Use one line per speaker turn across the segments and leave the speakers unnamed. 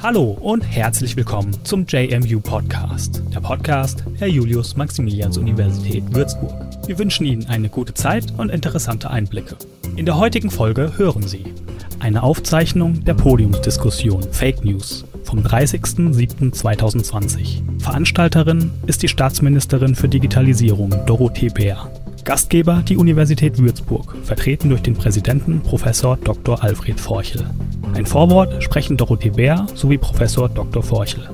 Hallo und herzlich willkommen zum JMU Podcast, der Podcast der Julius-Maximilians-Universität Würzburg. Wir wünschen Ihnen eine gute Zeit und interessante Einblicke. In der heutigen Folge hören Sie eine Aufzeichnung der Podiumsdiskussion Fake News vom 30.07.2020. Veranstalterin ist die Staatsministerin für Digitalisierung Dorothee Bär. Gastgeber die Universität Würzburg, vertreten durch den Präsidenten Prof. Dr. Alfred Forchel. Ein Vorwort sprechen Dorothee Bär sowie Professor Dr. Forchel.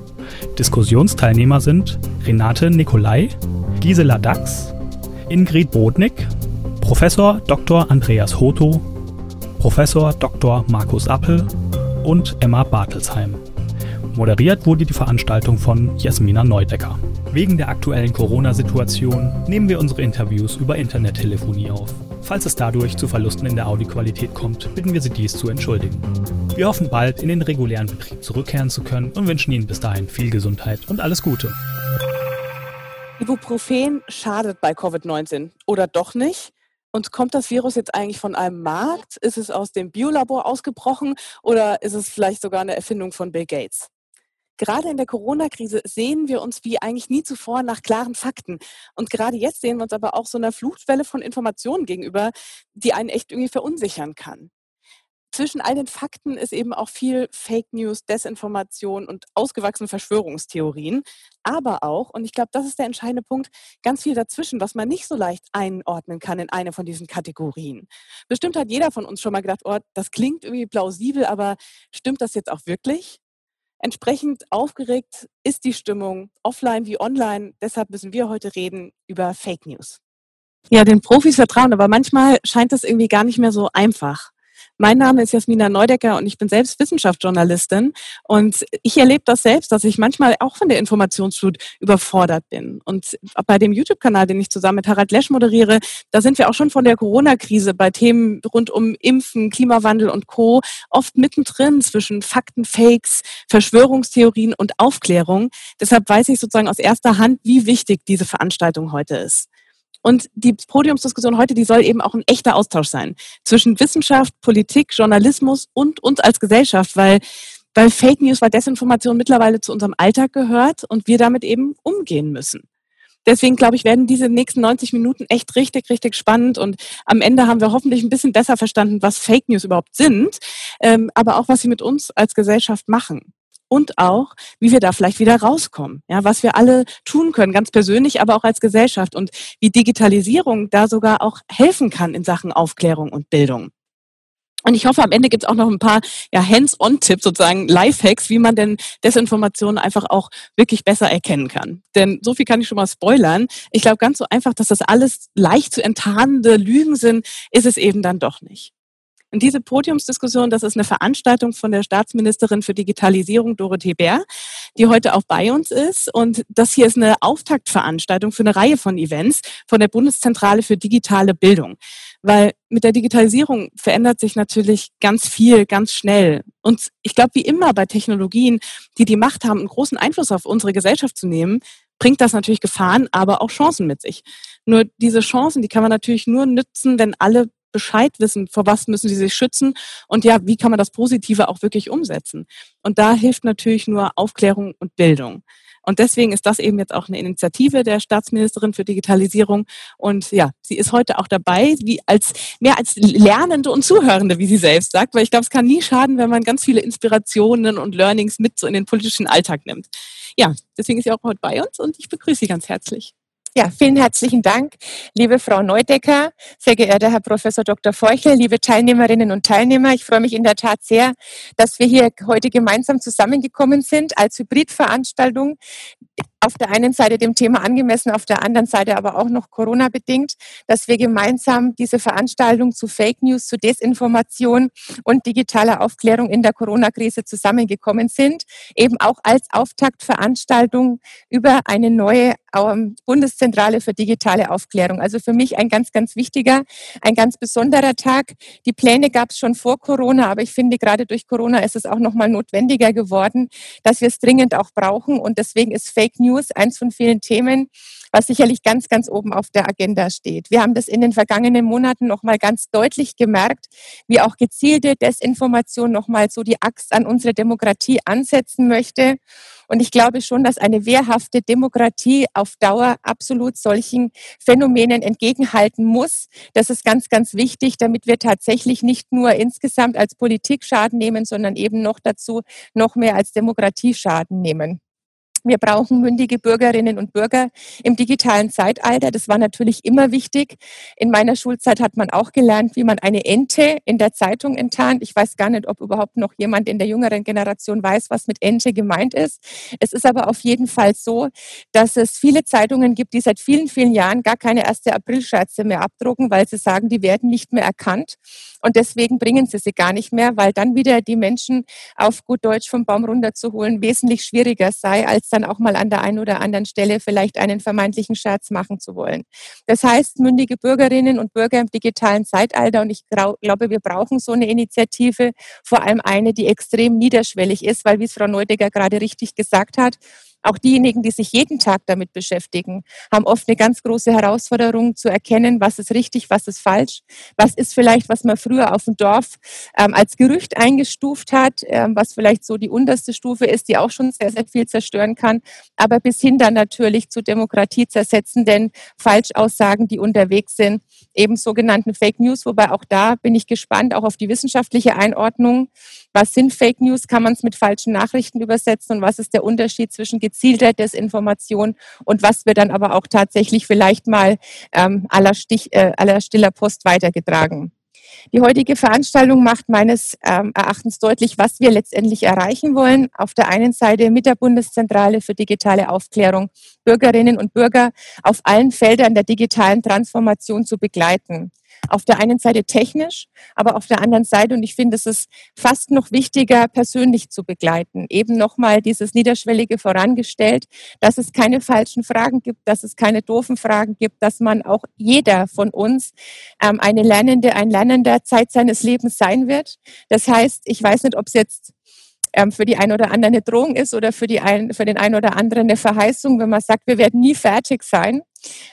Diskussionsteilnehmer sind Renate Nicolai, Gisela Dax, Ingrid Bodnik, Professor Dr. Andreas Hoto, Professor Dr. Markus Appel und Emma Bartelsheim. Moderiert wurde die Veranstaltung von Jasmina Neudecker. Wegen der aktuellen Corona-Situation nehmen wir unsere Interviews über Internettelefonie auf. Falls es dadurch zu Verlusten in der Audioqualität kommt, bitten wir Sie dies zu entschuldigen. Wir hoffen bald in den regulären Betrieb zurückkehren zu können und wünschen Ihnen bis dahin viel Gesundheit und alles Gute.
Ibuprofen schadet bei Covid-19 oder doch nicht? Und kommt das Virus jetzt eigentlich von einem Markt? Ist es aus dem Biolabor ausgebrochen oder ist es vielleicht sogar eine Erfindung von Bill Gates? Gerade in der Corona-Krise sehen wir uns wie eigentlich nie zuvor nach klaren Fakten. Und gerade jetzt sehen wir uns aber auch so einer Flutwelle von Informationen gegenüber, die einen echt irgendwie verunsichern kann. Zwischen all den Fakten ist eben auch viel Fake News, Desinformation und ausgewachsene Verschwörungstheorien. Aber auch, und ich glaube, das ist der entscheidende Punkt, ganz viel dazwischen, was man nicht so leicht einordnen kann in eine von diesen Kategorien. Bestimmt hat jeder von uns schon mal gedacht, oh, das klingt irgendwie plausibel, aber stimmt das jetzt auch wirklich? Entsprechend aufgeregt ist die Stimmung offline wie online. Deshalb müssen wir heute reden über Fake News. Ja, den Profis vertrauen, aber manchmal scheint das irgendwie gar nicht mehr so einfach. Mein Name ist Jasmina Neudecker und ich bin selbst Wissenschaftsjournalistin. Und ich erlebe das selbst, dass ich manchmal auch von der Informationsflut überfordert bin. Und bei dem YouTube-Kanal, den ich zusammen mit Harald Lesch moderiere, da sind wir auch schon von der Corona-Krise bei Themen rund um Impfen, Klimawandel und Co. oft mittendrin zwischen Fakten, Fakes, Verschwörungstheorien und Aufklärung. Deshalb weiß ich sozusagen aus erster Hand, wie wichtig diese Veranstaltung heute ist. Und die Podiumsdiskussion heute, die soll eben auch ein echter Austausch sein zwischen Wissenschaft, Politik, Journalismus und uns als Gesellschaft, weil weil Fake News, weil Desinformation mittlerweile zu unserem Alltag gehört und wir damit eben umgehen müssen. Deswegen glaube ich, werden diese nächsten 90 Minuten echt richtig, richtig spannend und am Ende haben wir hoffentlich ein bisschen besser verstanden, was Fake News überhaupt sind, ähm, aber auch was sie mit uns als Gesellschaft machen und auch, wie wir da vielleicht wieder rauskommen. Ja, was wir alle tun können, ganz persönlich, aber auch als Gesellschaft und wie Digitalisierung da sogar auch helfen kann in Sachen Aufklärung und Bildung. Und ich hoffe, am Ende gibt es auch noch ein paar ja, Hands-on-Tipps, sozusagen Lifehacks, wie man denn Desinformationen einfach auch wirklich besser erkennen kann. Denn so viel kann ich schon mal spoilern. Ich glaube, ganz so einfach, dass das alles leicht zu enttarnende Lügen sind, ist es eben dann doch nicht. Und diese Podiumsdiskussion, das ist eine Veranstaltung von der Staatsministerin für Digitalisierung, Dorothee Bär, die heute auch bei uns ist. Und das hier ist eine Auftaktveranstaltung für eine Reihe von Events von der Bundeszentrale für digitale Bildung. Weil mit der Digitalisierung verändert sich natürlich ganz viel, ganz schnell. Und ich glaube, wie immer bei Technologien, die die Macht haben, einen großen Einfluss auf unsere Gesellschaft zu nehmen, bringt das natürlich Gefahren, aber auch Chancen mit sich. Nur diese Chancen, die kann man natürlich nur nützen, wenn alle Bescheid wissen, vor was müssen sie sich schützen und ja, wie kann man das Positive auch wirklich umsetzen. Und da hilft natürlich nur Aufklärung und Bildung. Und deswegen ist das eben jetzt auch eine Initiative der Staatsministerin für Digitalisierung. Und ja, sie ist heute auch dabei, wie als mehr als Lernende und Zuhörende, wie sie selbst sagt, weil ich glaube, es kann nie schaden, wenn man ganz viele Inspirationen und Learnings mit so in den politischen Alltag nimmt. Ja, deswegen ist sie auch heute bei uns und ich begrüße sie ganz herzlich.
Ja, vielen herzlichen Dank, liebe Frau Neudecker, sehr geehrter Herr Professor Dr. Feuchel, liebe Teilnehmerinnen und Teilnehmer. Ich freue mich in der Tat sehr, dass wir hier heute gemeinsam zusammengekommen sind als Hybridveranstaltung. Auf der einen Seite dem Thema angemessen, auf der anderen Seite aber auch noch Corona bedingt, dass wir gemeinsam diese Veranstaltung zu Fake News, zu Desinformation und digitaler Aufklärung in der Corona-Krise zusammengekommen sind, eben auch als Auftaktveranstaltung über eine neue ähm, Bundeszentrale für digitale Aufklärung. Also für mich ein ganz, ganz wichtiger, ein ganz besonderer Tag. Die Pläne gab es schon vor Corona, aber ich finde, gerade durch Corona ist es auch nochmal notwendiger geworden, dass wir es dringend auch brauchen. Und deswegen ist Fake News eins von vielen Themen, was sicherlich ganz, ganz oben auf der Agenda steht. Wir haben das in den vergangenen Monaten nochmal ganz deutlich gemerkt, wie auch gezielte Desinformation nochmal so die Axt an unsere Demokratie ansetzen möchte. Und ich glaube schon, dass eine wehrhafte Demokratie auf Dauer absolut solchen Phänomenen entgegenhalten muss. Das ist ganz, ganz wichtig, damit wir tatsächlich nicht nur insgesamt als Politik Schaden nehmen, sondern eben noch dazu noch mehr als Demokratie Schaden nehmen. Wir brauchen mündige Bürgerinnen und Bürger im digitalen Zeitalter. Das war natürlich immer wichtig. In meiner Schulzeit hat man auch gelernt, wie man eine Ente in der Zeitung enttarnt. Ich weiß gar nicht, ob überhaupt noch jemand in der jüngeren Generation weiß, was mit Ente gemeint ist. Es ist aber auf jeden Fall so, dass es viele Zeitungen gibt, die seit vielen, vielen Jahren gar keine erste Aprilscherze mehr abdrucken, weil sie sagen, die werden nicht mehr erkannt. Und deswegen bringen sie sie gar nicht mehr, weil dann wieder die Menschen auf gut Deutsch vom Baum runterzuholen wesentlich schwieriger sei, als dann auch mal an der einen oder anderen Stelle vielleicht einen vermeintlichen Scherz machen zu wollen. Das heißt, mündige Bürgerinnen und Bürger im digitalen Zeitalter, und ich glaube, wir brauchen so eine Initiative, vor allem eine, die extrem niederschwellig ist, weil, wie es Frau Neudegger gerade richtig gesagt hat, auch diejenigen, die sich jeden Tag damit beschäftigen, haben oft eine ganz große Herausforderung zu erkennen, was ist richtig, was ist falsch, was ist vielleicht, was man früher auf dem Dorf ähm, als Gerücht eingestuft hat, ähm, was vielleicht so die unterste Stufe ist, die auch schon sehr, sehr viel zerstören kann, aber bis hin dann natürlich zu Demokratie zersetzen, denn Falschaussagen, die unterwegs sind, eben sogenannten Fake News, wobei auch da bin ich gespannt, auch auf die wissenschaftliche Einordnung. Was sind Fake News? Kann man es mit falschen Nachrichten übersetzen? Und was ist der Unterschied zwischen gezielter Desinformation und was wird dann aber auch tatsächlich vielleicht mal ähm, aller, Stich, äh, aller stiller Post weitergetragen? Die heutige Veranstaltung macht meines ähm, Erachtens deutlich, was wir letztendlich erreichen wollen. Auf der einen Seite mit der Bundeszentrale für digitale Aufklärung Bürgerinnen und Bürger auf allen Feldern der digitalen Transformation zu begleiten auf der einen Seite technisch, aber auf der anderen Seite, und ich finde, es ist fast noch wichtiger, persönlich zu begleiten. Eben nochmal dieses Niederschwellige vorangestellt, dass es keine falschen Fragen gibt, dass es keine doofen Fragen gibt, dass man auch jeder von uns ähm, eine Lernende, ein Lernender Zeit seines Lebens sein wird. Das heißt, ich weiß nicht, ob es jetzt ähm, für die ein oder andere eine Drohung ist oder für, die ein, für den einen oder anderen eine Verheißung, wenn man sagt, wir werden nie fertig sein.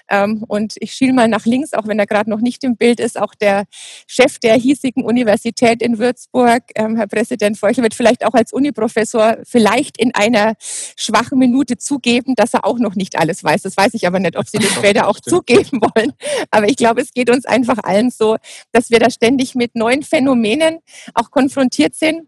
Ähm, und ich schiele mal nach links, auch wenn er gerade noch nicht im Bild ist, auch der Chef der hiesigen Universität in Würzburg, ähm, Herr Präsident Feuchel, wird vielleicht auch als Uniprofessor vielleicht in einer schwachen Minute zugeben, dass er auch noch nicht alles weiß. Das weiß ich aber nicht, ob Sie das später auch zugeben wollen. Aber ich glaube, es geht uns einfach allen so, dass wir da ständig mit neuen Phänomenen auch konfrontiert sind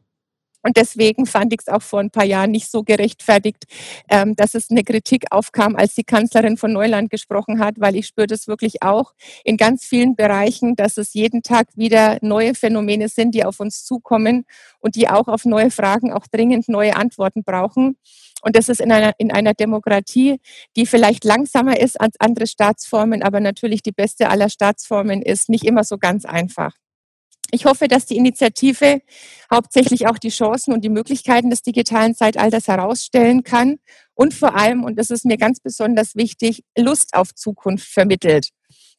und deswegen fand ich es auch vor ein paar Jahren nicht so gerechtfertigt, ähm, dass es eine Kritik aufkam, als die Kanzlerin von Neuland gesprochen hat, weil ich spüre das wirklich auch in ganz vielen Bereichen, dass es jeden Tag wieder neue Phänomene sind, die auf uns zukommen und die auch auf neue Fragen auch dringend neue Antworten brauchen. Und das ist in einer, in einer Demokratie, die vielleicht langsamer ist als andere Staatsformen, aber natürlich die beste aller Staatsformen ist, nicht immer so ganz einfach. Ich hoffe, dass die Initiative hauptsächlich auch die Chancen und die Möglichkeiten des digitalen Zeitalters herausstellen kann und vor allem, und das ist mir ganz besonders wichtig, Lust auf Zukunft vermittelt.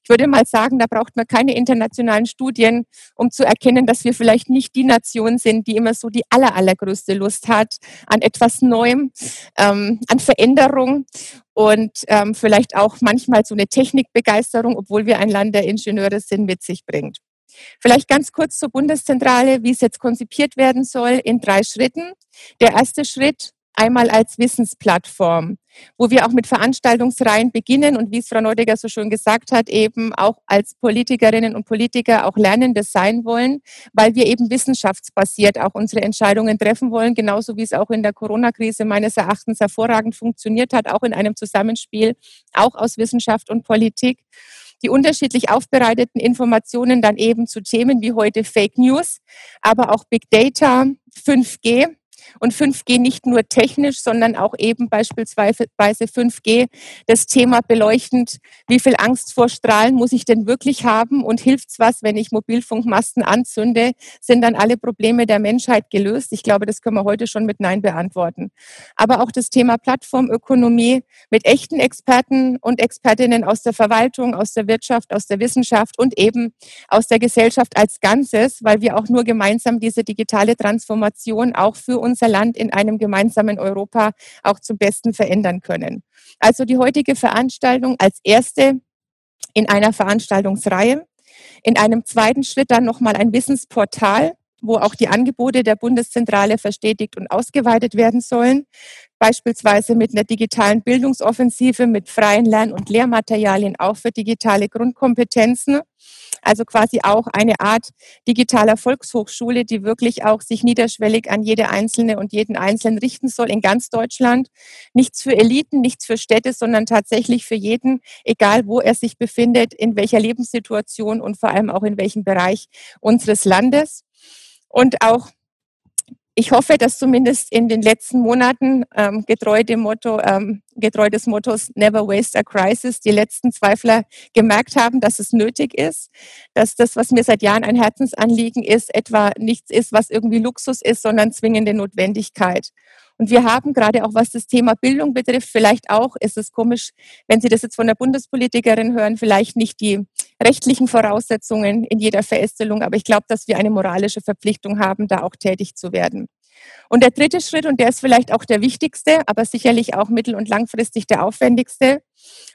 Ich würde mal sagen, da braucht man keine internationalen Studien, um zu erkennen, dass wir vielleicht nicht die Nation sind, die immer so die aller, allergrößte Lust hat an etwas Neuem, ähm, an Veränderung und ähm, vielleicht auch manchmal so eine Technikbegeisterung, obwohl wir ein Land der Ingenieure sind, mit sich bringt. Vielleicht ganz kurz zur Bundeszentrale, wie es jetzt konzipiert werden soll, in drei Schritten. Der erste Schritt einmal als Wissensplattform, wo wir auch mit Veranstaltungsreihen beginnen und wie es Frau Neudegger so schön gesagt hat, eben auch als Politikerinnen und Politiker auch Lernende sein wollen, weil wir eben wissenschaftsbasiert auch unsere Entscheidungen treffen wollen, genauso wie es auch in der Corona-Krise meines Erachtens hervorragend funktioniert hat, auch in einem Zusammenspiel, auch aus Wissenschaft und Politik die unterschiedlich aufbereiteten Informationen dann eben zu Themen wie heute Fake News, aber auch Big Data, 5G und 5G nicht nur technisch, sondern auch eben beispielsweise 5G das Thema beleuchtend, wie viel Angst vor Strahlen muss ich denn wirklich haben und hilft's was, wenn ich Mobilfunkmasten anzünde, sind dann alle Probleme der Menschheit gelöst. Ich glaube, das können wir heute schon mit Nein beantworten. Aber auch das Thema Plattformökonomie mit echten Experten und Expertinnen aus der Verwaltung, aus der Wirtschaft, aus der Wissenschaft und eben aus der Gesellschaft als Ganzes, weil wir auch nur gemeinsam diese digitale Transformation auch für unser Land in einem gemeinsamen Europa auch zum Besten verändern können. Also die heutige Veranstaltung als erste in einer Veranstaltungsreihe. In einem zweiten Schritt dann nochmal ein Wissensportal, wo auch die Angebote der Bundeszentrale verstetigt und ausgeweitet werden sollen, beispielsweise mit einer digitalen Bildungsoffensive, mit freien Lern- und Lehrmaterialien auch für digitale Grundkompetenzen. Also quasi auch eine Art digitaler Volkshochschule, die wirklich auch sich niederschwellig an jede Einzelne und jeden Einzelnen richten soll in ganz Deutschland. Nichts für Eliten, nichts für Städte, sondern tatsächlich für jeden, egal wo er sich befindet, in welcher Lebenssituation und vor allem auch in welchem Bereich unseres Landes. Und auch ich hoffe, dass zumindest in den letzten Monaten, ähm, getreu dem Motto, ähm, getreu des Mottos Never Waste a Crisis, die letzten Zweifler gemerkt haben, dass es nötig ist, dass das, was mir seit Jahren ein Herzensanliegen ist, etwa nichts ist, was irgendwie Luxus ist, sondern zwingende Notwendigkeit. Und wir haben gerade auch, was das Thema Bildung betrifft, vielleicht auch, ist es komisch, wenn Sie das jetzt von der Bundespolitikerin hören, vielleicht nicht die rechtlichen Voraussetzungen in jeder Verästelung, aber ich glaube, dass wir eine moralische Verpflichtung haben, da auch tätig zu werden. Und der dritte Schritt, und der ist vielleicht auch der wichtigste, aber sicherlich auch mittel- und langfristig der aufwendigste,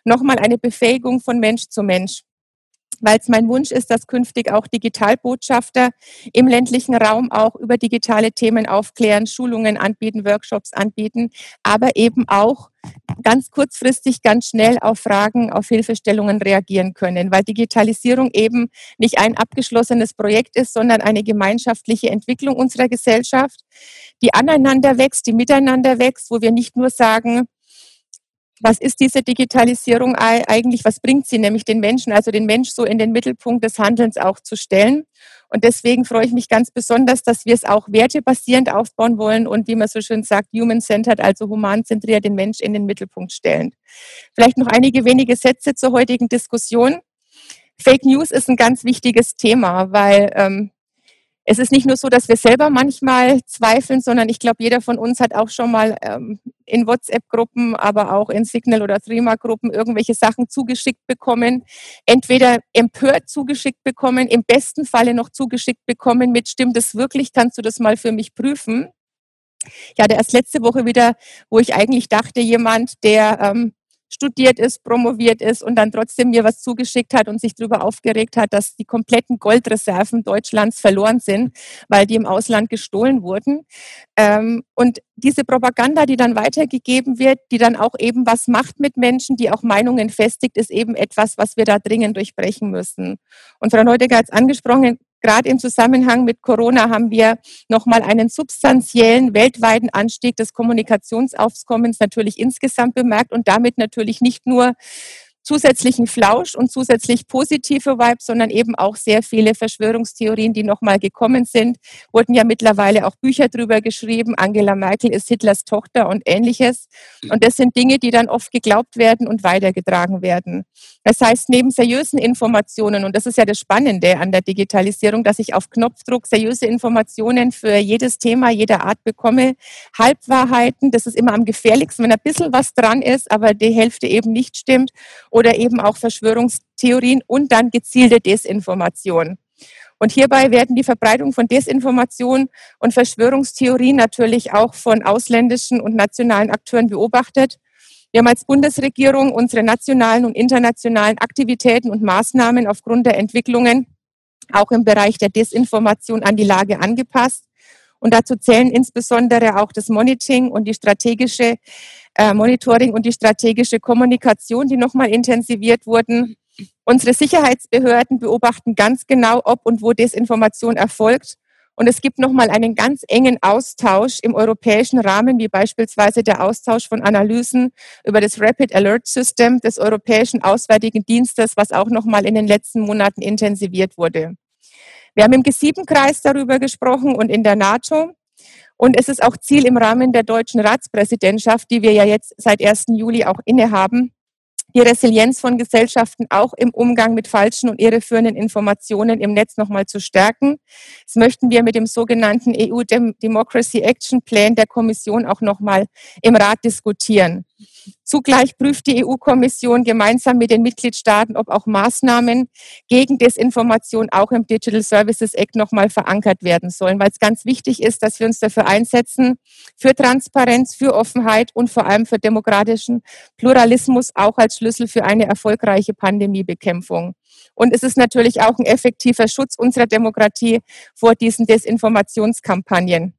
nochmal eine Befähigung von Mensch zu Mensch weil es mein Wunsch ist, dass künftig auch Digitalbotschafter im ländlichen Raum auch über digitale Themen aufklären, Schulungen anbieten, Workshops anbieten, aber eben auch ganz kurzfristig, ganz schnell auf Fragen, auf Hilfestellungen reagieren können, weil Digitalisierung eben nicht ein abgeschlossenes Projekt ist, sondern eine gemeinschaftliche Entwicklung unserer Gesellschaft, die aneinander wächst, die miteinander wächst, wo wir nicht nur sagen, was ist diese Digitalisierung eigentlich, was bringt sie nämlich den Menschen, also den Mensch so in den Mittelpunkt des Handelns auch zu stellen. Und deswegen freue ich mich ganz besonders, dass wir es auch wertebasierend aufbauen wollen und wie man so schön sagt, human-centered, also humanzentriert den Mensch in den Mittelpunkt stellen. Vielleicht noch einige wenige Sätze zur heutigen Diskussion. Fake News ist ein ganz wichtiges Thema, weil ähm, es ist nicht nur so, dass wir selber manchmal zweifeln, sondern ich glaube, jeder von uns hat auch schon mal ähm, in WhatsApp-Gruppen, aber auch in Signal- oder Threema-Gruppen irgendwelche Sachen zugeschickt bekommen. Entweder empört zugeschickt bekommen, im besten Falle noch zugeschickt bekommen mit, stimmt das wirklich, kannst du das mal für mich prüfen? Ich hatte erst letzte Woche wieder, wo ich eigentlich dachte, jemand, der ähm, studiert ist, promoviert ist und dann trotzdem mir was zugeschickt hat und sich darüber aufgeregt hat, dass die kompletten Goldreserven Deutschlands verloren sind, weil die im Ausland gestohlen wurden. Ähm, und diese Propaganda, die dann weitergegeben wird, die dann auch eben was macht mit Menschen, die auch Meinungen festigt, ist eben etwas, was wir da dringend durchbrechen müssen. Und Frau Neudecker hat es angesprochen, Gerade im Zusammenhang mit Corona haben wir nochmal einen substanziellen weltweiten Anstieg des Kommunikationsaufkommens natürlich insgesamt bemerkt und damit natürlich nicht nur zusätzlichen Flausch und zusätzlich positive Vibes, sondern eben auch sehr viele Verschwörungstheorien, die nochmal gekommen sind. Wurden ja mittlerweile auch Bücher drüber geschrieben. Angela Merkel ist Hitlers Tochter und ähnliches. Und das sind Dinge, die dann oft geglaubt werden und weitergetragen werden. Das heißt, neben seriösen Informationen, und das ist ja das Spannende an der Digitalisierung, dass ich auf Knopfdruck seriöse Informationen für jedes Thema, jeder Art bekomme, Halbwahrheiten, das ist immer am gefährlichsten, wenn ein bisschen was dran ist, aber die Hälfte eben nicht stimmt oder eben auch Verschwörungstheorien und dann gezielte Desinformation. Und hierbei werden die Verbreitung von Desinformation und Verschwörungstheorien natürlich auch von ausländischen und nationalen Akteuren beobachtet. Wir haben als Bundesregierung unsere nationalen und internationalen Aktivitäten und Maßnahmen aufgrund der Entwicklungen auch im Bereich der Desinformation an die Lage angepasst. Und dazu zählen insbesondere auch das Monitoring und die strategische äh, Monitoring und die strategische Kommunikation, die nochmal intensiviert wurden. Unsere Sicherheitsbehörden beobachten ganz genau, ob und wo Desinformation erfolgt. Und es gibt nochmal einen ganz engen Austausch im europäischen Rahmen, wie beispielsweise der Austausch von Analysen über das Rapid Alert System des Europäischen Auswärtigen Dienstes, was auch nochmal in den letzten Monaten intensiviert wurde. Wir haben im G7-Kreis darüber gesprochen und in der NATO. Und es ist auch Ziel im Rahmen der deutschen Ratspräsidentschaft, die wir ja jetzt seit 1. Juli auch innehaben, die Resilienz von Gesellschaften auch im Umgang mit falschen und irreführenden Informationen im Netz nochmal zu stärken. Das möchten wir mit dem sogenannten EU Democracy Action Plan der Kommission auch nochmal im Rat diskutieren. Zugleich prüft die EU-Kommission gemeinsam mit den Mitgliedstaaten, ob auch Maßnahmen gegen Desinformation auch im Digital Services Act nochmal verankert werden sollen, weil es ganz wichtig ist, dass wir uns dafür einsetzen, für Transparenz, für Offenheit und vor allem für demokratischen Pluralismus auch als Schlüssel für eine erfolgreiche Pandemiebekämpfung. Und es ist natürlich auch ein effektiver Schutz unserer Demokratie vor diesen Desinformationskampagnen.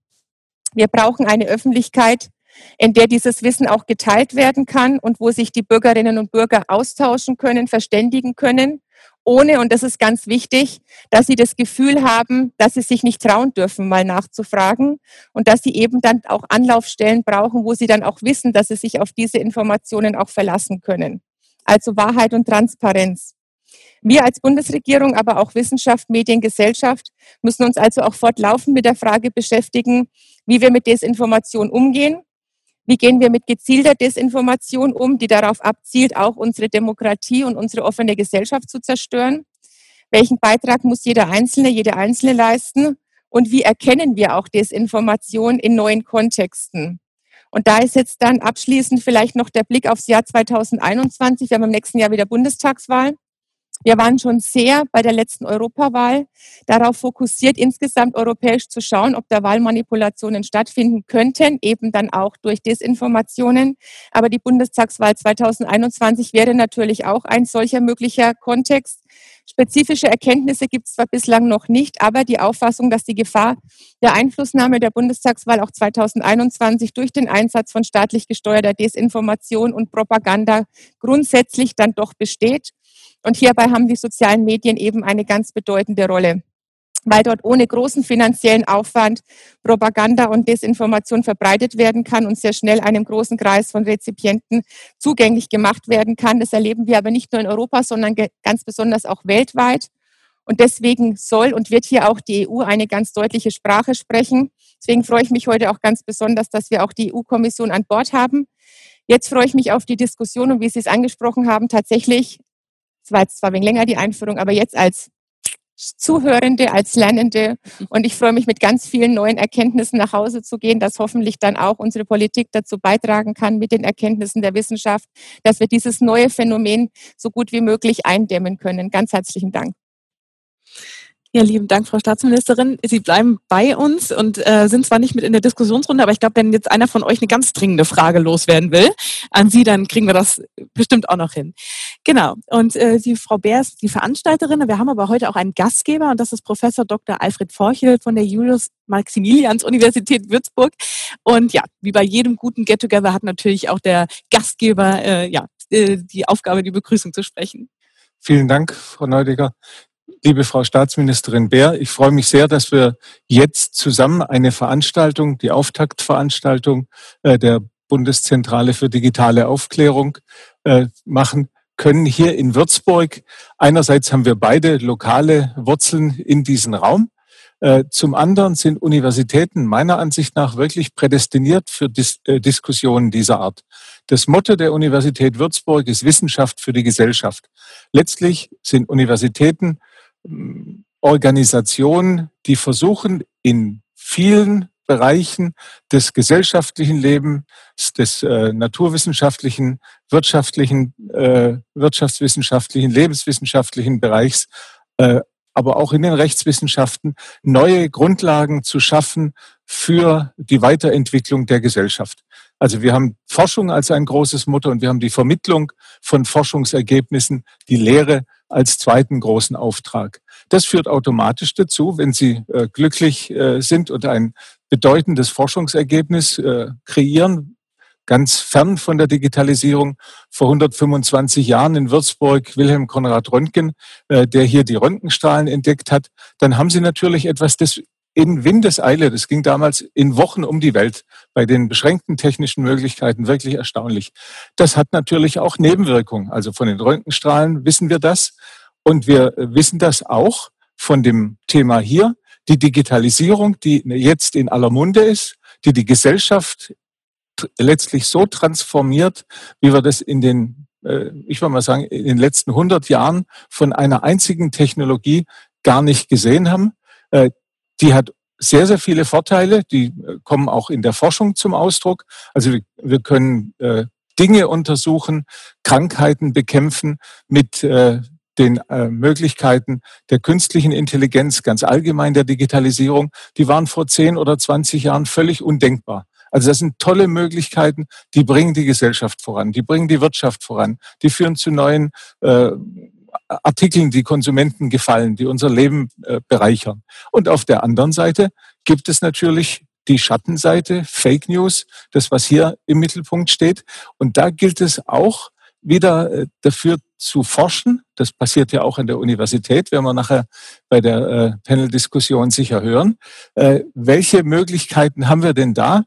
Wir brauchen eine Öffentlichkeit, in der dieses Wissen auch geteilt werden kann und wo sich die Bürgerinnen und Bürger austauschen können, verständigen können, ohne, und das ist ganz wichtig, dass sie das Gefühl haben, dass sie sich nicht trauen dürfen, mal nachzufragen und dass sie eben dann auch Anlaufstellen brauchen, wo sie dann auch wissen, dass sie sich auf diese Informationen auch verlassen können. Also Wahrheit und Transparenz. Wir als Bundesregierung, aber auch Wissenschaft, Medien, Gesellschaft müssen uns also auch fortlaufend mit der Frage beschäftigen, wie wir mit Desinformation umgehen wie gehen wir mit gezielter Desinformation um, die darauf abzielt, auch unsere Demokratie und unsere offene Gesellschaft zu zerstören? Welchen Beitrag muss jeder Einzelne, jede Einzelne leisten? Und wie erkennen wir auch Desinformation in neuen Kontexten? Und da ist jetzt dann abschließend vielleicht noch der Blick aufs Jahr 2021. Wir haben im nächsten Jahr wieder Bundestagswahl. Wir waren schon sehr bei der letzten Europawahl darauf fokussiert, insgesamt europäisch zu schauen, ob da Wahlmanipulationen stattfinden könnten, eben dann auch durch Desinformationen. Aber die Bundestagswahl 2021 wäre natürlich auch ein solcher möglicher Kontext. Spezifische Erkenntnisse gibt es zwar bislang noch nicht, aber die Auffassung, dass die Gefahr der Einflussnahme der Bundestagswahl auch 2021 durch den Einsatz von staatlich gesteuerter Desinformation und Propaganda grundsätzlich dann doch besteht und hierbei haben die sozialen Medien eben eine ganz bedeutende Rolle weil dort ohne großen finanziellen Aufwand Propaganda und Desinformation verbreitet werden kann und sehr schnell einem großen Kreis von Rezipienten zugänglich gemacht werden kann. Das erleben wir aber nicht nur in Europa, sondern ganz besonders auch weltweit. Und deswegen soll und wird hier auch die EU eine ganz deutliche Sprache sprechen. Deswegen freue ich mich heute auch ganz besonders, dass wir auch die EU-Kommission an Bord haben. Jetzt freue ich mich auf die Diskussion und wie Sie es angesprochen haben, tatsächlich es war jetzt zwar wegen länger die Einführung, aber jetzt als Zuhörende, als Lernende. Und ich freue mich mit ganz vielen neuen Erkenntnissen nach Hause zu gehen, dass hoffentlich dann auch unsere Politik dazu beitragen kann mit den Erkenntnissen der Wissenschaft, dass wir dieses neue Phänomen so gut wie möglich eindämmen können. Ganz herzlichen Dank.
Ja, lieben Dank, Frau Staatsministerin. Sie bleiben bei uns und äh, sind zwar nicht mit in der Diskussionsrunde, aber ich glaube, wenn jetzt einer von euch eine ganz dringende Frage loswerden will an Sie, dann kriegen wir das bestimmt auch noch hin. Genau. Und äh, die Frau Bär ist die Veranstalterin. Wir haben aber heute auch einen Gastgeber und das ist Professor Dr. Alfred Forchel von der Julius Maximilians Universität Würzburg. Und ja, wie bei jedem guten Get-Together hat natürlich auch der Gastgeber äh, ja, äh, die Aufgabe, die Begrüßung zu sprechen.
Vielen Dank, Frau Neudecker liebe Frau Staatsministerin Bär, ich freue mich sehr, dass wir jetzt zusammen eine Veranstaltung, die Auftaktveranstaltung äh, der Bundeszentrale für digitale Aufklärung äh, machen können hier in Würzburg. Einerseits haben wir beide lokale Wurzeln in diesem Raum. Äh, zum anderen sind Universitäten meiner Ansicht nach wirklich prädestiniert für Dis Diskussionen dieser Art. Das Motto der Universität Würzburg ist Wissenschaft für die Gesellschaft. Letztlich sind Universitäten Organisationen, die versuchen, in vielen Bereichen des gesellschaftlichen Lebens, des äh, naturwissenschaftlichen, wirtschaftlichen, äh, wirtschaftswissenschaftlichen, lebenswissenschaftlichen Bereichs, äh, aber auch in den Rechtswissenschaften neue Grundlagen zu schaffen für die Weiterentwicklung der Gesellschaft. Also wir haben Forschung als ein großes Motto und wir haben die Vermittlung von Forschungsergebnissen, die Lehre als zweiten großen Auftrag. Das führt automatisch dazu, wenn Sie äh, glücklich äh, sind und ein bedeutendes Forschungsergebnis äh, kreieren, ganz fern von der Digitalisierung. Vor 125 Jahren in Würzburg Wilhelm Konrad Röntgen, äh, der hier die Röntgenstrahlen entdeckt hat, dann haben Sie natürlich etwas, das in Windeseile, das ging damals in Wochen um die Welt, bei den beschränkten technischen Möglichkeiten wirklich erstaunlich. Das hat natürlich auch Nebenwirkungen. Also von den Röntgenstrahlen wissen wir das. Und wir wissen das auch von dem Thema hier, die Digitalisierung, die jetzt in aller Munde ist, die die Gesellschaft letztlich so transformiert, wie wir das in den, äh, ich würde mal sagen, in den letzten 100 Jahren von einer einzigen Technologie gar nicht gesehen haben. Äh, die hat sehr, sehr viele Vorteile, die äh, kommen auch in der Forschung zum Ausdruck. Also wir, können Dinge untersuchen, Krankheiten bekämpfen mit den äh, Möglichkeiten der künstlichen Intelligenz, ganz allgemein der Digitalisierung, die waren vor 10 oder 20 Jahren völlig undenkbar. Also das sind tolle Möglichkeiten, die bringen die Gesellschaft voran, die bringen die Wirtschaft voran, die führen zu neuen äh, Artikeln, die Konsumenten gefallen, die unser Leben äh, bereichern. Und auf der anderen Seite gibt es natürlich die Schattenseite, Fake News, das, was hier im Mittelpunkt steht. Und da gilt es auch wieder äh, dafür zu forschen. Das passiert ja auch an der Universität, werden wir nachher bei der äh, Panel-Diskussion sicher hören. Welche Möglichkeiten haben wir denn da,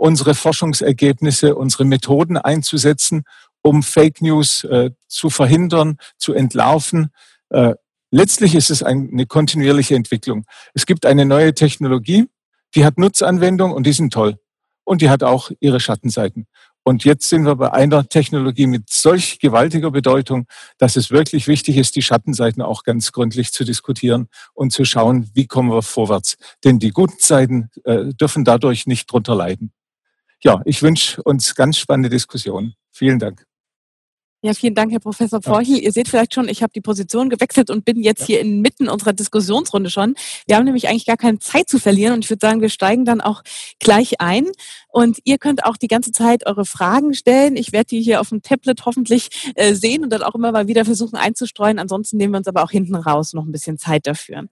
unsere Forschungsergebnisse, unsere Methoden einzusetzen, um Fake News äh, zu verhindern, zu entlarven. Äh, letztlich ist es eine kontinuierliche Entwicklung. Es gibt eine neue Technologie, die hat Nutzanwendung und die sind toll. Und die hat auch ihre Schattenseiten. Und jetzt sind wir bei einer Technologie mit solch gewaltiger Bedeutung, dass es wirklich wichtig ist, die Schattenseiten auch ganz gründlich zu diskutieren und zu schauen, wie kommen wir vorwärts. Denn die guten Seiten äh, dürfen dadurch nicht drunter leiden ja, ich wünsche uns ganz spannende Diskussionen. Vielen Dank.
Ja, vielen Dank, Herr Professor Forchel. Ihr seht vielleicht schon, ich habe die Position gewechselt und bin jetzt hier inmitten unserer Diskussionsrunde schon. Wir haben nämlich eigentlich gar keine Zeit zu verlieren und ich würde sagen, wir steigen dann auch gleich ein. Und ihr könnt auch die ganze Zeit eure Fragen stellen. Ich werde die hier auf dem Tablet hoffentlich äh, sehen und dann auch immer mal wieder versuchen einzustreuen. Ansonsten nehmen wir uns aber auch hinten raus noch ein bisschen Zeit dafür.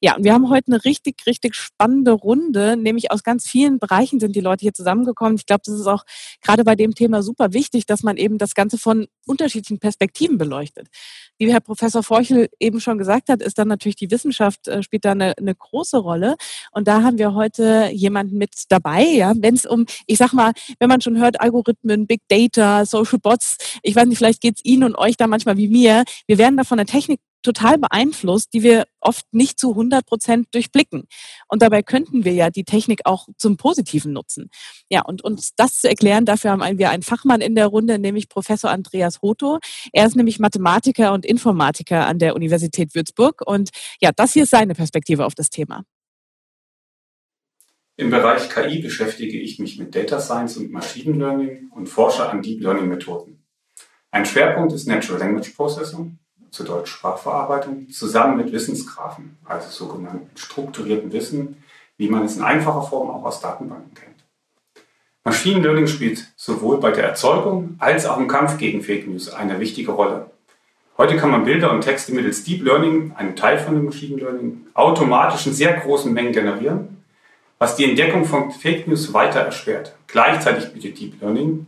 Ja, und wir haben heute eine richtig, richtig spannende Runde, nämlich aus ganz vielen Bereichen sind die Leute hier zusammengekommen. Ich glaube, das ist auch gerade bei dem Thema super wichtig, dass man eben das Ganze von unterschiedlichen Perspektiven beleuchtet. Wie Herr Professor Forchel eben schon gesagt hat, ist dann natürlich die Wissenschaft äh, spielt da eine, eine große Rolle. Und da haben wir heute jemanden mit dabei, ja, wenn es um, ich sag mal, wenn man schon hört, Algorithmen, Big Data, Social Bots, ich weiß nicht, vielleicht geht es Ihnen und euch da manchmal wie mir. Wir werden da von der Technik total beeinflusst, die wir oft nicht zu 100 Prozent durchblicken. Und dabei könnten wir ja die Technik auch zum Positiven nutzen. Ja, und uns das zu erklären, dafür haben wir einen Fachmann in der Runde, nämlich Professor Andreas Hoto. Er ist nämlich Mathematiker und Informatiker an der Universität Würzburg. Und ja, das hier ist seine Perspektive auf das Thema.
Im Bereich KI beschäftige ich mich mit Data Science und Machine Learning und forsche an Deep Learning Methoden. Ein Schwerpunkt ist Natural Language Processing zu Deutsch Sprachverarbeitung, zusammen mit Wissensgrafen, also sogenannten strukturierten Wissen, wie man es in einfacher Form auch aus Datenbanken kennt. Machine Learning spielt sowohl bei der Erzeugung als auch im Kampf gegen Fake News eine wichtige Rolle. Heute kann man Bilder und Texte mittels Deep Learning, einem Teil von dem Machine Learning, automatisch in sehr großen Mengen generieren, was die Entdeckung von Fake News weiter erschwert. Gleichzeitig bietet Deep Learning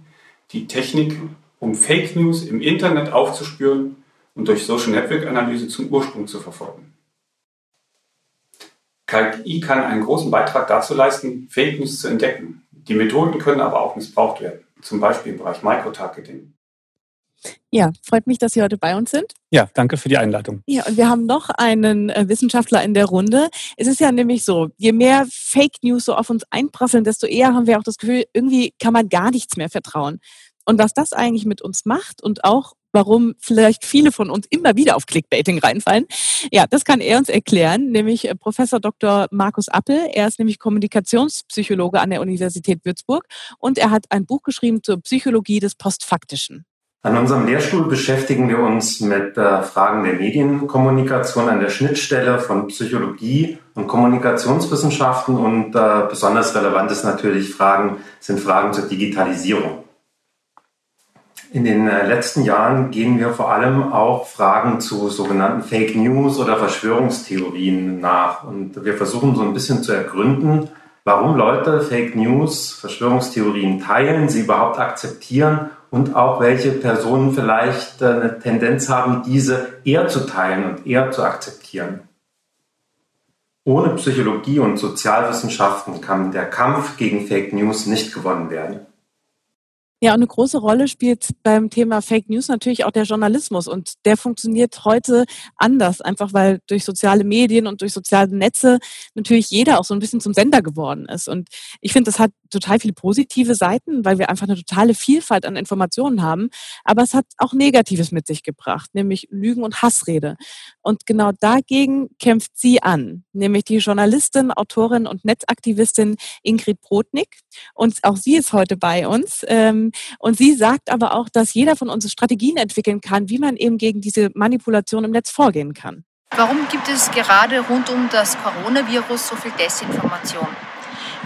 die Technik, um Fake News im Internet aufzuspüren und durch Social Network Analyse zum Ursprung zu verfolgen. KI kann einen großen Beitrag dazu leisten, Fake News zu entdecken. Die Methoden können aber auch missbraucht werden, zum Beispiel im Bereich Microtargeting.
Ja, freut mich, dass Sie heute bei uns sind.
Ja, danke für die Einladung.
Ja, und wir haben noch einen äh, Wissenschaftler in der Runde. Es ist ja nämlich so, je mehr Fake News so auf uns einprasseln, desto eher haben wir auch das Gefühl, irgendwie kann man gar nichts mehr vertrauen. Und was das eigentlich mit uns macht und auch warum vielleicht viele von uns immer wieder auf Clickbaiting reinfallen. Ja, das kann er uns erklären, nämlich äh, Professor Dr. Markus Appel. Er ist nämlich Kommunikationspsychologe an der Universität Würzburg und er hat ein Buch geschrieben zur Psychologie des Postfaktischen.
An unserem Lehrstuhl beschäftigen wir uns mit äh, Fragen der Medienkommunikation an der Schnittstelle von Psychologie und Kommunikationswissenschaften und äh, besonders relevant ist natürlich Fragen, sind Fragen zur Digitalisierung. In den äh, letzten Jahren gehen wir vor allem auch Fragen zu sogenannten Fake News oder Verschwörungstheorien nach. Und wir versuchen so ein bisschen zu ergründen, warum Leute Fake News, Verschwörungstheorien teilen, sie überhaupt akzeptieren und auch welche Personen vielleicht äh, eine Tendenz haben, diese eher zu teilen und eher zu akzeptieren. Ohne Psychologie und Sozialwissenschaften kann der Kampf gegen Fake News nicht gewonnen werden.
Ja, und eine große Rolle spielt beim Thema Fake News natürlich auch der Journalismus. Und der funktioniert heute anders, einfach weil durch soziale Medien und durch soziale Netze natürlich jeder auch so ein bisschen zum Sender geworden ist. Und ich finde, das hat total viele positive Seiten, weil wir einfach eine totale Vielfalt an Informationen haben. Aber es hat auch Negatives mit sich gebracht, nämlich Lügen und Hassrede. Und genau dagegen kämpft sie an, nämlich die Journalistin, Autorin und Netzaktivistin Ingrid Brodnik. Und auch sie ist heute bei uns. Ähm, und sie sagt aber auch, dass jeder von uns Strategien entwickeln kann, wie man eben gegen diese Manipulation im Netz vorgehen kann.
Warum gibt es gerade rund um das Coronavirus so viel Desinformation?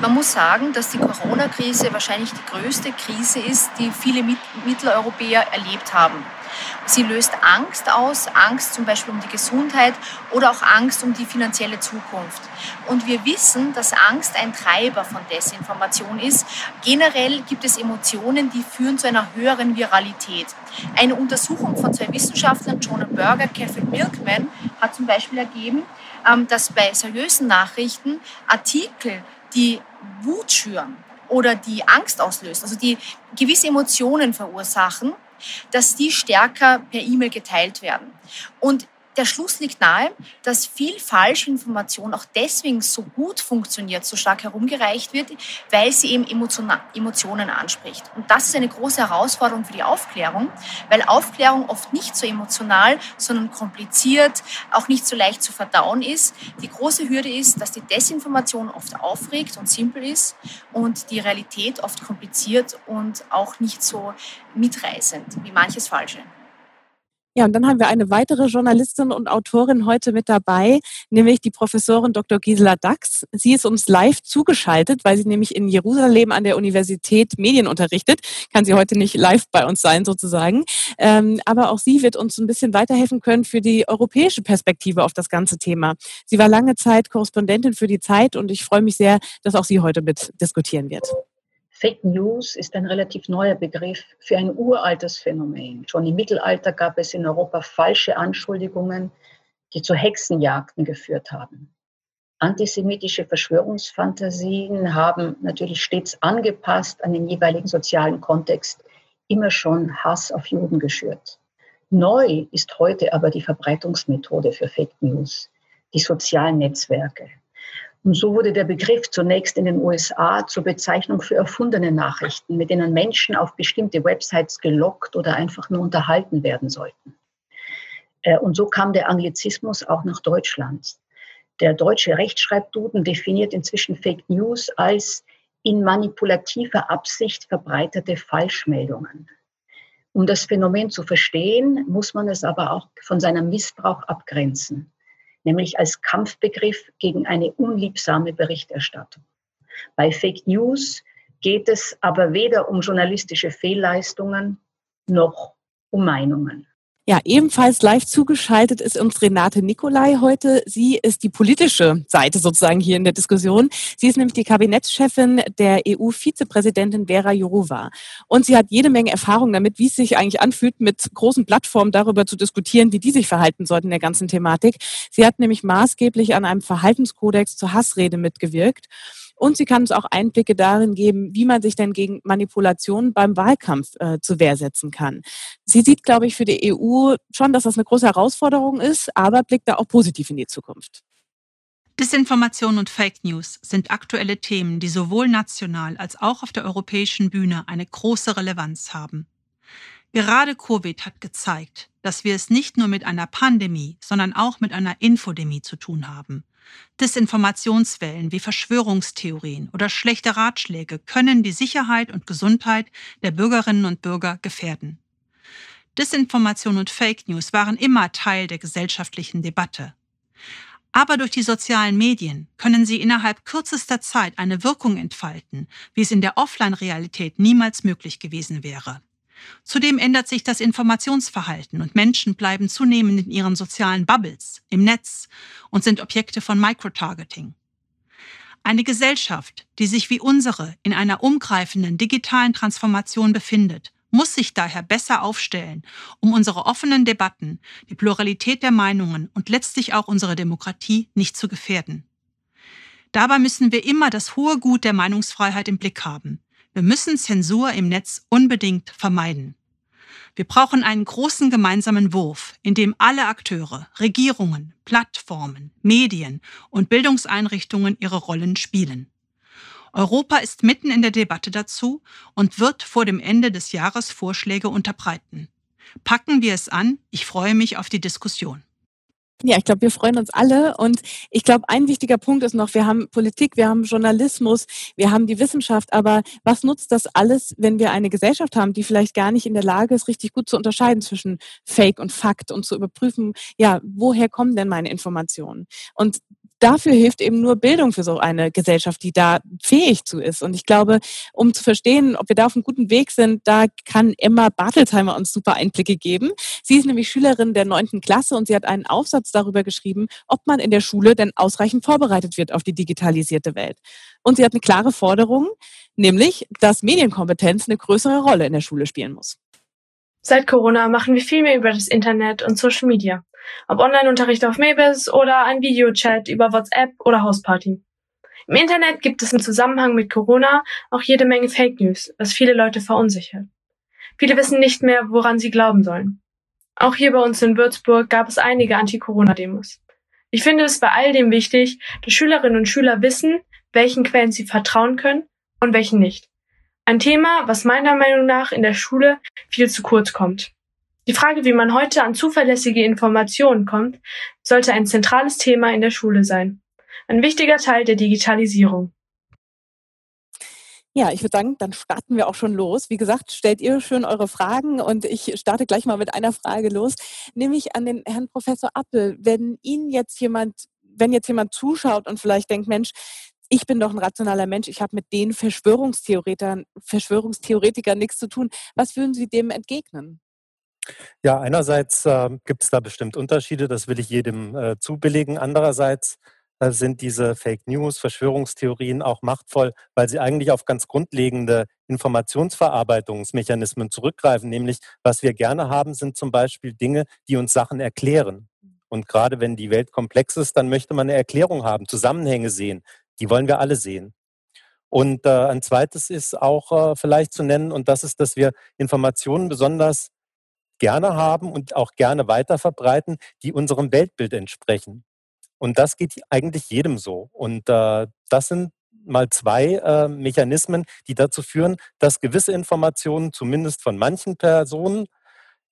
Man muss sagen, dass die Corona-Krise wahrscheinlich die größte Krise ist, die viele Mitteleuropäer erlebt haben. Sie löst Angst aus, Angst zum Beispiel um die Gesundheit oder auch Angst um die finanzielle Zukunft. Und wir wissen, dass Angst ein Treiber von Desinformation ist. Generell gibt es Emotionen, die führen zu einer höheren Viralität. Eine Untersuchung von zwei Wissenschaftlern, Jonah Berger, Kevin Milkman, hat zum Beispiel ergeben, ähm, dass bei seriösen Nachrichten Artikel, die Wut schüren oder die Angst auslösen, also die gewisse Emotionen verursachen, dass die stärker per E-Mail geteilt werden. Und der Schluss liegt nahe, dass viel Falschinformation auch deswegen so gut funktioniert, so stark herumgereicht wird, weil sie eben Emotionen anspricht. Und das ist eine große Herausforderung für die Aufklärung, weil Aufklärung oft nicht so emotional, sondern kompliziert, auch nicht so leicht zu verdauen ist. Die große Hürde ist, dass die Desinformation oft aufregt und simpel ist und die Realität oft kompliziert und auch nicht so mitreißend wie manches Falsche.
Ja, und dann haben wir eine weitere Journalistin und Autorin heute mit dabei, nämlich die Professorin Dr. Gisela Dax. Sie ist uns live zugeschaltet, weil sie nämlich in Jerusalem an der Universität Medien unterrichtet. Kann sie heute nicht live bei uns sein sozusagen. Ähm, aber auch sie wird uns ein bisschen weiterhelfen können für die europäische Perspektive auf das ganze Thema. Sie war lange Zeit Korrespondentin für die Zeit und ich freue mich sehr, dass auch sie heute mit diskutieren wird.
Fake News ist ein relativ neuer Begriff für ein uraltes Phänomen. Schon im Mittelalter gab es in Europa falsche Anschuldigungen, die zu Hexenjagden geführt haben. Antisemitische Verschwörungsfantasien haben natürlich stets angepasst an den jeweiligen sozialen Kontext immer schon Hass auf Juden geschürt. Neu ist heute aber die Verbreitungsmethode für Fake News, die sozialen Netzwerke. Und so wurde der Begriff zunächst in den USA zur Bezeichnung für erfundene Nachrichten, mit denen Menschen auf bestimmte Websites gelockt oder einfach nur unterhalten werden sollten. Äh, und so kam der Anglizismus auch nach Deutschland. Der deutsche Rechtschreibduden definiert inzwischen Fake News als in manipulativer Absicht verbreitete Falschmeldungen. Um das Phänomen zu verstehen, muss man es aber auch von seinem Missbrauch abgrenzen nämlich als Kampfbegriff gegen eine unliebsame Berichterstattung. Bei Fake News geht es aber weder um journalistische Fehlleistungen noch um Meinungen.
Ja, ebenfalls live zugeschaltet ist uns Renate Nicolai heute. Sie ist die politische Seite sozusagen hier in der Diskussion. Sie ist nämlich die Kabinettschefin der EU-Vizepräsidentin Vera Jourova. Und sie hat jede Menge Erfahrung damit, wie es sich eigentlich anfühlt, mit großen Plattformen darüber zu diskutieren, wie die sich verhalten sollten in der ganzen Thematik. Sie hat nämlich maßgeblich an einem Verhaltenskodex zur Hassrede mitgewirkt. Und sie kann uns auch Einblicke darin geben, wie man sich denn gegen Manipulationen beim Wahlkampf äh, zu Wehr setzen kann. Sie sieht, glaube ich, für die EU schon, dass das eine große Herausforderung ist, aber blickt da auch positiv in die Zukunft.
Disinformation und Fake News sind aktuelle Themen, die sowohl national als auch auf der europäischen Bühne eine große Relevanz haben. Gerade Covid hat gezeigt, dass wir es nicht nur mit einer Pandemie, sondern auch mit einer Infodemie zu tun haben. Desinformationswellen wie Verschwörungstheorien oder schlechte Ratschläge können die Sicherheit und Gesundheit der Bürgerinnen und Bürger gefährden. Desinformation und Fake News waren immer Teil der gesellschaftlichen Debatte. Aber durch die sozialen Medien können sie innerhalb kürzester Zeit eine Wirkung entfalten, wie es in der Offline-Realität niemals möglich gewesen wäre. Zudem ändert sich das Informationsverhalten und Menschen bleiben zunehmend in ihren sozialen Bubbles, im Netz und sind Objekte von Microtargeting. Eine Gesellschaft, die sich wie unsere in einer umgreifenden digitalen Transformation befindet, muss sich daher besser aufstellen, um unsere offenen Debatten, die Pluralität der Meinungen und letztlich auch unsere Demokratie nicht zu gefährden. Dabei müssen wir immer das hohe Gut der Meinungsfreiheit im Blick haben, Wir müssen Zensur im Netz unbedingt vermeiden. Wir brauchen einen großen gemeinsamen Wurf, in dem alle Akteure, Regierungen, Plattformen, Medien und Bildungseinrichtungen ihre Rollen spielen. Europa ist mitten in der Debatte dazu und wird vor dem Ende des Jahres Vorschläge unterbreiten. Packen wir es an. Ich freue mich auf die Diskussion.
Ja, ich glaube, wir freuen uns alle. Und ich glaube, ein wichtiger Punkt ist noch, wir haben Politik, wir haben Journalismus, wir haben die Wissenschaft. Aber was nutzt das alles, wenn wir eine Gesellschaft haben, die vielleicht gar nicht in der Lage ist, richtig gut zu unterscheiden zwischen Fake und Fakt und zu überprüfen, ja, woher kommen denn meine Informationen? Und dafür hilft eben nur Bildung für so eine Gesellschaft, die da fähig zu ist. Und ich glaube, um zu verstehen, ob wir da auf einem guten Weg sind, da kann Emma Bartelsheimer uns super Einblicke geben. Sie ist nämlich Schülerin der neunten Klasse und sie hat einen Aufsatz darüber geschrieben, ob man in der Schule denn ausreichend vorbereitet wird auf die digitalisierte Welt. Und sie hat eine klare Forderung, nämlich, dass Medienkompetenz eine größere Rolle in der Schule spielen muss.
Seit Corona machen wir viel mehr über das Internet und Social Media ob Online-Unterricht auf Mabis oder ein Videochat über WhatsApp oder Hausparty. Im Internet gibt es im Zusammenhang mit Corona auch jede Menge Fake News, was viele Leute verunsichert. Viele wissen nicht mehr, woran sie glauben sollen. Auch hier bei uns in Würzburg gab es einige Anti-Corona-Demos. Ich finde es bei all dem wichtig, dass Schülerinnen und Schüler wissen, welchen Quellen sie vertrauen können und welchen nicht. Ein Thema, was meiner Meinung nach in der Schule viel zu kurz kommt. Die Frage, wie man heute an zuverlässige Informationen kommt, sollte ein zentrales Thema in der Schule sein. Ein wichtiger Teil der Digitalisierung.
Ja, ich würde sagen, dann starten wir auch schon los. Wie gesagt, stellt ihr schön eure Fragen und ich starte gleich mal mit einer Frage los, nämlich an den Herrn Professor Appel. Wenn Ihnen jetzt jemand, wenn jetzt jemand zuschaut und vielleicht denkt, Mensch, ich bin doch ein rationaler Mensch, ich habe mit den Verschwörungstheoretikern, Verschwörungstheoretikern nichts zu tun. Was würden Sie dem entgegnen?
Ja, einerseits äh, gibt es da bestimmt Unterschiede, das will ich jedem äh, zubilligen. Andererseits äh, sind diese Fake News, Verschwörungstheorien auch machtvoll, weil sie eigentlich auf ganz grundlegende Informationsverarbeitungsmechanismen zurückgreifen. Nämlich, was wir gerne haben, sind zum Beispiel Dinge, die uns Sachen erklären. Und gerade wenn die Welt komplex ist, dann möchte man eine Erklärung haben, Zusammenhänge sehen. Die wollen wir alle sehen. Und äh, ein zweites ist auch äh, vielleicht zu nennen, und das ist, dass wir Informationen besonders gerne haben und auch gerne weiterverbreiten, die unserem Weltbild entsprechen. Und das geht eigentlich jedem so. Und äh, das sind mal zwei äh, Mechanismen, die dazu führen, dass gewisse Informationen zumindest von manchen Personen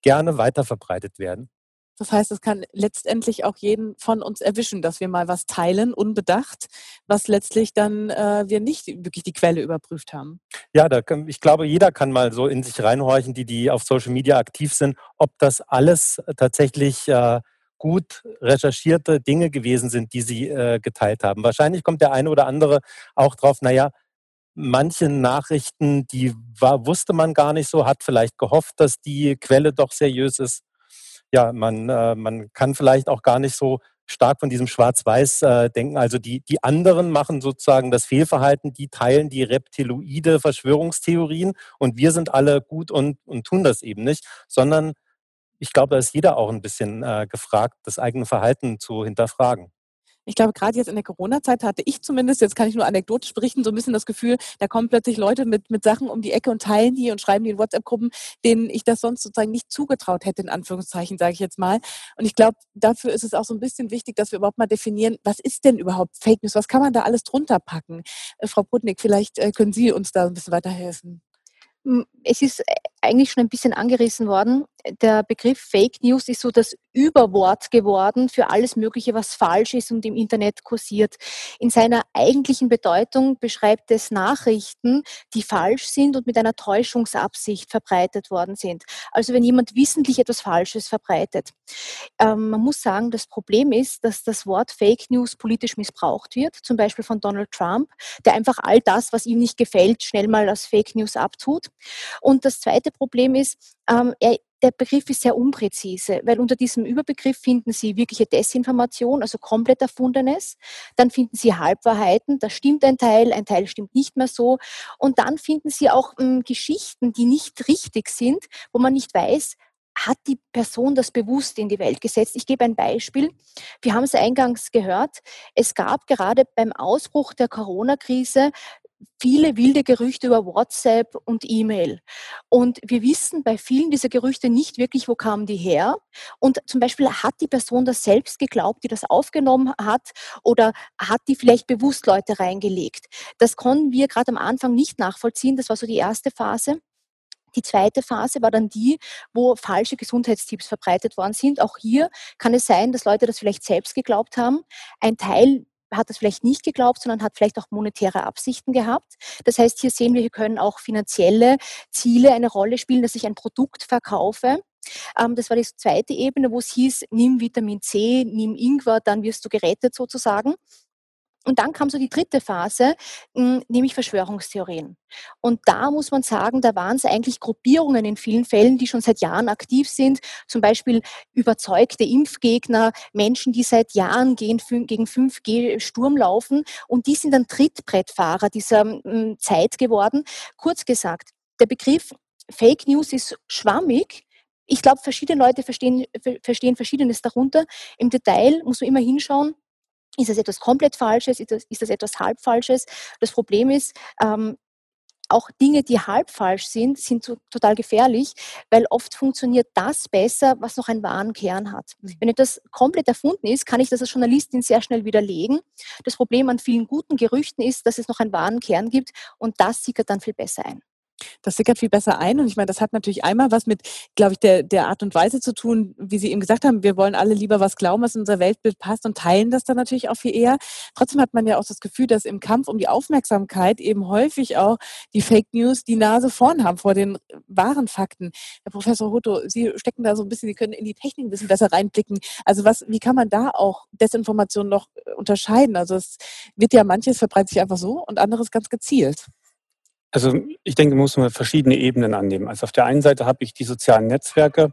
gerne weiterverbreitet werden.
Das heißt, es kann letztendlich auch jeden von uns erwischen, dass wir mal was teilen, unbedacht, was letztlich dann äh, wir nicht wirklich die Quelle überprüft haben.
Ja, da kann, ich glaube, jeder kann mal so in sich reinhorchen, die, die auf Social Media aktiv sind, ob das alles tatsächlich äh, gut recherchierte Dinge gewesen sind, die sie äh, geteilt haben. Wahrscheinlich kommt der eine oder andere auch drauf, naja, manche Nachrichten, die war, wusste man gar nicht so, hat vielleicht gehofft, dass die Quelle doch seriös ist ja, man, äh, man kann vielleicht auch gar nicht so stark von diesem Schwarz-Weiß äh, denken. Also die, die anderen machen sozusagen das Fehlverhalten, die teilen die reptiloide Verschwörungstheorien und wir sind alle gut und, und tun das eben nicht, sondern ich glaube, da ist jeder auch ein bisschen äh, gefragt, das eigene Verhalten zu hinterfragen.
Ich glaube, gerade jetzt in der Corona-Zeit hatte ich zumindest, jetzt kann ich nur anekdotisch berichten, so ein bisschen das Gefühl, da kommen plötzlich Leute mit, mit Sachen um die Ecke und teilen die und schreiben die in WhatsApp-Gruppen, denen ich das sonst sozusagen nicht zugetraut hätte, in Anführungszeichen, sage ich jetzt mal. Und ich glaube, dafür ist es auch so ein bisschen wichtig, dass wir überhaupt mal definieren, was ist denn überhaupt Fake News? Was kann man da alles drunter packen? Äh, Frau Putnik, vielleicht äh, können Sie uns da ein bisschen weiterhelfen.
Es ist eigentlich schon ein bisschen angerissen worden. Der Begriff Fake News ist so das Überwort geworden für alles Mögliche, was falsch ist und im Internet kursiert. In seiner eigentlichen Bedeutung beschreibt es Nachrichten, die falsch sind und mit einer Täuschungsabsicht verbreitet worden sind. Also wenn jemand wissentlich etwas Falsches verbreitet. Ähm, man muss sagen, das Problem ist, dass das Wort Fake News politisch missbraucht wird, zum Beispiel von Donald Trump, der einfach all das, was ihm nicht gefällt, schnell mal als Fake News abtut. Und das zweite Problem ist, ähm, er, der Begriff ist sehr unpräzise, weil unter diesem Überbegriff finden Sie wirkliche Desinformation, also komplett Erfundenes. Dann finden Sie Halbwahrheiten, da stimmt ein Teil, ein Teil stimmt nicht mehr so. Und dann finden Sie auch ähm, Geschichten, die nicht richtig sind, wo man nicht weiß, hat die Person das bewusst in die Welt gesetzt? Ich gebe ein Beispiel. Wir haben es eingangs gehört. Es gab gerade beim Ausbruch der Corona-Krise viele wilde Gerüchte über WhatsApp und E-Mail. Und wir wissen bei vielen dieser Gerüchte nicht wirklich, wo kamen die her. Und zum Beispiel hat die Person das selbst geglaubt, die das aufgenommen hat, oder hat die vielleicht bewusst Leute reingelegt. Das konnten wir gerade am Anfang nicht nachvollziehen. Das war so die erste Phase. Die zweite Phase war dann die, wo falsche Gesundheitstipps verbreitet worden sind. Auch hier kann es sein, dass Leute das vielleicht selbst geglaubt haben. Ein Teil hat das vielleicht nicht geglaubt, sondern hat vielleicht auch monetäre Absichten gehabt. Das heißt, hier sehen wir, hier können auch finanzielle Ziele eine Rolle spielen, dass ich ein Produkt verkaufe. Ähm, das war die zweite Ebene, wo es hieß, nimm Vitamin C, nimm Ingwer, dann wirst du gerettet sozusagen. Und dann kam so die dritte Phase, hm, nämlich Verschwörungstheorien. Und da muss man sagen, da waren es eigentlich Gruppierungen in vielen Fällen, die schon seit Jahren aktiv sind. Zum Beispiel überzeugte Impfgegner, Menschen, die seit Jahren gegen 5G Sturm laufen. Und die sind dann Trittbrettfahrer dieser hm, Zeit geworden. Kurz gesagt, der Begriff Fake News ist schwammig. Ich glaube, verschiedene Leute verstehen, verstehen Verschiedenes darunter. Im Detail muss man immer hinschauen, ist das etwas komplett Falsches? Ist das, ist das etwas halb Falsches? Das Problem ist, ähm, auch Dinge, die halb falsch sind, sind so, total gefährlich, weil oft funktioniert das besser, was noch einen wahren Kern hat. Mhm. Wenn etwas komplett erfunden ist, kann ich das als Journalistin sehr schnell widerlegen. Das Problem an vielen guten Gerüchten ist, dass es noch einen wahren Kern gibt und das sickert dann viel besser ein.
Das sickert viel besser ein. Und ich meine, das hat natürlich einmal was mit, glaube ich, der, der Art und Weise zu tun, wie Sie eben gesagt haben, wir wollen alle lieber was glauben, was in unser Weltbild passt und teilen das dann natürlich auch viel eher. Trotzdem hat man ja auch das Gefühl, dass im Kampf um die Aufmerksamkeit eben häufig auch die Fake News die Nase vorn haben vor den wahren Fakten. Herr Professor Hutto, Sie stecken da so ein bisschen, Sie können in die Technik ein bisschen besser reinblicken. Also was, wie kann man da auch Desinformation noch unterscheiden? Also es wird ja manches verbreitet sich einfach so und anderes ganz gezielt.
Also ich denke, man muss mal verschiedene Ebenen annehmen. Also auf der einen Seite habe ich die sozialen Netzwerke,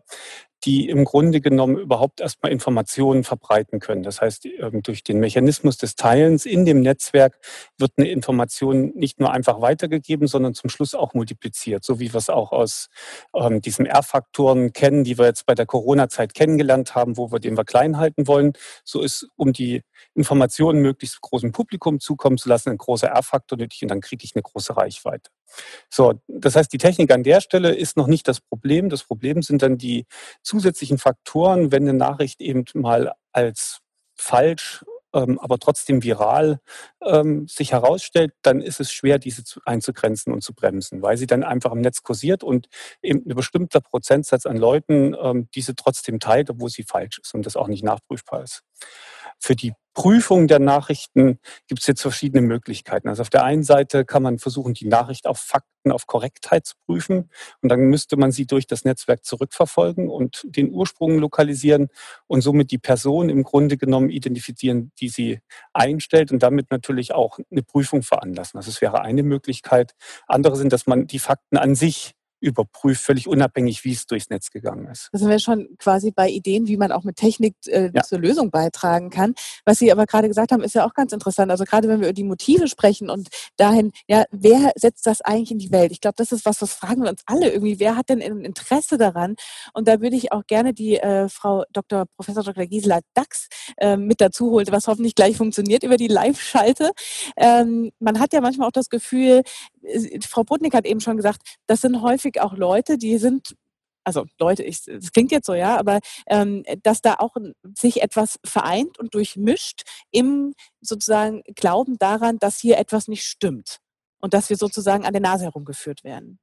die im Grunde genommen überhaupt erstmal Informationen verbreiten können. Das heißt, ähm, durch den Mechanismus des Teilens in dem Netzwerk wird eine Information nicht nur einfach weitergegeben, sondern zum Schluss auch multipliziert, so wie wir es auch aus ähm, diesen R-Faktoren kennen, die wir jetzt bei der Corona-Zeit kennengelernt haben, wo wir den wir klein halten wollen. So ist, um die Informationen möglichst großem Publikum zukommen zu lassen, ein großer R-Faktor nötig und dann kriege ich eine große Reichweite. So, das heißt, die Technik an der Stelle ist noch nicht das Problem. Das Problem sind dann die zusätzlichen Faktoren, wenn eine Nachricht eben mal als falsch, ähm, aber trotzdem viral ähm, sich herausstellt, dann ist es schwer, diese zu, einzugrenzen und zu bremsen, weil sie dann einfach im Netz kursiert und eben ein bestimmter Prozentsatz an Leuten ähm, diese trotzdem teilt, obwohl sie falsch ist und das auch nicht nachprüfbar ist. Für die Prüfung der Nachrichten gibt es jetzt verschiedene Möglichkeiten. Also auf der einen Seite kann man versuchen, die Nachricht auf Fakten, auf Korrektheit zu prüfen. Und dann müsste man sie durch das Netzwerk zurückverfolgen und den Ursprung lokalisieren und somit die Person im Grunde genommen identifizieren, die sie einstellt und damit natürlich auch eine Prüfung veranlassen. Also das wäre eine Möglichkeit. Andere sind, dass man die Fakten an sich überprüft, völlig unabhängig, wie es durchs Netz gegangen ist.
Da sind wir schon quasi bei Ideen, wie man auch mit Technik äh, ja. zur Lösung beitragen kann. Was Sie aber gerade gesagt haben, ist ja auch ganz interessant. Also gerade wenn wir über die Motive sprechen und dahin, ja, wer setzt das eigentlich in die Welt? Ich glaube, das ist was, was fragen wir uns alle irgendwie. Wer hat denn ein Interesse daran? Und da würde ich auch gerne die äh, Frau Dr. Professor Dr. Gisela Dax äh, mit dazu holen, was hoffentlich gleich funktioniert über die Live-Schalte. Ähm, man hat ja manchmal auch das Gefühl, äh, Frau Butnik hat eben schon gesagt, das sind häufig auch Leute, die sind also Leute, ich, das klingt jetzt so, ja, aber ähm, dass da auch sich etwas vereint und durchmischt im sozusagen Glauben daran, dass hier etwas nicht stimmt und dass wir sozusagen an der Nase herumgeführt werden.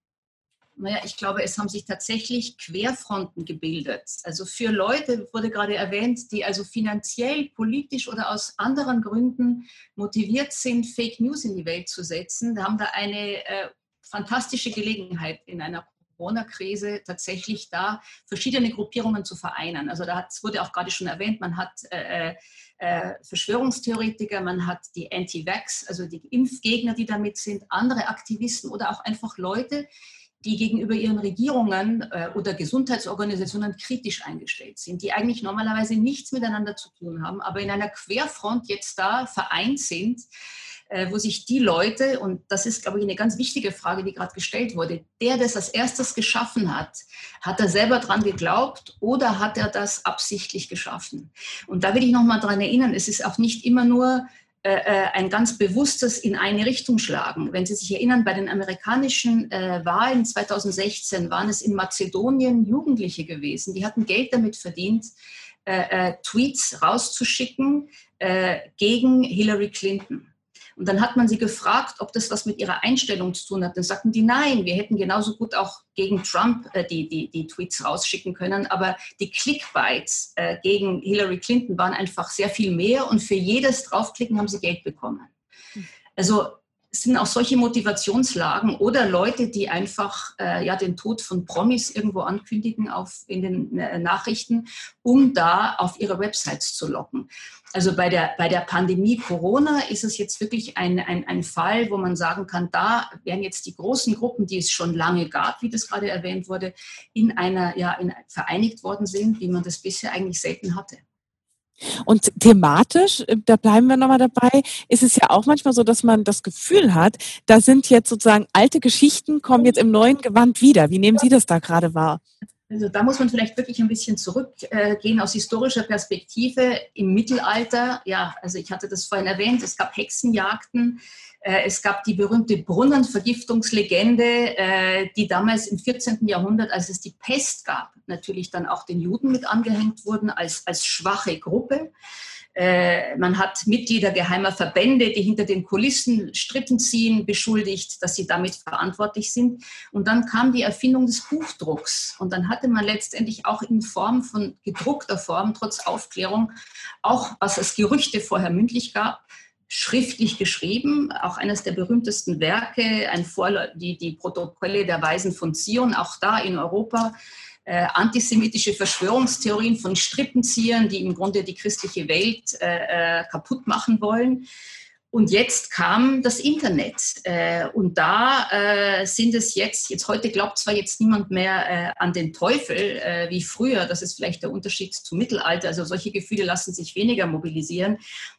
Naja, ich glaube, es haben sich tatsächlich Querfronten gebildet. Also für Leute, wurde gerade erwähnt, die also finanziell, politisch oder aus anderen Gründen motiviert sind, Fake News in die Welt zu setzen, da haben da eine äh, fantastische Gelegenheit in einer Corona-Krise tatsächlich da verschiedene Gruppierungen zu vereinen. Also da wurde auch gerade schon erwähnt, man hat äh, äh, äh, Verschwörungstheoretiker, man hat die Anti-Vax, also die Impfgegner, die damit sind, andere Aktivisten oder auch einfach Leute, die gegenüber ihren Regierungen äh, oder Gesundheitsorganisationen kritisch eingestellt sind, die eigentlich normalerweise nichts miteinander zu tun haben, aber in einer Querfront jetzt da vereint sind, wo sich die Leute, und das ist, glaube ich, eine ganz wichtige Frage, die gerade gestellt wurde, der, der das als erstes geschaffen hat, hat er selber dran geglaubt oder hat er das absichtlich geschaffen? Und da will ich nochmal dran erinnern, es ist auch nicht immer nur äh, äh, ein ganz bewusstes in eine Richtung schlagen. Wenn Sie sich erinnern, bei den amerikanischen äh, Wahlen 2016 waren es in Mazedonien Jugendliche gewesen, die hatten Geld damit verdient, äh, äh Tweets rauszuschicken äh, gegen Hillary Clinton. Und dann hat man sie gefragt, ob das was mit ihrer Einstellung zu tun hat. Dann sagten die, nein, wir hätten genauso gut auch gegen Trump äh, die, die, die Tweets rausschicken können. Aber die Clickbites äh, gegen Hillary Clinton waren einfach sehr viel mehr und für jedes Draufklicken haben sie Geld bekommen. Also es sind auch solche Motivationslagen oder Leute, die einfach äh, ja, den Tod von Promis irgendwo ankündigen auf, in den äh, Nachrichten, um da auf ihre Websites zu locken. Also bei der, bei der Pandemie Corona ist es jetzt wirklich ein, ein, ein Fall, wo man sagen kann, da werden jetzt die großen Gruppen, die es schon lange gab, wie das gerade erwähnt wurde, in einer, ja, in, vereinigt worden sind, wie man das bisher eigentlich selten hatte.
Und thematisch, äh, da bleiben wir nochmal dabei, ist es ja auch manchmal so, dass man das Gefühl hat, da sind jetzt sozusagen alte Geschichten, kommen jetzt im neuen Gewand wieder. Wie nehmen Sie das da gerade wahr?
Also da muss man vielleicht wirklich ein bisschen zurückgehen aus historischer Perspektive. Im Mittelalter, ja, also ich hatte das vorhin erwähnt, es gab Hexenjagden, äh, es gab die berühmte Brunnenvergiftungslegende, äh, die damals im 14. Jahrhundert, als es die Pest gab, natürlich dann auch den Juden mit angehängt wurden als, als schwache Gruppe. Äh, man hat Mitglieder geheimer Verbände, die hinter den Kulissen Stritten ziehen, beschuldigt, dass sie damit verantwortlich sind. Und dann kam die Erfindung des Buchdrucks. Und dann hatte man letztendlich auch in Form von gedruckter Form, trotz Aufklärung, auch was es Gerüchte vorher mündlich gab, schriftlich geschrieben, auch eines der berühmtesten Werke, ein Vorla die, die Protokolle der Weisen von Zion, auch da in Europa äh, antisemitische Verschwörungstheorien von Strippenziehern, die im Grunde die christliche Welt äh, äh, kaputt machen wollen. Und jetzt kam das Internet. Äh, und da äh, sind es jetzt, jetzt heute glaubt zwar jetzt niemand mehr an den Teufel wie früher, das ist vielleicht der Unterschied zum Mittelalter, also solche Gefühle lassen sich weniger mobilisieren.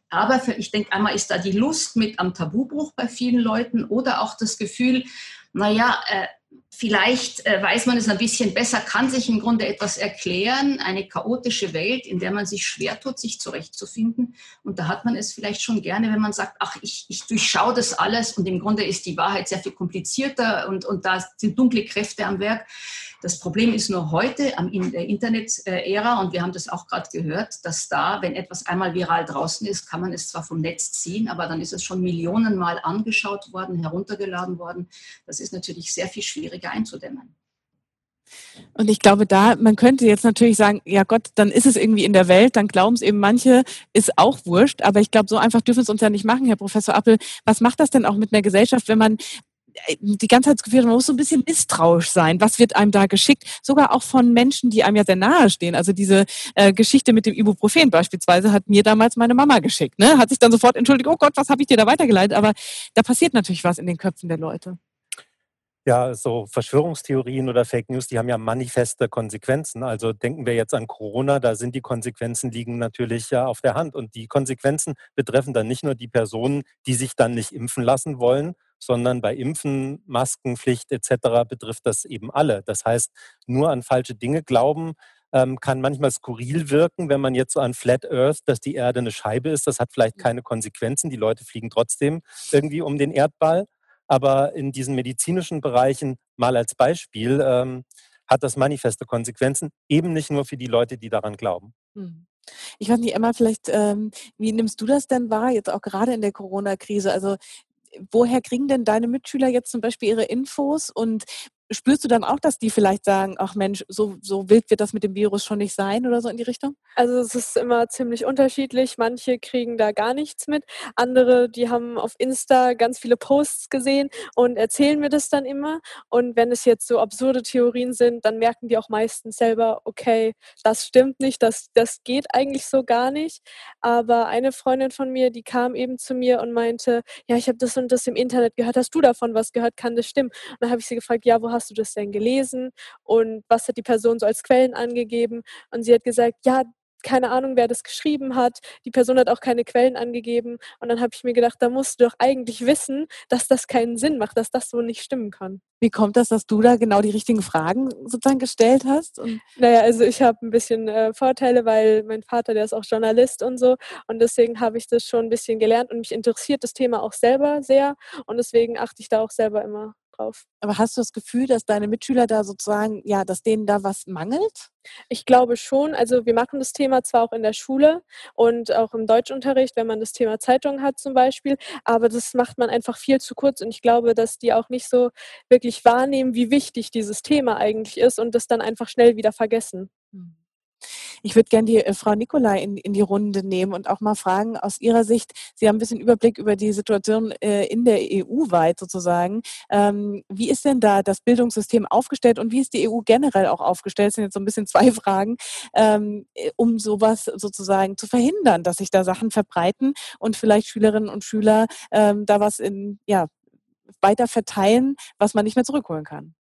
Aber für, ich denke, einmal ist da die Lust mit am Tabubruch bei vielen Leuten oder auch das Gefühl, naja, Vielleicht äh, weiß man es ein bisschen besser, kann sich im Grunde etwas erklären, eine chaotische Welt, in der man sich schwer tut, sich zurechtzufinden. Und da hat man es vielleicht schon gerne, wenn man sagt, ach, ich, ich durchschaue das alles und im Grunde ist die Wahrheit sehr viel komplizierter und, und da sind dunkle Kräfte am Werk. Das Problem ist nur heute in der Internet-Ära, und wir haben das auch gerade gehört, dass da, wenn etwas einmal viral draußen ist, kann man es zwar vom Netz ziehen, aber dann ist es schon Millionenmal angeschaut worden, heruntergeladen worden. Das ist natürlich sehr viel schwieriger einzudämmen.
Und ich glaube, da, man könnte jetzt natürlich sagen, ja Gott, dann ist es irgendwie in der Welt, dann glauben es eben manche, ist auch wurscht. Aber ich glaube, so einfach dürfen es uns ja nicht machen, Herr Professor Appel. Was macht das denn auch mit einer Gesellschaft, wenn man äh, die ganze Zeit das Gefühl, man muss so ein bisschen misstrauisch sein. Was wird einem da geschickt? Sogar auch von Menschen, die einem ja sehr nahe stehen. Also diese äh, Geschichte mit dem Ibuprofen beispielsweise hat mir damals meine Mama geschickt. Ne? Hat sich dann sofort entschuldigt, oh Gott, was habe ich dir da weitergeleitet? Aber da passiert natürlich was in den Köpfen der Leute.
Ja, so Verschwörungstheorien oder Fake News, die haben ja manifeste Konsequenzen. Also denken wir jetzt an Corona, da sind die Konsequenzen liegen natürlich ja auf der Hand. Und die Konsequenzen betreffen dann nicht nur die Personen, die sich dann nicht impfen lassen wollen, sondern bei Impfen, Maskenpflicht etc. betrifft das eben alle. Das heißt, nur an falsche Dinge glauben ähm, kann manchmal skurril wirken, wenn man jetzt so an Flat Earth, dass die Erde eine Scheibe ist. Das hat vielleicht keine Konsequenzen. Die Leute fliegen trotzdem irgendwie um den Erdball. Aber in diesen medizinischen Bereichen, mal als Beispiel, ähm, hat das manifeste Konsequenzen, eben nicht nur für die Leute, die daran glauben.
Hm. Ich weiß nicht, Emma, vielleicht, ähm, wie nimmst du das denn wahr, jetzt auch gerade in der Corona-Krise? Also woher kriegen denn deine Mitschüler jetzt zum Beispiel ihre Infos? Und spürst du dann auch, dass die vielleicht sagen, ach Mensch, so, so wild wird das mit dem Virus schon nicht sein oder so in die Richtung?
Also es ist immer ziemlich unterschiedlich. Manche kriegen da gar nichts mit. Andere, die haben auf Insta ganz viele Posts gesehen und erzählen mir das dann immer. Und wenn es jetzt so absurde Theorien sind, dann merken die auch meistens selber, okay, das stimmt nicht, das, das geht eigentlich so gar nicht. Aber eine Freundin von mir, die kam eben zu mir und meinte, ja, ich habe das und das im Internet gehört. Hast du davon was gehört? Kann das stimmen? Und dann habe ich sie gefragt, ja, wo hast du das denn gelesen und was hat die Person so als Quellen angegeben? Und sie hat gesagt, ja, keine Ahnung, wer das geschrieben hat. Die Person hat auch keine Quellen angegeben. Und dann habe ich mir gedacht, da musst du doch eigentlich wissen, dass das keinen Sinn macht, dass das so nicht stimmen kann.
Wie kommt das, dass du da genau die richtigen Fragen sozusagen gestellt hast? Und
naja, also ich habe ein bisschen äh, Vorteile, weil mein Vater, der ist auch Journalist und so. Und deswegen habe ich das schon ein bisschen gelernt und mich interessiert das Thema auch selber sehr. Und deswegen achte ich da auch selber immer drauf.
Aber hast du das Gefühl, dass deine Mitschüler da sozusagen, ja, dass denen da was mangelt?
Ich glaube schon. Also wir machen das Thema zwar auch in der Schule und auch im Deutschunterricht, wenn man das Thema Zeitung hat zum Beispiel, aber das macht man einfach viel zu kurz und ich glaube, dass die auch nicht so wirklich wahrnehmen, wie wichtig dieses Thema eigentlich ist und das dann einfach schnell wieder vergessen.
Mhm. Ich würde gerne die äh, Frau Nicolai in, in die Runde nehmen und auch mal fragen, aus Ihrer Sicht, Sie haben ein bisschen Überblick über die Situation äh, in der EU weit sozusagen. Ähm, wie ist denn da das Bildungssystem aufgestellt und wie ist die EU generell auch aufgestellt? Das sind jetzt so ein bisschen zwei Fragen, ähm, äh, um sowas sozusagen zu verhindern, dass sich da Sachen verbreiten und vielleicht Schülerinnen und Schüler ähm, da was in, ja, weiter verteilen, was man nicht mehr zurückholen kann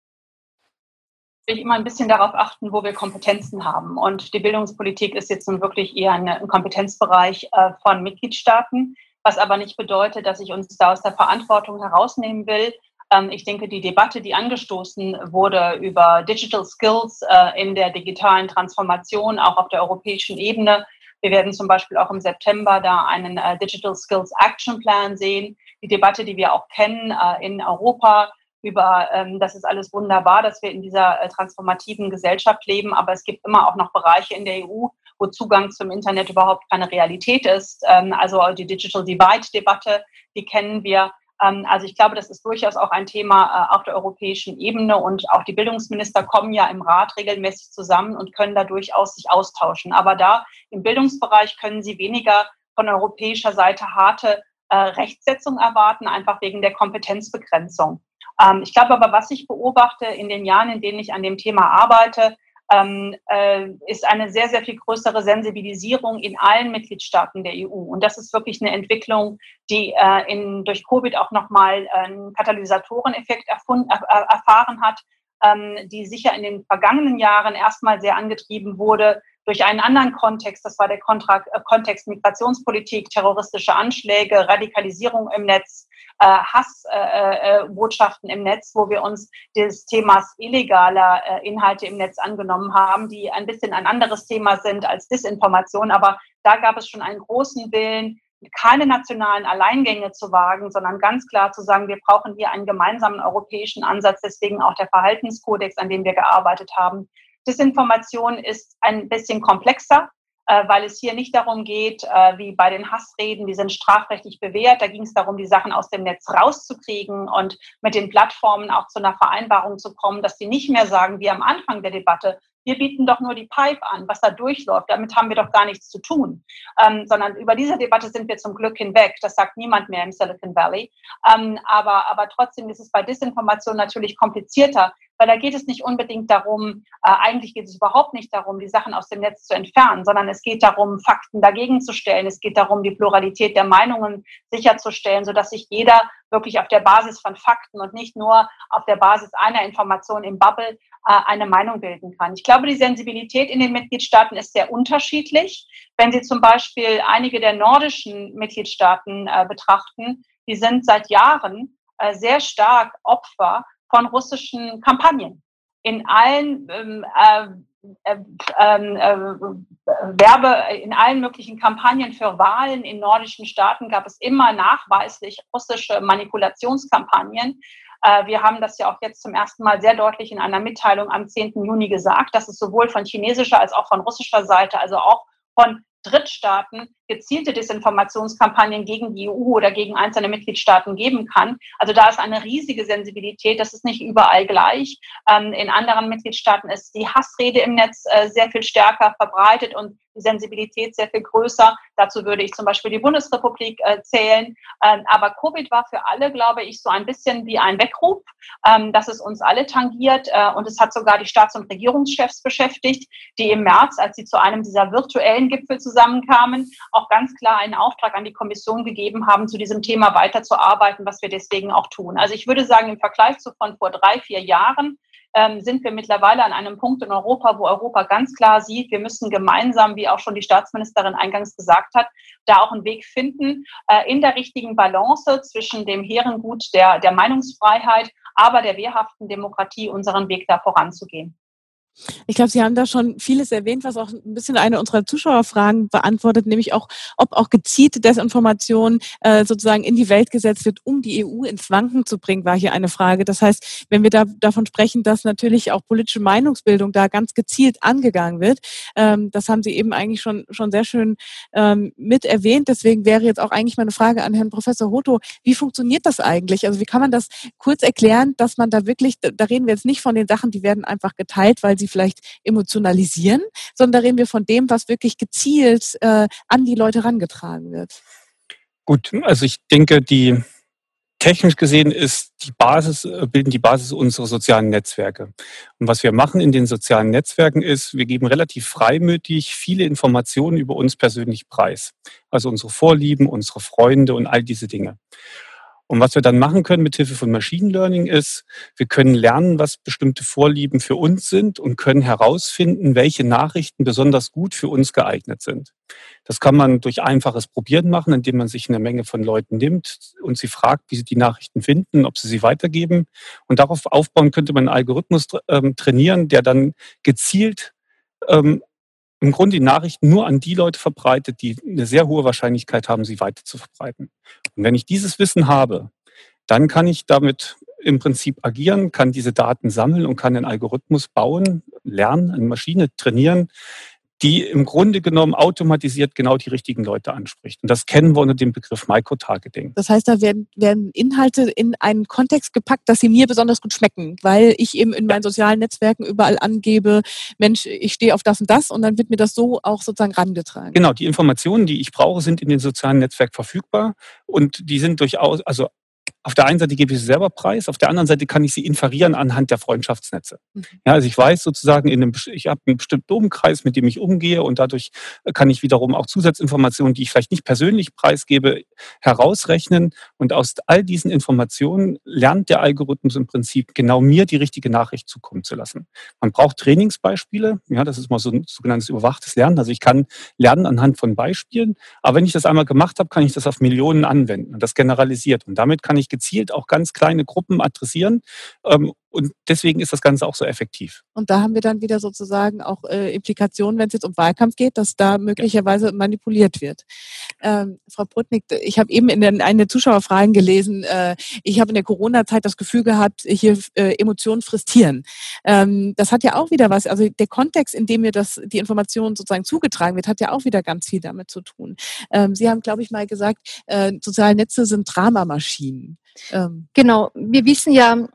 immer ein bisschen darauf achten, wo wir Kompetenzen haben. Und die Bildungspolitik ist jetzt nun wirklich eher ein, Kompetenzbereich äh, von Mitgliedstaaten, was aber nicht bedeutet, dass ich uns da aus der Verantwortung herausnehmen will. Ähm, ich denke, die Debatte, die angestoßen wurde über Digital Skills äh, in der digitalen Transformation, auch auf der europäischen Ebene, wir werden zum Beispiel auch im September da einen äh, Digital Skills Action Plan sehen. Die Debatte, die wir auch kennen in Europa, über, ähm, das ist alles wunderbar, dass wir in dieser äh, transformativen Gesellschaft leben, aber es gibt immer auch noch Bereiche in der EU, wo Zugang zum Internet überhaupt keine Realität ist. Ähm, also die Digital Divide-Debatte, die kennen wir. Ähm, also ich glaube, das ist durchaus auch ein Thema äh, auf der europäischen Ebene und auch die Bildungsminister kommen ja im Rat regelmäßig zusammen und können da durchaus sich austauschen. Aber da im Bildungsbereich können sie weniger von europäischer Seite harte äh, Rechtsetzung erwarten, einfach wegen der Kompetenzbegrenzung. Ähm, ich glaube aber, was ich beobachte in den Jahren, in denen ich an dem Thema arbeite, ähm, äh, ist eine sehr, sehr viel größere Sensibilisierung in allen Mitgliedstaaten der EU. Und das ist wirklich eine Entwicklung, die äh, in, durch Covid auch nochmal einen Katalysatoreneffekt erfund, er, erfahren hat, ähm, die sicher in den vergangenen Jahren erstmal sehr angetrieben wurde durch einen anderen Kontext. Das war der Kontra äh, Kontext Migrationspolitik, terroristische Anschläge, Radikalisierung im Netz, Hassbotschaften äh, äh, im Netz, wo wir uns des Themas illegaler äh, Inhalte im Netz angenommen haben, die ein bisschen ein anderes Thema sind als Disinformation. Aber da gab es schon einen großen Willen, keine nationalen Alleingänge zu wagen, sondern ganz klar zu sagen, wir brauchen hier einen gemeinsamen europäischen Ansatz, deswegen auch der Verhaltenskodex, an dem wir gearbeitet haben. Disinformation ist ein bisschen komplexer, äh, weil es hier nicht darum geht, äh, wie bei den Hassreden, die sind strafrechtlich bewährt. Da ging es darum, die Sachen aus dem Netz rauszukriegen und mit den Plattformen auch zu einer Vereinbarung zu kommen, dass sie nicht mehr sagen, wie am Anfang der Debatte, wir bieten doch nur die Pipe an, was da durchläuft. Damit haben wir doch gar nichts zu tun. Ähm, sondern über diese Debatte sind wir zum Glück hinweg. Das sagt niemand mehr im Silicon Valley. Ähm, aber, aber trotzdem ist es bei Disinformation natürlich komplizierter, weil da geht es nicht unbedingt darum, äh, eigentlich geht es überhaupt nicht darum, die Sachen aus dem Netz zu entfernen, sondern es geht darum, Fakten dagegen zu stellen. Es geht darum, die Pluralität der Meinungen sicherzustellen, sodass sich jeder wirklich auf der Basis von Fakten und nicht nur auf der Basis einer Information im Bubble äh, eine Meinung bilden kann. Ich glaube, die Sensibilität in den Mitgliedstaaten ist sehr unterschiedlich. Wenn Sie zum Beispiel einige der nordischen Mitgliedstaaten äh, betrachten, die sind seit Jahren äh, sehr stark Opfer von russischen Kampagnen. In allen ähm, äh, äh, ähm, äh, Werbe, in allen möglichen Kampagnen für Wahlen in nordischen Staaten gab es immer nachweislich russische Manipulationskampagnen. Äh, wir haben das ja auch jetzt zum ersten Mal sehr deutlich in einer Mitteilung am 10. Juni gesagt, dass es sowohl von chinesischer als auch von russischer Seite, also auch von Drittstaaten gezielte Desinformationskampagnen gegen die EU oder gegen einzelne Mitgliedstaaten geben kann. Also da ist eine riesige Sensibilität. Das ist nicht überall gleich. Ähm, in anderen Mitgliedstaaten ist die Hassrede im Netz äh, sehr viel stärker verbreitet und die Sensibilität sehr viel größer. Dazu würde ich zum Beispiel die Bundesrepublik äh, zählen. Ähm, aber Covid war für alle, glaube ich, so ein bisschen wie ein Weckruf, ähm, dass es uns alle tangiert. Äh, und es hat sogar die Staats- und Regierungschefs beschäftigt, die im März, als sie zu einem dieser virtuellen Gipfel zusammenkamen, auch ganz klar einen Auftrag an die Kommission gegeben haben, zu diesem Thema weiterzuarbeiten, was wir deswegen auch tun. Also ich würde sagen, im Vergleich zu von vor drei, vier Jahren ähm, sind wir mittlerweile an einem Punkt in Europa, wo Europa ganz klar sieht, wir müssen gemeinsam, wie auch schon die Staatsministerin eingangs gesagt hat, da auch einen Weg finden, äh, in der richtigen Balance zwischen dem hehren Gut der, der Meinungsfreiheit, aber der wehrhaften Demokratie unseren Weg da voranzugehen.
Ich glaube, Sie haben da schon vieles erwähnt, was auch ein bisschen eine unserer Zuschauerfragen beantwortet, nämlich auch, ob auch gezielte Desinformation äh, sozusagen in die Welt gesetzt wird, um die EU ins Wanken zu bringen, war hier eine Frage. Das heißt, wenn wir da davon sprechen, dass natürlich auch politische Meinungsbildung da ganz gezielt angegangen wird, ähm, das haben Sie eben eigentlich schon, schon sehr schön ähm, mit erwähnt. Deswegen wäre jetzt auch eigentlich meine Frage an Herrn Professor Hoto, wie funktioniert das eigentlich? Also wie kann man das kurz erklären, dass man da wirklich, da reden wir jetzt nicht von den Sachen, die werden einfach geteilt, weil sie vielleicht emotionalisieren, sondern da reden wir von dem, was wirklich gezielt äh, an die Leute herangetragen wird.
Gut, also ich denke, die technisch gesehen ist die Basis, äh, bilden die Basis unserer sozialen Netzwerke. Und was wir machen in den sozialen Netzwerken ist, wir geben relativ freimütig viele Informationen über uns persönlich preis. Also unsere Vorlieben, unsere Freunde und all diese Dinge. Und was wir dann machen können mit Hilfe von Machine Learning ist, wir können lernen, was bestimmte Vorlieben für uns sind und können herausfinden, welche Nachrichten besonders gut für uns geeignet sind. Das kann man durch einfaches Probieren machen, indem man sich eine Menge von Leuten nimmt und sie fragt, wie sie die Nachrichten finden, ob sie sie weitergeben. Und darauf aufbauen könnte man einen Algorithmus ähm, trainieren, der dann gezielt ähm, im Grunde die Nachrichten nur an die Leute verbreitet, die eine sehr hohe Wahrscheinlichkeit haben, sie weiter zu verbreiten. Und wenn ich dieses Wissen habe, dann kann ich damit im Prinzip agieren, kann diese Daten sammeln und kann einen Algorithmus bauen, lernen, eine Maschine trainieren, die im Grunde genommen automatisiert genau die richtigen Leute anspricht. Und das kennen wir unter dem Begriff Microtargeting.
Das heißt, da werden, werden Inhalte in einen Kontext gepackt, dass sie mir besonders gut schmecken, weil ich eben in meinen sozialen Netzwerken überall angebe, Mensch, ich stehe auf das und das und dann wird mir das so auch sozusagen rangetragen.
Genau, die Informationen, die ich brauche, sind in den sozialen Netzwerken verfügbar und die sind durchaus, also auf der einen Seite gebe ich sie selber preis, auf der anderen Seite kann ich sie inferieren anhand der Freundschaftsnetze. Mhm. Ja, also ich weiß sozusagen, in einem, ich habe einen bestimmten Umkreis, mit dem ich umgehe und dadurch kann ich wiederum auch Zusatzinformationen, die ich vielleicht nicht persönlich preisgebe, herausrechnen. Und aus all diesen Informationen lernt der Algorithmus im Prinzip genau mir die richtige Nachricht zukommen zu lassen. Man braucht Trainingsbeispiele. Ja, das ist mal so ein sogenanntes überwachtes Lernen. Also ich kann lernen anhand von Beispielen. Aber wenn ich das einmal gemacht habe, kann ich das auf Millionen anwenden und das generalisiert. Und damit kann ich gezielt auch ganz kleine Gruppen adressieren. Ähm, und deswegen ist das Ganze auch so effektiv.
Und da haben wir dann wieder sozusagen auch äh, Implikationen, wenn es jetzt um Wahlkampf geht, dass da möglicherweise ja. manipuliert wird. Ähm, Frau Prutnik, ich habe eben in den, eine Zuschauerfragen gelesen, äh, ich habe in der Corona-Zeit das Gefühl gehabt, hier äh, Emotionen fristieren. Ähm, das hat ja auch wieder was, also der Kontext, in dem mir das, die Information sozusagen zugetragen wird, hat ja auch wieder ganz viel damit zu tun. Ähm, Sie haben, glaube ich, mal gesagt, äh, soziale Netze sind Dramamaschinen.
Ähm. Genau, wir wissen ja,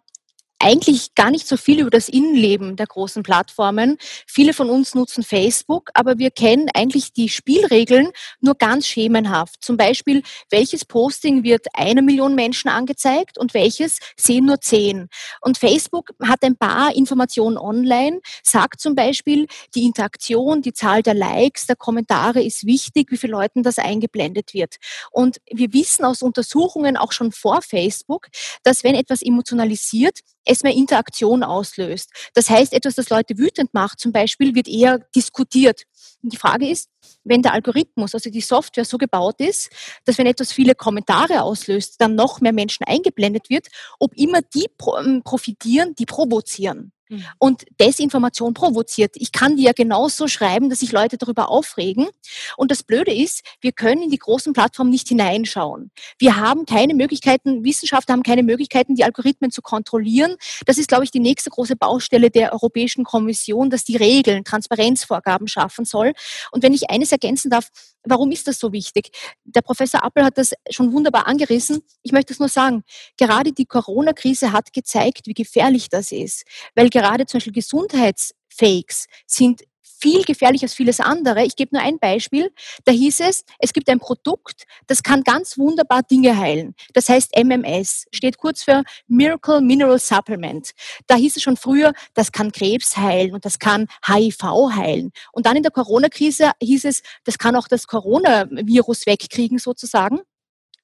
eigentlich gar nicht so viel über das Innenleben der großen Plattformen. Viele von uns nutzen Facebook, aber wir kennen eigentlich die Spielregeln nur ganz schemenhaft. Zum Beispiel, welches Posting wird einer Million Menschen angezeigt und welches sehen nur zehn. Und Facebook hat ein paar Informationen online, sagt zum Beispiel, die Interaktion, die Zahl der Likes, der Kommentare ist wichtig, wie viele Leuten das eingeblendet wird. Und wir wissen aus Untersuchungen auch schon vor Facebook, dass wenn etwas emotionalisiert, es mehr Interaktion auslöst. Das heißt, etwas, das Leute wütend macht, zum Beispiel, wird eher diskutiert. Und die Frage ist, wenn der Algorithmus, also die Software so gebaut ist, dass wenn etwas viele Kommentare auslöst, dann noch mehr Menschen eingeblendet wird, ob immer die ähm, profitieren, die provozieren. Mhm. und Desinformation provoziert. Ich kann die ja genauso schreiben, dass sich Leute darüber aufregen. Und das Blöde ist, wir können in die großen Plattformen nicht hineinschauen. Wir haben keine Möglichkeiten, Wissenschaftler haben keine Möglichkeiten, die Algorithmen zu kontrollieren. Das ist, glaube ich, die nächste große Baustelle der Europäischen Kommission, dass die Regeln, Transparenzvorgaben schaffen soll. Und wenn ich eines ergänzen darf, warum ist das so wichtig? Der Professor Appel hat das schon wunderbar angerissen. Ich möchte es nur sagen, gerade die Corona-Krise hat gezeigt, wie gefährlich das ist, weil gerade zum Beispiel Gesundheitsfakes sind viel gefährlicher als vieles andere. Ich gebe nur ein Beispiel. Da hieß es, es gibt ein Produkt, das kann ganz wunderbar Dinge heilen. Das heißt MMS, steht kurz für Miracle Mineral Supplement. Da hieß es schon früher, das kann Krebs heilen und das kann HIV heilen. Und dann in der Corona-Krise hieß es, das kann auch das Coronavirus wegkriegen sozusagen.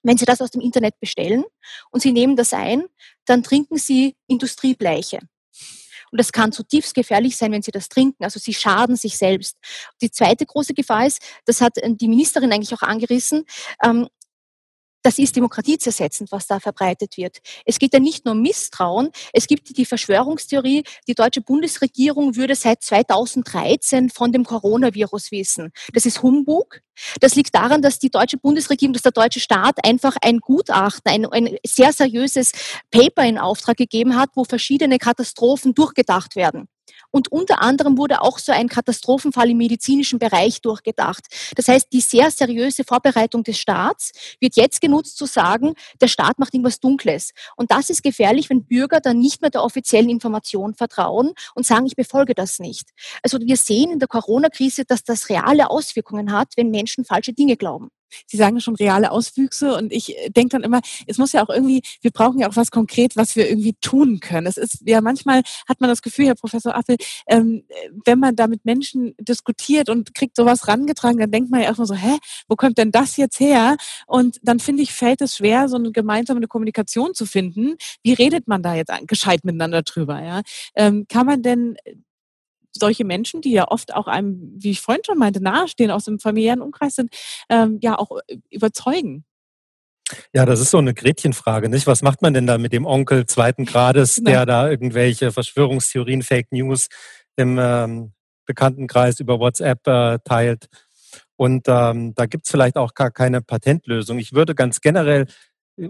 Wenn Sie das aus dem Internet bestellen und Sie nehmen das ein, dann trinken Sie Industriebleiche. Und das kann zutiefst gefährlich sein, wenn Sie das trinken. Also Sie schaden sich selbst. Die zweite große Gefahr ist, das hat äh, die Ministerin eigentlich auch angerissen, ähm, das ist demokratiezersetzend, was da verbreitet wird. Es geht ja nicht nur um Misstrauen, es gibt die Verschwörungstheorie, die deutsche Bundesregierung würde seit 2013 von dem Coronavirus wissen. Das ist Humbug. Das liegt daran, dass die deutsche Bundesregierung, dass der deutsche Staat einfach ein Gutachten, ein, ein sehr seriöses Paper in Auftrag gegeben hat, wo verschiedene Katastrophen durchgedacht werden. Und unter anderem wurde auch so ein Katastrophenfall im medizinischen Bereich durchgedacht. Das heißt, die sehr seriöse Vorbereitung des Staats wird jetzt genutzt zu sagen, der Staat macht irgendwas Dunkles. Und das ist gefährlich, wenn Bürger dann nicht mehr der offiziellen Information vertrauen und sagen, ich befolge das nicht. Also wir sehen in der Corona-Krise, dass das reale Auswirkungen hat, wenn Menschen falsche Dinge glauben.
Sie sagen schon reale Auswüchse und ich äh, denke dann immer, es muss ja auch irgendwie, wir brauchen ja auch was konkret, was wir irgendwie tun können. Es ist ja manchmal hat man das Gefühl, Herr Professor Appel, ähm, wenn man da mit Menschen diskutiert und kriegt sowas rangetragen, dann denkt man ja erstmal so, hä, wo kommt denn das jetzt her? Und dann finde ich, fällt es schwer, so eine gemeinsame Kommunikation zu finden. Wie redet man da jetzt gescheit miteinander drüber? Ja? Ähm, kann man denn solche Menschen, die ja oft auch einem, wie ich vorhin schon meinte, nahestehen, aus dem familiären Umkreis sind, ähm, ja auch äh, überzeugen.
Ja, das ist so eine Gretchenfrage, nicht? Was macht man denn da mit dem Onkel zweiten Grades, genau. der da irgendwelche Verschwörungstheorien, Fake News im ähm, Bekanntenkreis über WhatsApp äh, teilt? Und ähm, da gibt's vielleicht auch gar keine Patentlösung. Ich würde ganz generell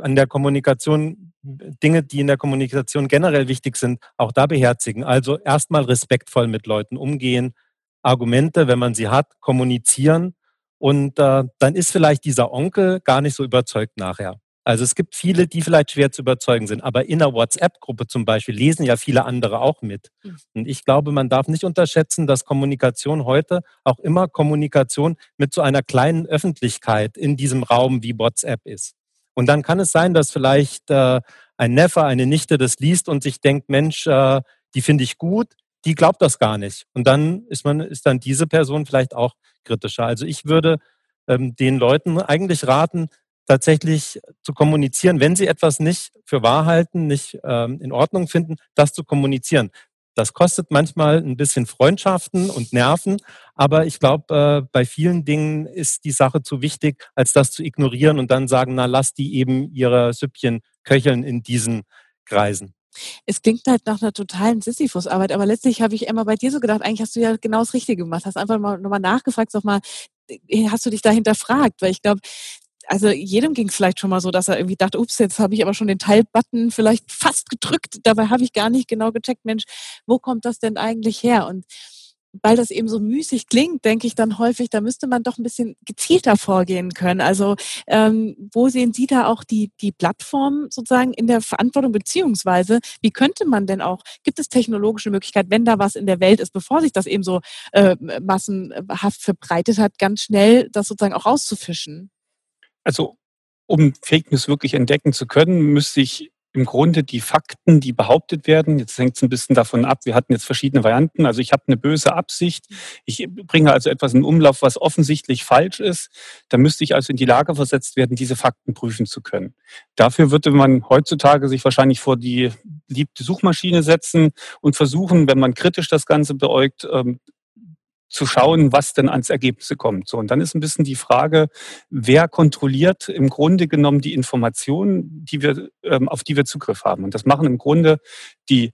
an der Kommunikation, Dinge, die in der Kommunikation generell wichtig sind, auch da beherzigen. Also erstmal respektvoll mit Leuten umgehen, Argumente, wenn man sie hat, kommunizieren und äh, dann ist vielleicht dieser Onkel gar nicht so überzeugt nachher. Also es gibt viele, die vielleicht schwer zu überzeugen sind, aber in der WhatsApp-Gruppe zum Beispiel lesen ja viele andere auch mit. Hm. Und ich glaube, man darf nicht unterschätzen, dass Kommunikation heute auch immer Kommunikation mit so einer kleinen Öffentlichkeit in diesem Raum wie WhatsApp ist. Und dann kann es sein, dass vielleicht äh, ein Neffe, eine Nichte das liest und sich denkt, Mensch, äh, die finde ich gut, die glaubt das gar nicht. Und dann ist man, ist dann diese Person vielleicht auch kritischer. Also ich würde ähm, den Leuten eigentlich raten, tatsächlich zu kommunizieren, wenn sie etwas nicht für wahr halten, nicht ähm, in Ordnung finden, das zu kommunizieren. Das kostet manchmal ein bisschen Freundschaften und Nerven, aber ich glaube, äh, bei vielen Dingen ist die Sache zu wichtig, als das zu ignorieren und dann sagen, na, lass die eben ihre Süppchen köcheln in diesen Kreisen.
Es klingt halt nach einer totalen Sisyphus-Arbeit, aber letztlich habe ich immer bei dir so gedacht, eigentlich hast du ja genau das Richtige gemacht, hast einfach mal nochmal nachgefragt, sag mal, hast du dich da hinterfragt? Weil ich glaube, also jedem ging es vielleicht schon mal so, dass er irgendwie dachte, ups, jetzt habe ich aber schon den Teilbutton vielleicht fast gedrückt. Dabei habe ich gar nicht genau gecheckt, Mensch, wo kommt das denn eigentlich her? Und weil das eben so müßig klingt, denke ich dann häufig, da müsste man doch ein bisschen gezielter vorgehen können. Also ähm, wo sehen Sie da auch die, die Plattform sozusagen in der Verantwortung, beziehungsweise wie könnte man denn auch, gibt es technologische Möglichkeit, wenn da was in der Welt ist, bevor sich das eben so äh, massenhaft verbreitet hat, ganz schnell das sozusagen auch rauszufischen?
Also um Fake News wirklich entdecken zu können, müsste ich im Grunde die Fakten, die behauptet werden, jetzt hängt es ein bisschen davon ab, wir hatten jetzt verschiedene Varianten, also ich habe eine böse Absicht, ich bringe also etwas in Umlauf, was offensichtlich falsch ist, da müsste ich also in die Lage versetzt werden, diese Fakten prüfen zu können. Dafür würde man heutzutage sich wahrscheinlich vor die liebte Suchmaschine setzen und versuchen, wenn man kritisch das Ganze beäugt, ähm, zu schauen, was denn ans Ergebnisse kommt. So, und dann ist ein bisschen die Frage, wer kontrolliert im Grunde genommen die Informationen, die wir, ähm, auf die wir Zugriff haben. Und das machen im Grunde die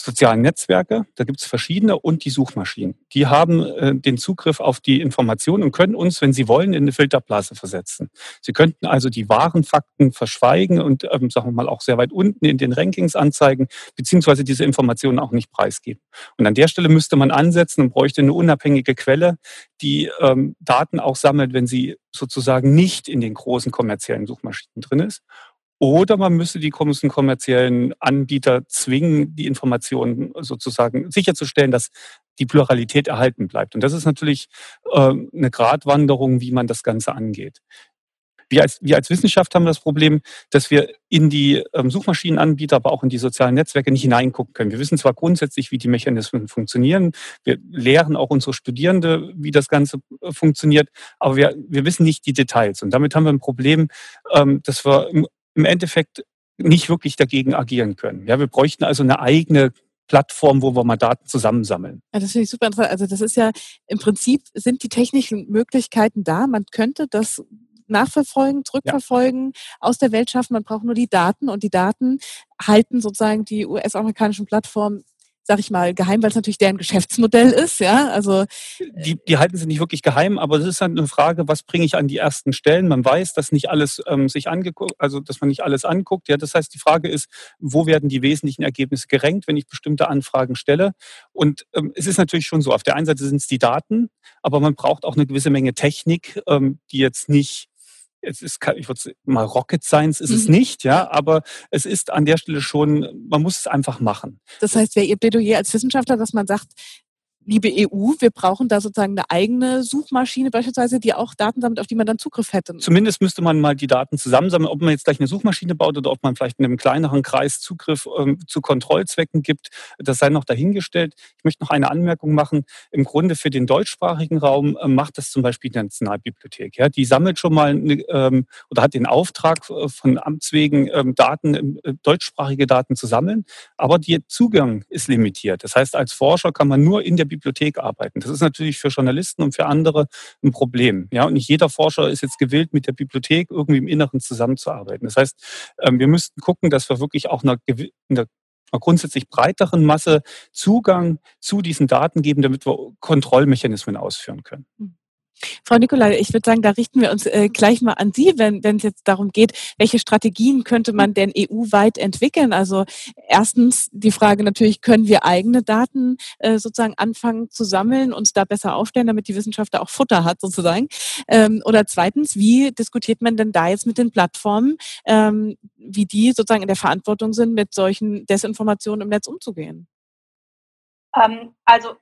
sozialen Netzwerke, da gibt es verschiedene, und die Suchmaschinen. Die haben äh, den Zugriff auf die Informationen und können uns, wenn sie wollen, in eine Filterblase versetzen. Sie könnten also die wahren Fakten verschweigen und, ähm, sagen wir mal, auch sehr weit unten in den Rankings anzeigen, beziehungsweise diese Informationen auch nicht preisgeben. Und an der Stelle müsste man ansetzen und bräuchte eine unabhängige Quelle, die ähm, Daten auch sammelt, wenn sie sozusagen nicht in den großen kommerziellen Suchmaschinen drin ist. Oder man müsste die kommerziellen Anbieter zwingen, die Informationen sozusagen sicherzustellen, dass die Pluralität erhalten bleibt. Und das ist natürlich äh, eine Gratwanderung, wie man das Ganze angeht. Wir als, wir als Wissenschaft haben das Problem, dass wir in die ähm, Suchmaschinenanbieter, aber auch in die sozialen Netzwerke nicht hineingucken können. Wir wissen zwar grundsätzlich, wie die Mechanismen funktionieren. Wir lehren auch unsere Studierende, wie das Ganze äh, funktioniert, aber wir, wir wissen nicht die Details. Und damit haben wir ein Problem, ähm, dass wir im Endeffekt nicht wirklich dagegen agieren können. Ja, wir bräuchten also eine eigene Plattform, wo wir mal Daten zusammensammeln.
Ja, das finde ich super interessant. Also das ist ja im Prinzip sind die technischen Möglichkeiten da. Man könnte das nachverfolgen, zurückverfolgen, ja. aus der Welt schaffen. Man braucht nur die Daten und die Daten halten sozusagen die US-amerikanischen Plattformen sag ich mal, geheim, weil es natürlich deren Geschäftsmodell ist, ja. Also
die, die halten sie nicht wirklich geheim, aber es ist halt eine Frage, was bringe ich an die ersten Stellen? Man weiß, dass nicht alles ähm, sich angeguckt, also dass man nicht alles anguckt. Ja, das heißt, die Frage ist, wo werden die wesentlichen Ergebnisse gerankt, wenn ich bestimmte Anfragen stelle? Und ähm, es ist natürlich schon so, auf der einen Seite sind es die Daten, aber man braucht auch eine gewisse Menge Technik, ähm, die jetzt nicht es ist, ich würde mal Rocket Science ist mhm. es nicht, ja, aber es ist an der Stelle schon, man muss es einfach machen.
Das heißt, wäre Ihr Plädoyer als Wissenschaftler, dass man sagt, liebe EU, wir brauchen da sozusagen eine eigene Suchmaschine beispielsweise, die auch Daten sammelt, auf die man dann Zugriff hätte.
Zumindest müsste man mal die Daten zusammensammeln, ob man jetzt gleich eine Suchmaschine baut oder ob man vielleicht in einem kleineren Kreis Zugriff ähm, zu Kontrollzwecken gibt. Das sei noch dahingestellt. Ich möchte noch eine Anmerkung machen. Im Grunde für den deutschsprachigen Raum äh, macht das zum Beispiel die Nationalbibliothek. Ja? Die sammelt schon mal eine, ähm, oder hat den Auftrag äh, von Amts wegen ähm, Daten, äh, deutschsprachige Daten zu sammeln, aber der Zugang ist limitiert. Das heißt, als Forscher kann man nur in der Bibliothek arbeiten. Das ist natürlich für Journalisten und für andere ein Problem. Ja, und nicht jeder Forscher ist jetzt gewillt, mit der Bibliothek irgendwie im Inneren zusammenzuarbeiten. Das heißt, ähm, wir müssten gucken, dass wir wirklich auch einer, einer grundsätzlich breiteren Masse Zugang zu diesen Daten geben, damit wir Kontrollmechanismen ausführen können. Hm.
Frau Nikolai, ich würde sagen, da richten wir uns äh, gleich mal an Sie, wenn, wenn es jetzt darum geht, welche Strategien könnte man denn EU-weit entwickeln? Also erstens die Frage natürlich, können wir eigene Daten äh, sozusagen anfangen zu sammeln, uns da besser aufstellen, damit die Wissenschaft da auch Futter hat sozusagen? Ähm, oder zweitens, wie diskutiert man denn da jetzt mit den Plattformen, ähm, wie die sozusagen in der Verantwortung sind, mit solchen Desinformationen im Netz umzugehen?
Ähm, also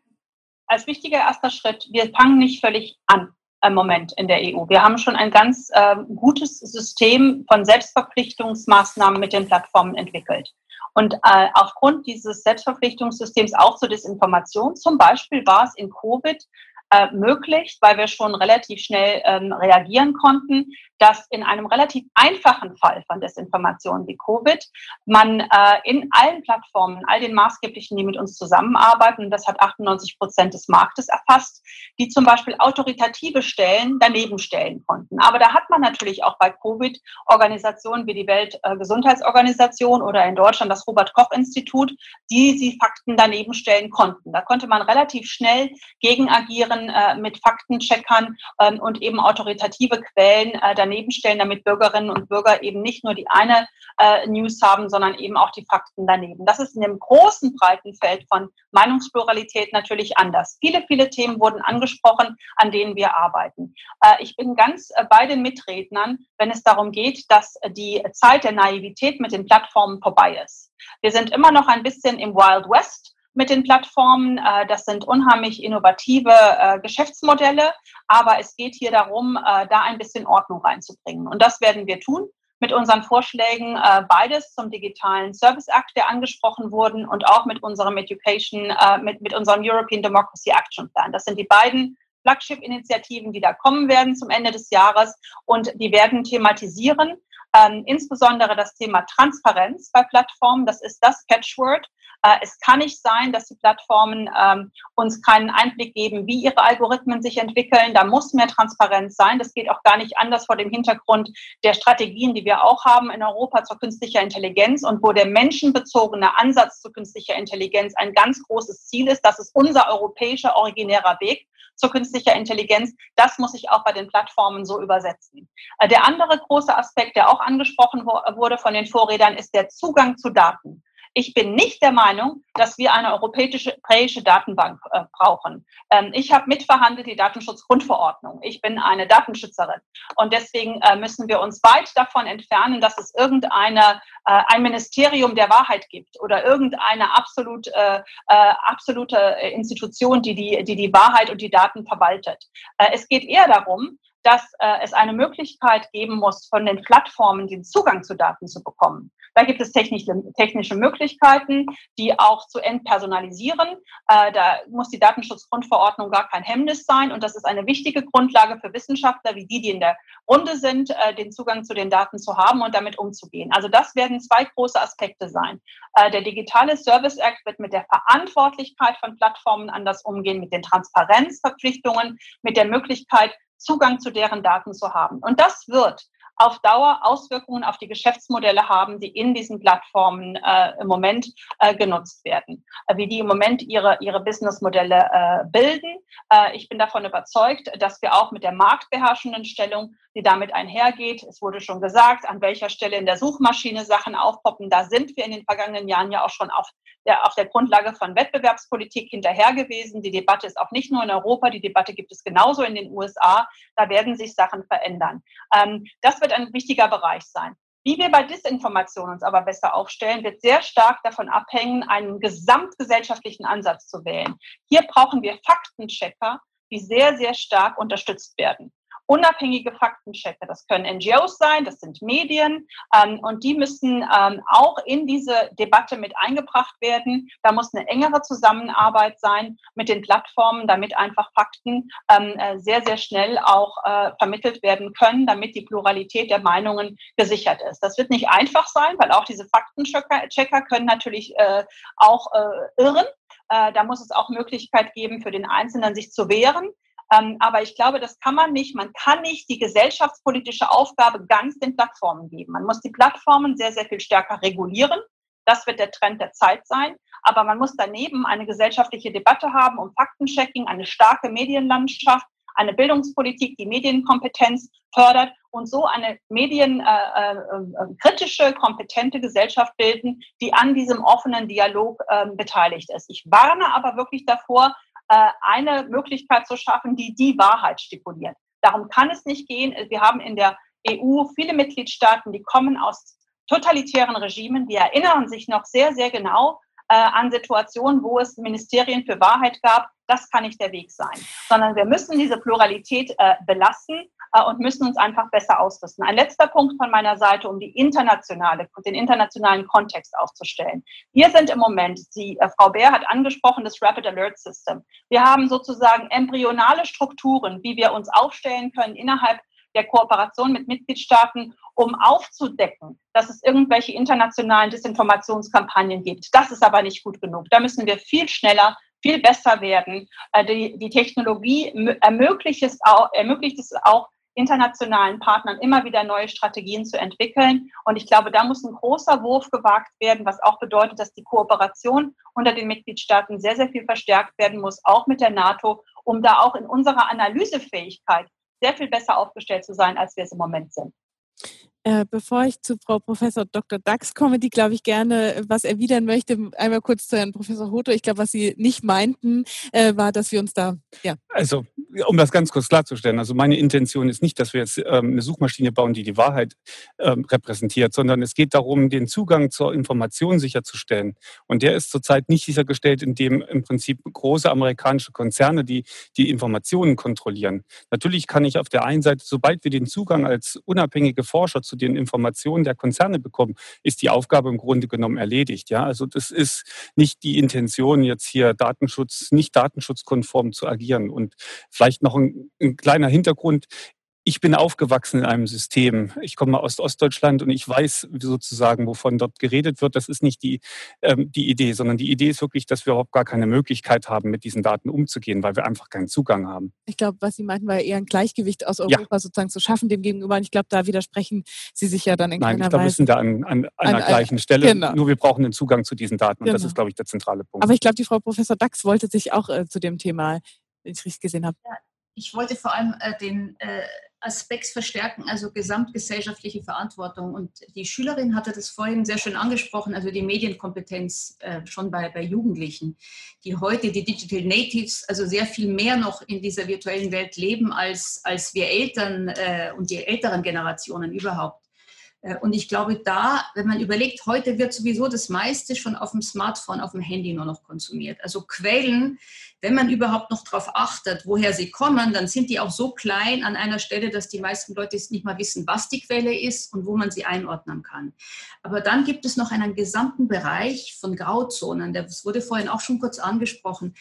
als wichtiger erster Schritt, wir fangen nicht völlig an im Moment in der EU. Wir haben schon ein ganz äh, gutes System von Selbstverpflichtungsmaßnahmen mit den Plattformen entwickelt. Und äh, aufgrund dieses Selbstverpflichtungssystems auch zur Desinformation, zum Beispiel war es in Covid äh, möglich, weil wir schon relativ schnell ähm, reagieren konnten, dass in einem relativ einfachen Fall von Desinformation wie Covid man äh, in allen Plattformen, all den maßgeblichen, die mit uns zusammenarbeiten, das hat 98 Prozent des Marktes erfasst, die zum Beispiel autoritative Stellen daneben stellen konnten. Aber da hat man natürlich auch bei Covid Organisationen wie die Weltgesundheitsorganisation oder in Deutschland das Robert Koch Institut, die sie Fakten daneben stellen konnten. Da konnte man relativ schnell gegen agieren äh, mit Faktencheckern ähm, und eben autoritative Quellen äh, daneben stellen, damit Bürgerinnen und Bürger eben nicht nur die eine äh, News haben, sondern eben auch die Fakten daneben. Das ist in dem großen, breiten Feld von Meinungspluralität natürlich anders. Viele, viele Themen wurden angesprochen, an denen wir arbeiten. Ich bin ganz bei den Mitrednern, wenn es darum geht, dass die Zeit der Naivität mit den Plattformen vorbei ist. Wir sind immer noch ein bisschen im Wild West mit den Plattformen. Äh, das sind unheimlich innovative äh, Geschäftsmodelle, aber es geht hier darum, äh, da ein bisschen Ordnung reinzubringen. Und das werden wir tun mit unseren Vorschlägen, beides zum digitalen Service Act, der angesprochen wurden, und auch mit unserem Education, mit, mit unserem European Democracy Action Plan. Das sind die beiden Flagship-Initiativen, die da kommen werden zum Ende des Jahres und die werden thematisieren, ähm, insbesondere das Thema Transparenz bei Plattformen. Das ist das Catchword. Äh, es kann nicht sein, dass die Plattformen ähm, uns keinen Einblick geben, wie ihre Algorithmen sich entwickeln. Da muss mehr Transparenz sein. Das geht auch gar nicht anders vor dem Hintergrund der Strategien, die wir auch haben in Europa zur künstlicher Intelligenz und wo der menschenbezogene Ansatz zu künstlicher Intelligenz ein ganz großes Ziel ist. Das ist unser europäischer originärer Weg zur künstlicher Intelligenz. Das muss ich auch bei den Plattformen so übersetzen. Äh, der andere große Aspekt, der auch angesprochen wurde von den Vorredern, ist der Zugang zu Daten. Ich bin nicht der Meinung, dass wir eine europäische, europäische Datenbank äh, brauchen. Ähm, ich habe mitverhandelt die Datenschutzgrundverordnung. Ich bin eine Datenschützerin. Und deswegen äh, müssen wir uns weit davon entfernen, dass es irgendeine, äh, ein Ministerium der Wahrheit gibt oder irgendeine absolut, äh, äh, absolute Institution, die die, die die Wahrheit und die Daten verwaltet. Äh, es geht eher darum, dass äh, es eine Möglichkeit geben muss, von den Plattformen den Zugang zu Daten zu bekommen. Da gibt es technische, technische Möglichkeiten, die auch zu entpersonalisieren. Äh, da muss die Datenschutzgrundverordnung gar kein Hemmnis sein. Und das ist eine wichtige Grundlage für Wissenschaftler wie die, die in der Runde sind, äh, den Zugang zu den Daten zu haben und damit umzugehen. Also das werden zwei große Aspekte sein. Äh, der digitale Service Act wird mit der Verantwortlichkeit von Plattformen anders umgehen, mit den Transparenzverpflichtungen, mit der Möglichkeit, Zugang zu deren Daten zu haben. Und das wird auf Dauer Auswirkungen auf die Geschäftsmodelle haben, die in diesen Plattformen äh, im Moment äh, genutzt werden, äh, wie die im Moment ihre, ihre Businessmodelle äh, bilden. Äh, ich bin davon überzeugt, dass wir auch mit der marktbeherrschenden Stellung, die damit einhergeht, es wurde schon gesagt, an welcher Stelle in der Suchmaschine Sachen aufpoppen, da sind wir in den vergangenen Jahren ja auch schon auf der, auf der Grundlage von Wettbewerbspolitik hinterher gewesen. Die Debatte ist auch nicht nur in Europa, die Debatte gibt es genauso in den USA. Da werden sich Sachen verändern. Ähm, das wird ein wichtiger Bereich sein. Wie wir bei Disinformation uns aber besser aufstellen, wird sehr stark davon abhängen, einen gesamtgesellschaftlichen Ansatz zu wählen. Hier brauchen wir Faktenchecker, die sehr, sehr stark unterstützt werden unabhängige Faktenchecker. Das können NGOs sein, das sind Medien ähm, und die müssen ähm, auch in diese Debatte mit eingebracht werden. Da muss eine engere Zusammenarbeit sein mit den Plattformen, damit einfach Fakten ähm, äh, sehr, sehr schnell auch äh, vermittelt werden können, damit die Pluralität der Meinungen gesichert ist. Das wird nicht einfach sein, weil auch diese Faktenchecker können natürlich äh, auch äh, irren. Äh, da muss es auch Möglichkeit geben, für den Einzelnen sich zu wehren. Ähm, aber ich glaube, das kann man nicht. Man kann nicht die gesellschaftspolitische Aufgabe ganz den Plattformen geben. Man muss die Plattformen sehr, sehr viel stärker regulieren. Das wird der Trend der Zeit sein. Aber man muss daneben eine gesellschaftliche Debatte haben um Faktenchecking, eine starke Medienlandschaft, eine Bildungspolitik, die Medienkompetenz fördert und so eine medienkritische, äh, äh, kompetente Gesellschaft bilden, die an diesem offenen Dialog äh, beteiligt ist. Ich warne aber wirklich davor, äh, eine Möglichkeit zu schaffen, die die Wahrheit stipuliert. Darum kann es nicht gehen. Wir haben in der EU viele Mitgliedstaaten, die kommen aus totalitären Regimen, die erinnern sich noch sehr, sehr genau äh, an Situationen, wo es Ministerien für Wahrheit gab. Das kann nicht der Weg sein, sondern wir müssen diese Pluralität äh, belassen äh, und müssen uns einfach besser ausrüsten. Ein letzter Punkt von meiner Seite, um die internationale, den internationalen Kontext aufzustellen. Wir sind im Moment, die äh, Frau Bär hat angesprochen, das Rapid Alert System. Wir haben sozusagen embryonale Strukturen, wie wir uns aufstellen können innerhalb der Kooperation mit Mitgliedstaaten, um aufzudecken, dass es irgendwelche internationalen Desinformationskampagnen gibt. Das ist aber nicht gut genug. Da müssen wir viel schneller viel besser werden. Äh, die, die Technologie ermöglicht es, auch, ermöglicht es auch, internationalen Partnern immer wieder neue Strategien zu entwickeln. Und ich glaube, da muss ein großer Wurf gewagt werden, was auch bedeutet, dass die Kooperation unter den Mitgliedstaaten sehr, sehr viel verstärkt werden muss, auch mit der NATO, um da auch in unserer Analysefähigkeit sehr viel besser aufgestellt zu sein, als wir es im Moment sind.
Äh, bevor ich zu Frau Professor Dr. Dax komme, die, glaube ich, gerne was erwidern möchte, einmal kurz zu Herrn Professor Hoto. Ich glaube, was Sie nicht meinten, äh, war, dass wir uns da, ja.
Also, um das ganz kurz klarzustellen, also meine Intention ist nicht, dass wir jetzt ähm, eine Suchmaschine bauen, die die Wahrheit ähm, repräsentiert, sondern es geht darum, den Zugang zur Information sicherzustellen. Und der ist zurzeit nicht sichergestellt, indem im Prinzip große amerikanische Konzerne die, die Informationen kontrollieren. Natürlich kann ich auf der einen Seite, sobald wir den Zugang als unabhängige Forscher zu den Informationen der Konzerne bekommen, ist die Aufgabe im Grunde genommen erledigt. Ja, also das ist nicht die Intention, jetzt hier Datenschutz, nicht datenschutzkonform zu agieren. Und vielleicht noch ein, ein kleiner Hintergrund ich bin aufgewachsen in einem System. Ich komme aus Ostdeutschland und ich weiß sozusagen, wovon dort geredet wird. Das ist nicht die, ähm, die Idee, sondern die Idee ist wirklich, dass wir überhaupt gar keine Möglichkeit haben, mit diesen Daten umzugehen, weil wir einfach keinen Zugang haben.
Ich glaube, was Sie meinten, war eher ein Gleichgewicht aus Europa ja. sozusagen zu schaffen dem gegenüber. Und ich glaube, da widersprechen Sie sich ja dann in
Nein,
keiner
ich glaube,
Weise.
wir sind da an, an, an einer gleichen Stelle. Genau. Nur wir brauchen den Zugang zu diesen Daten. Und genau. das ist, glaube ich, der zentrale Punkt.
Aber ich glaube, die Frau Professor Dax wollte sich auch äh, zu dem Thema, wenn ich richtig gesehen habe.
Ja, ich wollte vor allem äh, den äh, Aspekt verstärken, also gesamtgesellschaftliche Verantwortung. Und die Schülerin hatte das vorhin sehr schön angesprochen, also die Medienkompetenz äh, schon bei, bei Jugendlichen, die heute die Digital Natives, also sehr viel mehr noch in dieser virtuellen Welt leben als, als wir Eltern äh, und die älteren Generationen überhaupt. Äh, und ich glaube, da, wenn man überlegt, heute wird sowieso das meiste schon auf dem Smartphone, auf dem Handy nur noch konsumiert. Also Quellen, wenn man überhaupt noch darauf achtet, woher sie kommen, dann sind die auch so klein an einer Stelle, dass die meisten Leute nicht mal wissen, was die Quelle ist und wo man sie einordnen kann. Aber dann gibt es noch einen gesamten Bereich von Grauzonen. Das wurde vorhin auch schon kurz angesprochen.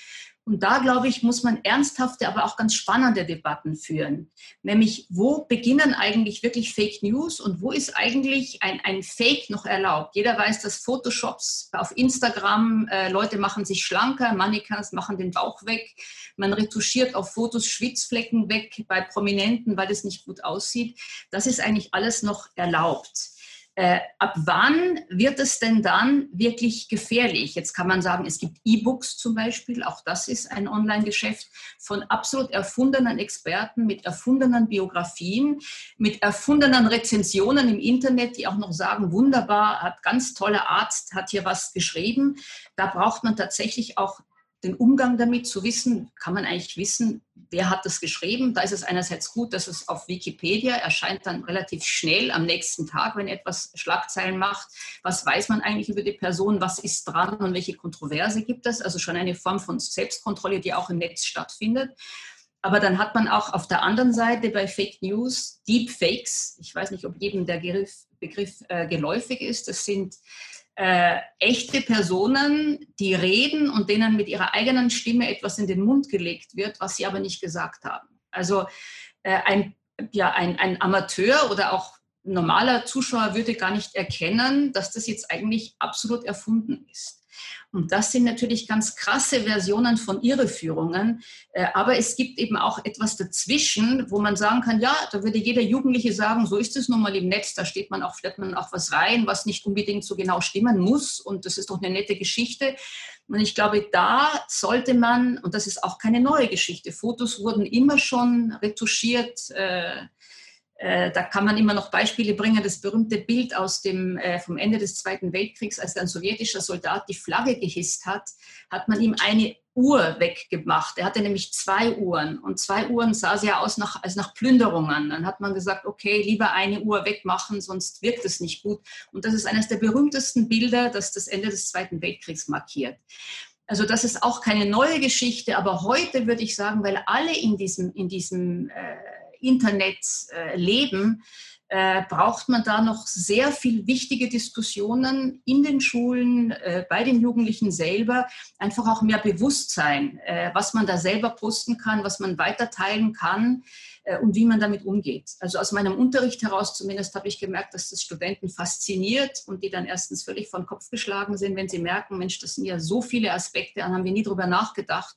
Und da, glaube ich, muss man ernsthafte, aber auch ganz spannende Debatten führen. Nämlich, wo beginnen eigentlich wirklich Fake News und wo ist eigentlich ein, ein Fake noch erlaubt? Jeder weiß, dass Photoshops auf Instagram, äh, Leute machen sich schlanker, Mannequins machen den Bauch weg, man retuschiert auf Fotos Schwitzflecken weg bei Prominenten, weil es nicht gut aussieht. Das ist eigentlich alles noch erlaubt. Äh, ab wann wird es denn dann wirklich gefährlich? Jetzt kann man sagen, es gibt E-Books zum Beispiel, auch das ist ein Online-Geschäft von absolut erfundenen Experten mit erfundenen Biografien, mit erfundenen Rezensionen im Internet, die auch noch sagen, wunderbar, hat ganz toller Arzt, hat hier was geschrieben. Da braucht man tatsächlich auch den Umgang damit zu wissen, kann man eigentlich wissen, wer hat das geschrieben. Da ist es einerseits gut, dass es auf Wikipedia erscheint dann relativ schnell am nächsten Tag, wenn etwas Schlagzeilen macht. Was weiß man eigentlich über die Person? Was ist dran und welche Kontroverse gibt es? Also schon eine Form von Selbstkontrolle, die auch im Netz stattfindet. Aber dann hat man auch auf der anderen Seite bei Fake News Deepfakes. Ich weiß nicht, ob jedem der Begriff, äh, geläufig ist. Das sind äh, echte Personen, die reden und denen mit ihrer eigenen Stimme etwas in den Mund gelegt wird, was sie aber nicht gesagt haben. Also äh, ein, ja, ein, ein Amateur oder auch normaler Zuschauer würde gar nicht erkennen, dass das jetzt eigentlich absolut erfunden ist. Und das sind natürlich ganz krasse Versionen von Irreführungen. Äh, aber es gibt eben auch etwas dazwischen, wo man sagen kann, ja, da würde jeder Jugendliche sagen, so ist es nun mal im Netz, da steht man auch, fährt man auch was rein, was nicht unbedingt so genau stimmen muss. Und das ist doch eine nette Geschichte. Und ich glaube, da sollte man, und das ist auch keine neue Geschichte, Fotos wurden immer schon retuschiert, äh, da kann man immer noch Beispiele bringen. Das berühmte Bild aus dem, äh, vom Ende des Zweiten Weltkriegs, als ein sowjetischer Soldat die Flagge gehisst hat, hat man ihm eine Uhr weggemacht. Er hatte nämlich zwei Uhren und zwei Uhren sah sehr aus nach, als nach Plünderungen. Dann hat man gesagt, okay, lieber eine Uhr wegmachen, sonst wirkt es nicht gut. Und das ist eines der berühmtesten Bilder, das das Ende des Zweiten Weltkriegs markiert. Also das ist auch keine neue Geschichte, aber heute würde ich sagen, weil alle in diesem, in diesem äh, Internet äh, leben, äh, braucht man da noch sehr viel wichtige Diskussionen in den Schulen, äh, bei den Jugendlichen selber, einfach auch mehr Bewusstsein, was man da selber posten kann, was man weiter teilen kann und wie man damit umgeht. Also aus meinem Unterricht heraus zumindest habe ich gemerkt, dass das Studenten fasziniert und die dann erstens völlig von Kopf geschlagen sind, wenn sie merken, Mensch, das sind ja so viele Aspekte, an haben wir nie drüber nachgedacht.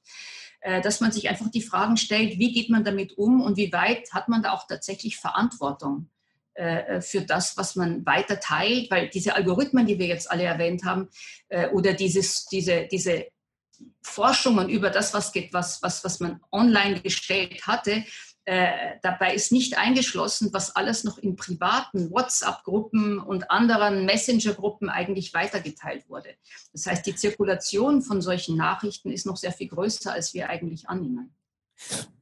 Äh, dass man sich einfach die Fragen stellt, wie geht man damit um und wie weit hat man da auch tatsächlich Verantwortung äh, für das, was man weiter teilt, weil diese Algorithmen, die wir jetzt alle erwähnt haben, äh, oder dieses, diese, diese Forschungen über das, was geht, was, was, was man online gestellt hatte, äh, dabei ist nicht eingeschlossen, was alles noch in privaten WhatsApp-Gruppen und anderen Messenger-Gruppen eigentlich weitergeteilt wurde. Das heißt, die Zirkulation von solchen Nachrichten ist noch sehr viel größer, als wir eigentlich annehmen.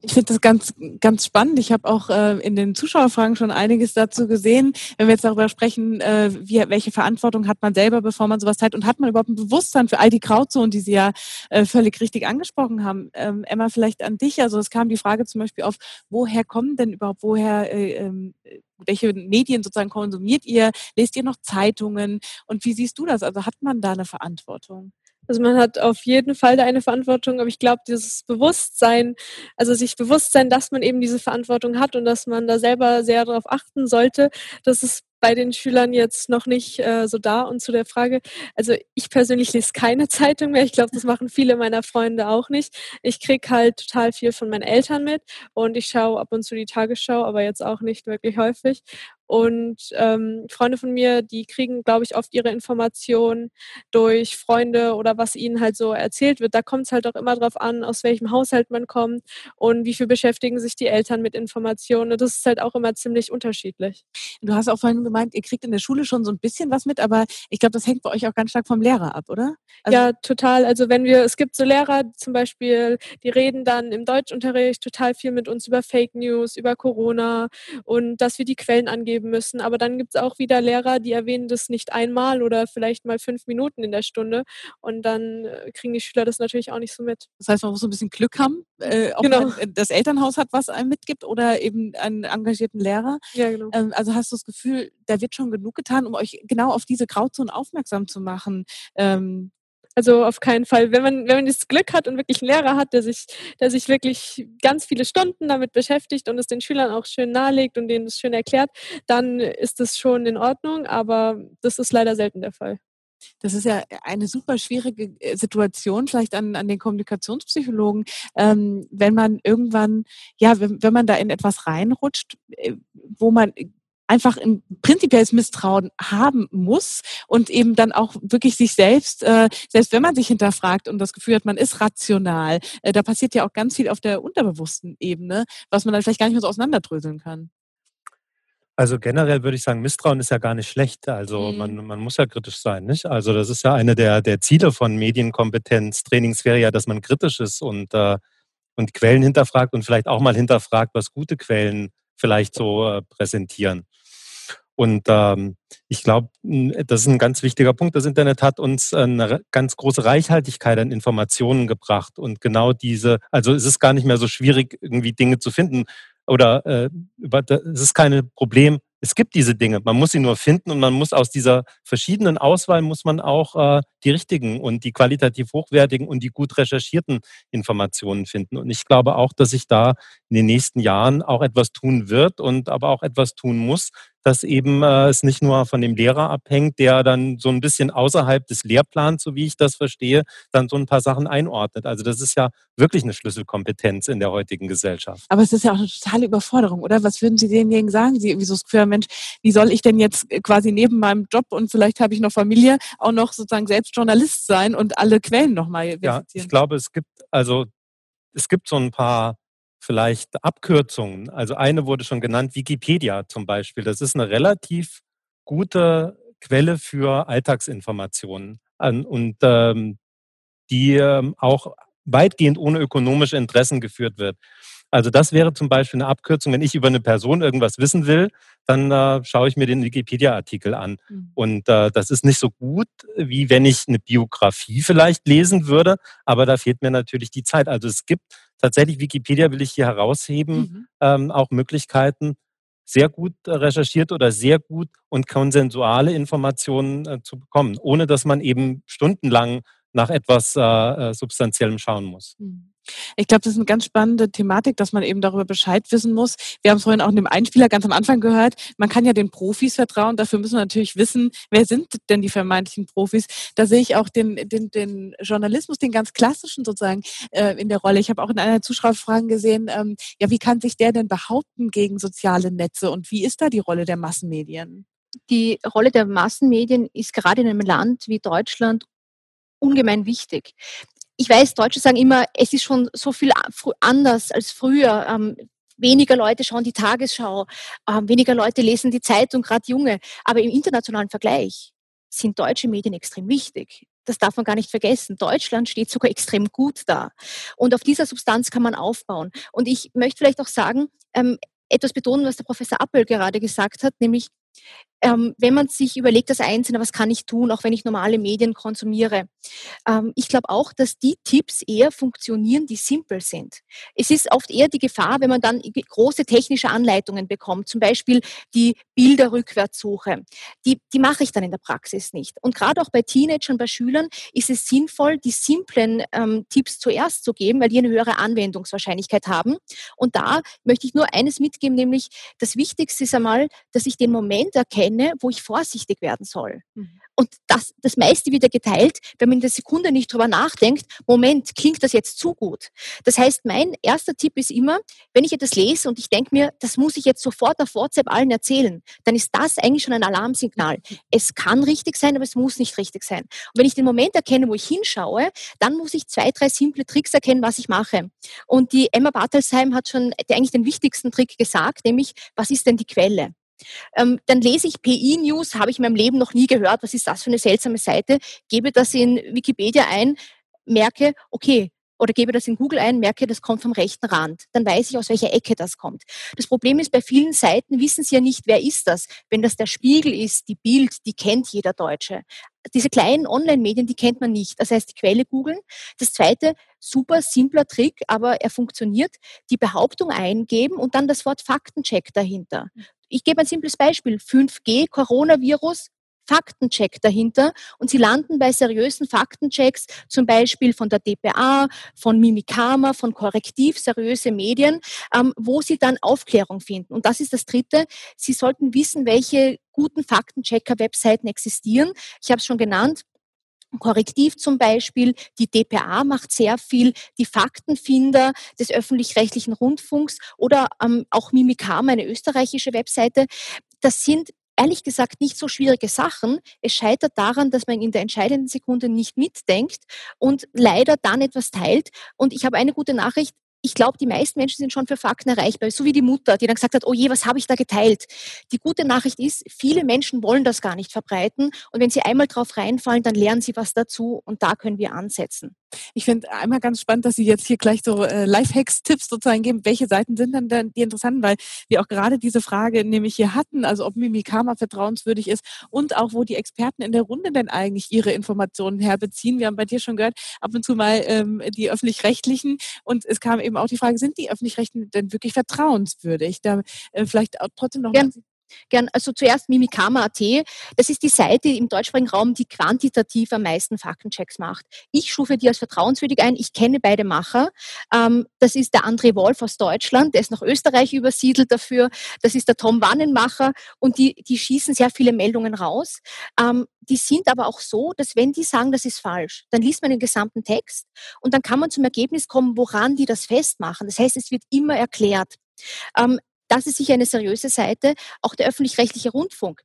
Ich finde das ganz, ganz spannend. Ich habe auch äh, in den Zuschauerfragen schon einiges dazu gesehen. Wenn wir jetzt darüber sprechen, äh, wie, welche Verantwortung hat man selber, bevor man sowas teilt und hat man überhaupt ein Bewusstsein für all die Grauzonen, die Sie ja äh, völlig richtig angesprochen haben. Ähm, Emma, vielleicht an dich. Also es kam die Frage zum Beispiel auf, woher kommen denn überhaupt, woher, äh, ähm, welche Medien sozusagen konsumiert ihr? Lest ihr noch Zeitungen? Und wie siehst du das? Also hat man da eine Verantwortung?
Also man hat auf jeden Fall da eine Verantwortung, aber ich glaube, dieses Bewusstsein, also sich bewusst sein, dass man eben diese Verantwortung hat und dass man da selber sehr darauf achten sollte, das ist bei den Schülern jetzt noch nicht äh, so da. Und zu der Frage, also ich persönlich lese keine Zeitung mehr. Ich glaube, das machen viele meiner Freunde auch nicht. Ich kriege halt total viel von meinen Eltern mit und ich schaue ab und zu die Tagesschau, aber jetzt auch nicht wirklich häufig. Und ähm, Freunde von mir, die kriegen, glaube ich, oft ihre Informationen durch Freunde oder was ihnen halt so erzählt wird. Da kommt es halt auch immer darauf an, aus welchem Haushalt man kommt und wie viel beschäftigen sich die Eltern mit Informationen. Das ist halt auch immer ziemlich unterschiedlich.
Du hast auch vorhin
gemeint, ihr kriegt in der Schule schon so ein bisschen was mit, aber ich glaube, das hängt bei euch auch ganz stark vom Lehrer ab, oder?
Also ja, total. Also wenn wir, es gibt so Lehrer zum Beispiel, die reden dann im Deutschunterricht total viel mit uns über Fake News, über Corona und dass wir die Quellen angeben müssen. Aber dann gibt es auch wieder Lehrer, die erwähnen das nicht einmal oder vielleicht mal fünf Minuten in der Stunde und dann äh, kriegen die Schüler das natürlich auch nicht so mit.
Das heißt, man muss so ein bisschen Glück haben, äh, ob genau. das Elternhaus hat, was einem mitgibt oder eben einen engagierten Lehrer.
Ja, genau.
Ähm, also hast du das Gefühl, da wird schon genug getan, um euch genau auf diese Grauzonen aufmerksam zu machen? Ähm,
also auf keinen Fall. Wenn man, wenn man das Glück hat und wirklich einen Lehrer hat, der sich, der sich wirklich ganz viele Stunden damit beschäftigt und es den Schülern auch schön nahelegt und denen das schön erklärt, dann ist das schon in Ordnung, aber das ist leider selten der Fall.
Das ist ja eine super schwierige äh, Situation, vielleicht an, an den Kommunikationspsychologen, ähm, wenn man irgendwann, ja, wenn, wenn man da in etwas reinrutscht, äh, wo man einfach ein prinzipielles Misstrauen haben muss und eben dann auch wirklich sich selbst, äh, selbst wenn man sich hinterfragt und das Gefühl hat, man ist rational, äh, da passiert ja auch ganz viel auf der unterbewussten Ebene, was man dann vielleicht gar nicht mehr so auseinanderdröseln kann.
Also generell würde ich sagen, Misstrauen ist ja gar nicht schlecht. Also mhm. man, man muss ja kritisch sein, nicht? Also das ist ja eine der, der Ziele von Medienkompetenz. Trainings wäre ja, dass man kritisch ist und, äh, und Quellen hinterfragt und vielleicht auch mal hinterfragt, was gute Quellen vielleicht so äh, präsentieren. Und ähm, ich glaube, das ist ein ganz wichtiger Punkt. Das Internet hat uns eine ganz große Reichhaltigkeit an Informationen gebracht. Und genau diese, also es ist gar nicht mehr so schwierig, irgendwie Dinge zu finden. Oder äh, es ist kein Problem, es gibt diese Dinge. Man muss sie nur finden und man muss aus dieser verschiedenen Auswahl muss man auch äh, die richtigen und die qualitativ hochwertigen und die gut recherchierten Informationen finden. Und ich glaube auch, dass sich da in den nächsten Jahren auch etwas tun wird und aber auch etwas tun muss, dass eben äh, es nicht nur von dem Lehrer abhängt, der dann so ein bisschen außerhalb des Lehrplans, so wie ich das verstehe, dann so ein paar Sachen einordnet. Also das ist ja wirklich eine Schlüsselkompetenz in der heutigen Gesellschaft.
Aber es ist ja auch eine totale Überforderung, oder? Was würden Sie denjenigen sagen? Sie irgendwie so das Gefühl, Mensch, wie soll ich denn jetzt quasi neben meinem Job und vielleicht habe ich noch Familie auch noch sozusagen selbst Journalist sein und alle Quellen nochmal
visitieren? Ja, ich glaube, es gibt also es gibt so ein paar vielleicht Abkürzungen. Also eine wurde schon genannt, Wikipedia zum Beispiel. Das ist eine relativ gute Quelle für Alltagsinformationen und ähm, die ähm, auch weitgehend ohne ökonomische Interessen geführt wird. Also das wäre zum Beispiel eine Abkürzung. Wenn ich über eine Person irgendwas wissen will, dann äh, schaue ich mir den Wikipedia-Artikel an. Mhm. Und äh, das ist nicht so gut, wie wenn ich eine Biografie vielleicht lesen würde, aber da fehlt mir natürlich die Zeit. Also es gibt tatsächlich, Wikipedia will ich hier herausheben, mhm. ähm, auch Möglichkeiten, sehr gut recherchiert oder sehr gut und konsensuale Informationen äh, zu bekommen, ohne dass man eben stundenlang nach etwas äh, äh Substanziellem schauen muss.
Mhm. Ich glaube, das ist eine ganz spannende Thematik, dass man eben darüber Bescheid wissen muss. Wir haben es vorhin auch in dem Einspieler ganz am Anfang gehört. Man kann ja den Profis vertrauen. Dafür müssen wir natürlich wissen, wer sind denn die vermeintlichen Profis. Da sehe ich auch den, den, den Journalismus, den ganz klassischen sozusagen äh, in der Rolle. Ich habe auch in einer Zuschauerfrage gesehen, ähm, ja, wie kann sich der denn behaupten gegen soziale Netze und wie ist da die Rolle der Massenmedien?
Die Rolle der Massenmedien ist gerade in einem Land wie Deutschland ungemein wichtig ich weiß, Deutsche sagen immer, es ist schon so viel anders als früher. Ähm, weniger Leute schauen die Tagesschau, ähm, weniger Leute lesen die Zeitung, gerade junge. Aber im internationalen Vergleich sind deutsche Medien extrem wichtig. Das darf man gar nicht vergessen. Deutschland steht sogar extrem gut da. Und auf dieser Substanz kann man aufbauen. Und ich möchte vielleicht auch sagen, ähm, etwas betonen, was der Professor Appel gerade gesagt hat, nämlich ähm, wenn man sich überlegt, das Einzelne, was kann ich tun, auch wenn ich normale Medien konsumiere. Ähm, ich glaube auch, dass die Tipps eher funktionieren, die simpel sind. Es ist oft eher die Gefahr, wenn man dann große technische Anleitungen bekommt, zum Beispiel die Bilderrückwärtssuche. Die, die mache ich dann in der Praxis nicht. Und gerade auch bei Teenagern, bei Schülern ist es sinnvoll, die simplen ähm, Tipps zuerst zu geben, weil die eine höhere Anwendungswahrscheinlichkeit haben. Und da möchte ich nur eines mitgeben, nämlich das Wichtigste ist einmal, dass ich den Moment erkenne, erkenne, wo ich vorsichtig werden soll. Mhm. Und das, das meiste wieder geteilt, wenn man in der Sekunde nicht drüber nachdenkt, Moment, klingt das jetzt zu gut? Das heißt, mein erster Tipp ist immer, wenn ich etwas lese und ich denke mir, das muss ich jetzt sofort auf WhatsApp allen erzählen, dann ist das eigentlich schon ein Alarmsignal. Es kann richtig sein, aber es muss nicht richtig sein. Und wenn ich den Moment erkenne, wo ich hinschaue, dann muss ich zwei, drei simple Tricks erkennen, was ich mache. Und die Emma Bartelsheim hat schon eigentlich den wichtigsten Trick gesagt, nämlich, was ist denn die Quelle? Ähm, dann lese ich PI News, habe ich in meinem Leben noch nie gehört, was ist das für eine seltsame Seite, gebe das in Wikipedia ein, merke, okay, oder gebe das in Google ein, merke, das kommt vom rechten Rand. Dann weiß ich, aus welcher Ecke das kommt. Das Problem ist, bei vielen Seiten wissen sie ja nicht, wer ist das. Wenn das der Spiegel ist, die Bild, die kennt jeder Deutsche. Diese kleinen Online-Medien, die kennt man nicht. Das heißt, die Quelle googeln. Das zweite, super simpler Trick, aber er funktioniert. Die Behauptung eingeben und dann das Wort Faktencheck dahinter. Ich gebe ein simples Beispiel. 5G, Coronavirus, Faktencheck dahinter und sie landen bei seriösen Faktenchecks, zum Beispiel von der DPA, von Mimikama, von Korrektiv, seriöse Medien, ähm, wo sie dann Aufklärung finden. Und das ist das Dritte. Sie sollten wissen, welche guten Faktenchecker-Webseiten existieren. Ich habe es schon genannt. Korrektiv zum Beispiel, die DPA macht sehr viel, die Faktenfinder des öffentlich-rechtlichen Rundfunks oder ähm, auch Mimikama, eine österreichische Webseite. Das sind ehrlich gesagt nicht so schwierige Sachen. Es scheitert daran, dass man in der entscheidenden Sekunde nicht mitdenkt und leider dann etwas teilt. Und ich habe eine gute Nachricht ich glaube, die meisten Menschen sind schon für Fakten erreichbar, so wie die Mutter, die dann gesagt hat, oh je, was habe ich da geteilt? Die gute Nachricht ist, viele Menschen wollen das gar nicht verbreiten und wenn sie einmal drauf reinfallen, dann lernen sie was dazu und da können wir ansetzen.
Ich finde einmal ganz spannend, dass Sie jetzt hier gleich so äh, Lifehacks-Tipps sozusagen geben. Welche Seiten sind dann, dann die interessanten? Weil wir auch gerade diese Frage nämlich hier hatten, also ob Mimikama vertrauenswürdig ist und auch, wo die Experten in der Runde denn eigentlich ihre Informationen herbeziehen. Wir haben bei dir schon gehört, ab und zu mal ähm, die Öffentlich-Rechtlichen und es kam eben eben auch die Frage, sind die Öffentlich-Rechtlichen denn wirklich vertrauenswürdig? Da äh, vielleicht auch trotzdem noch.
Ja. Gern, also zuerst Mimikama.at. Das ist die Seite im deutschsprachigen Raum, die quantitativ am meisten Faktenchecks macht. Ich stufe die als vertrauenswürdig ein. Ich kenne beide Macher. Ähm, das ist der André Wolf aus Deutschland, der ist nach Österreich übersiedelt dafür. Das ist der Tom Wannenmacher und die, die schießen sehr viele Meldungen raus. Ähm, die sind aber auch so, dass wenn die sagen, das ist falsch, dann liest man den gesamten Text und dann kann man zum Ergebnis kommen, woran die das festmachen. Das heißt, es wird immer erklärt. Ähm, das ist sicher eine seriöse Seite, auch der öffentlich-rechtliche Rundfunk.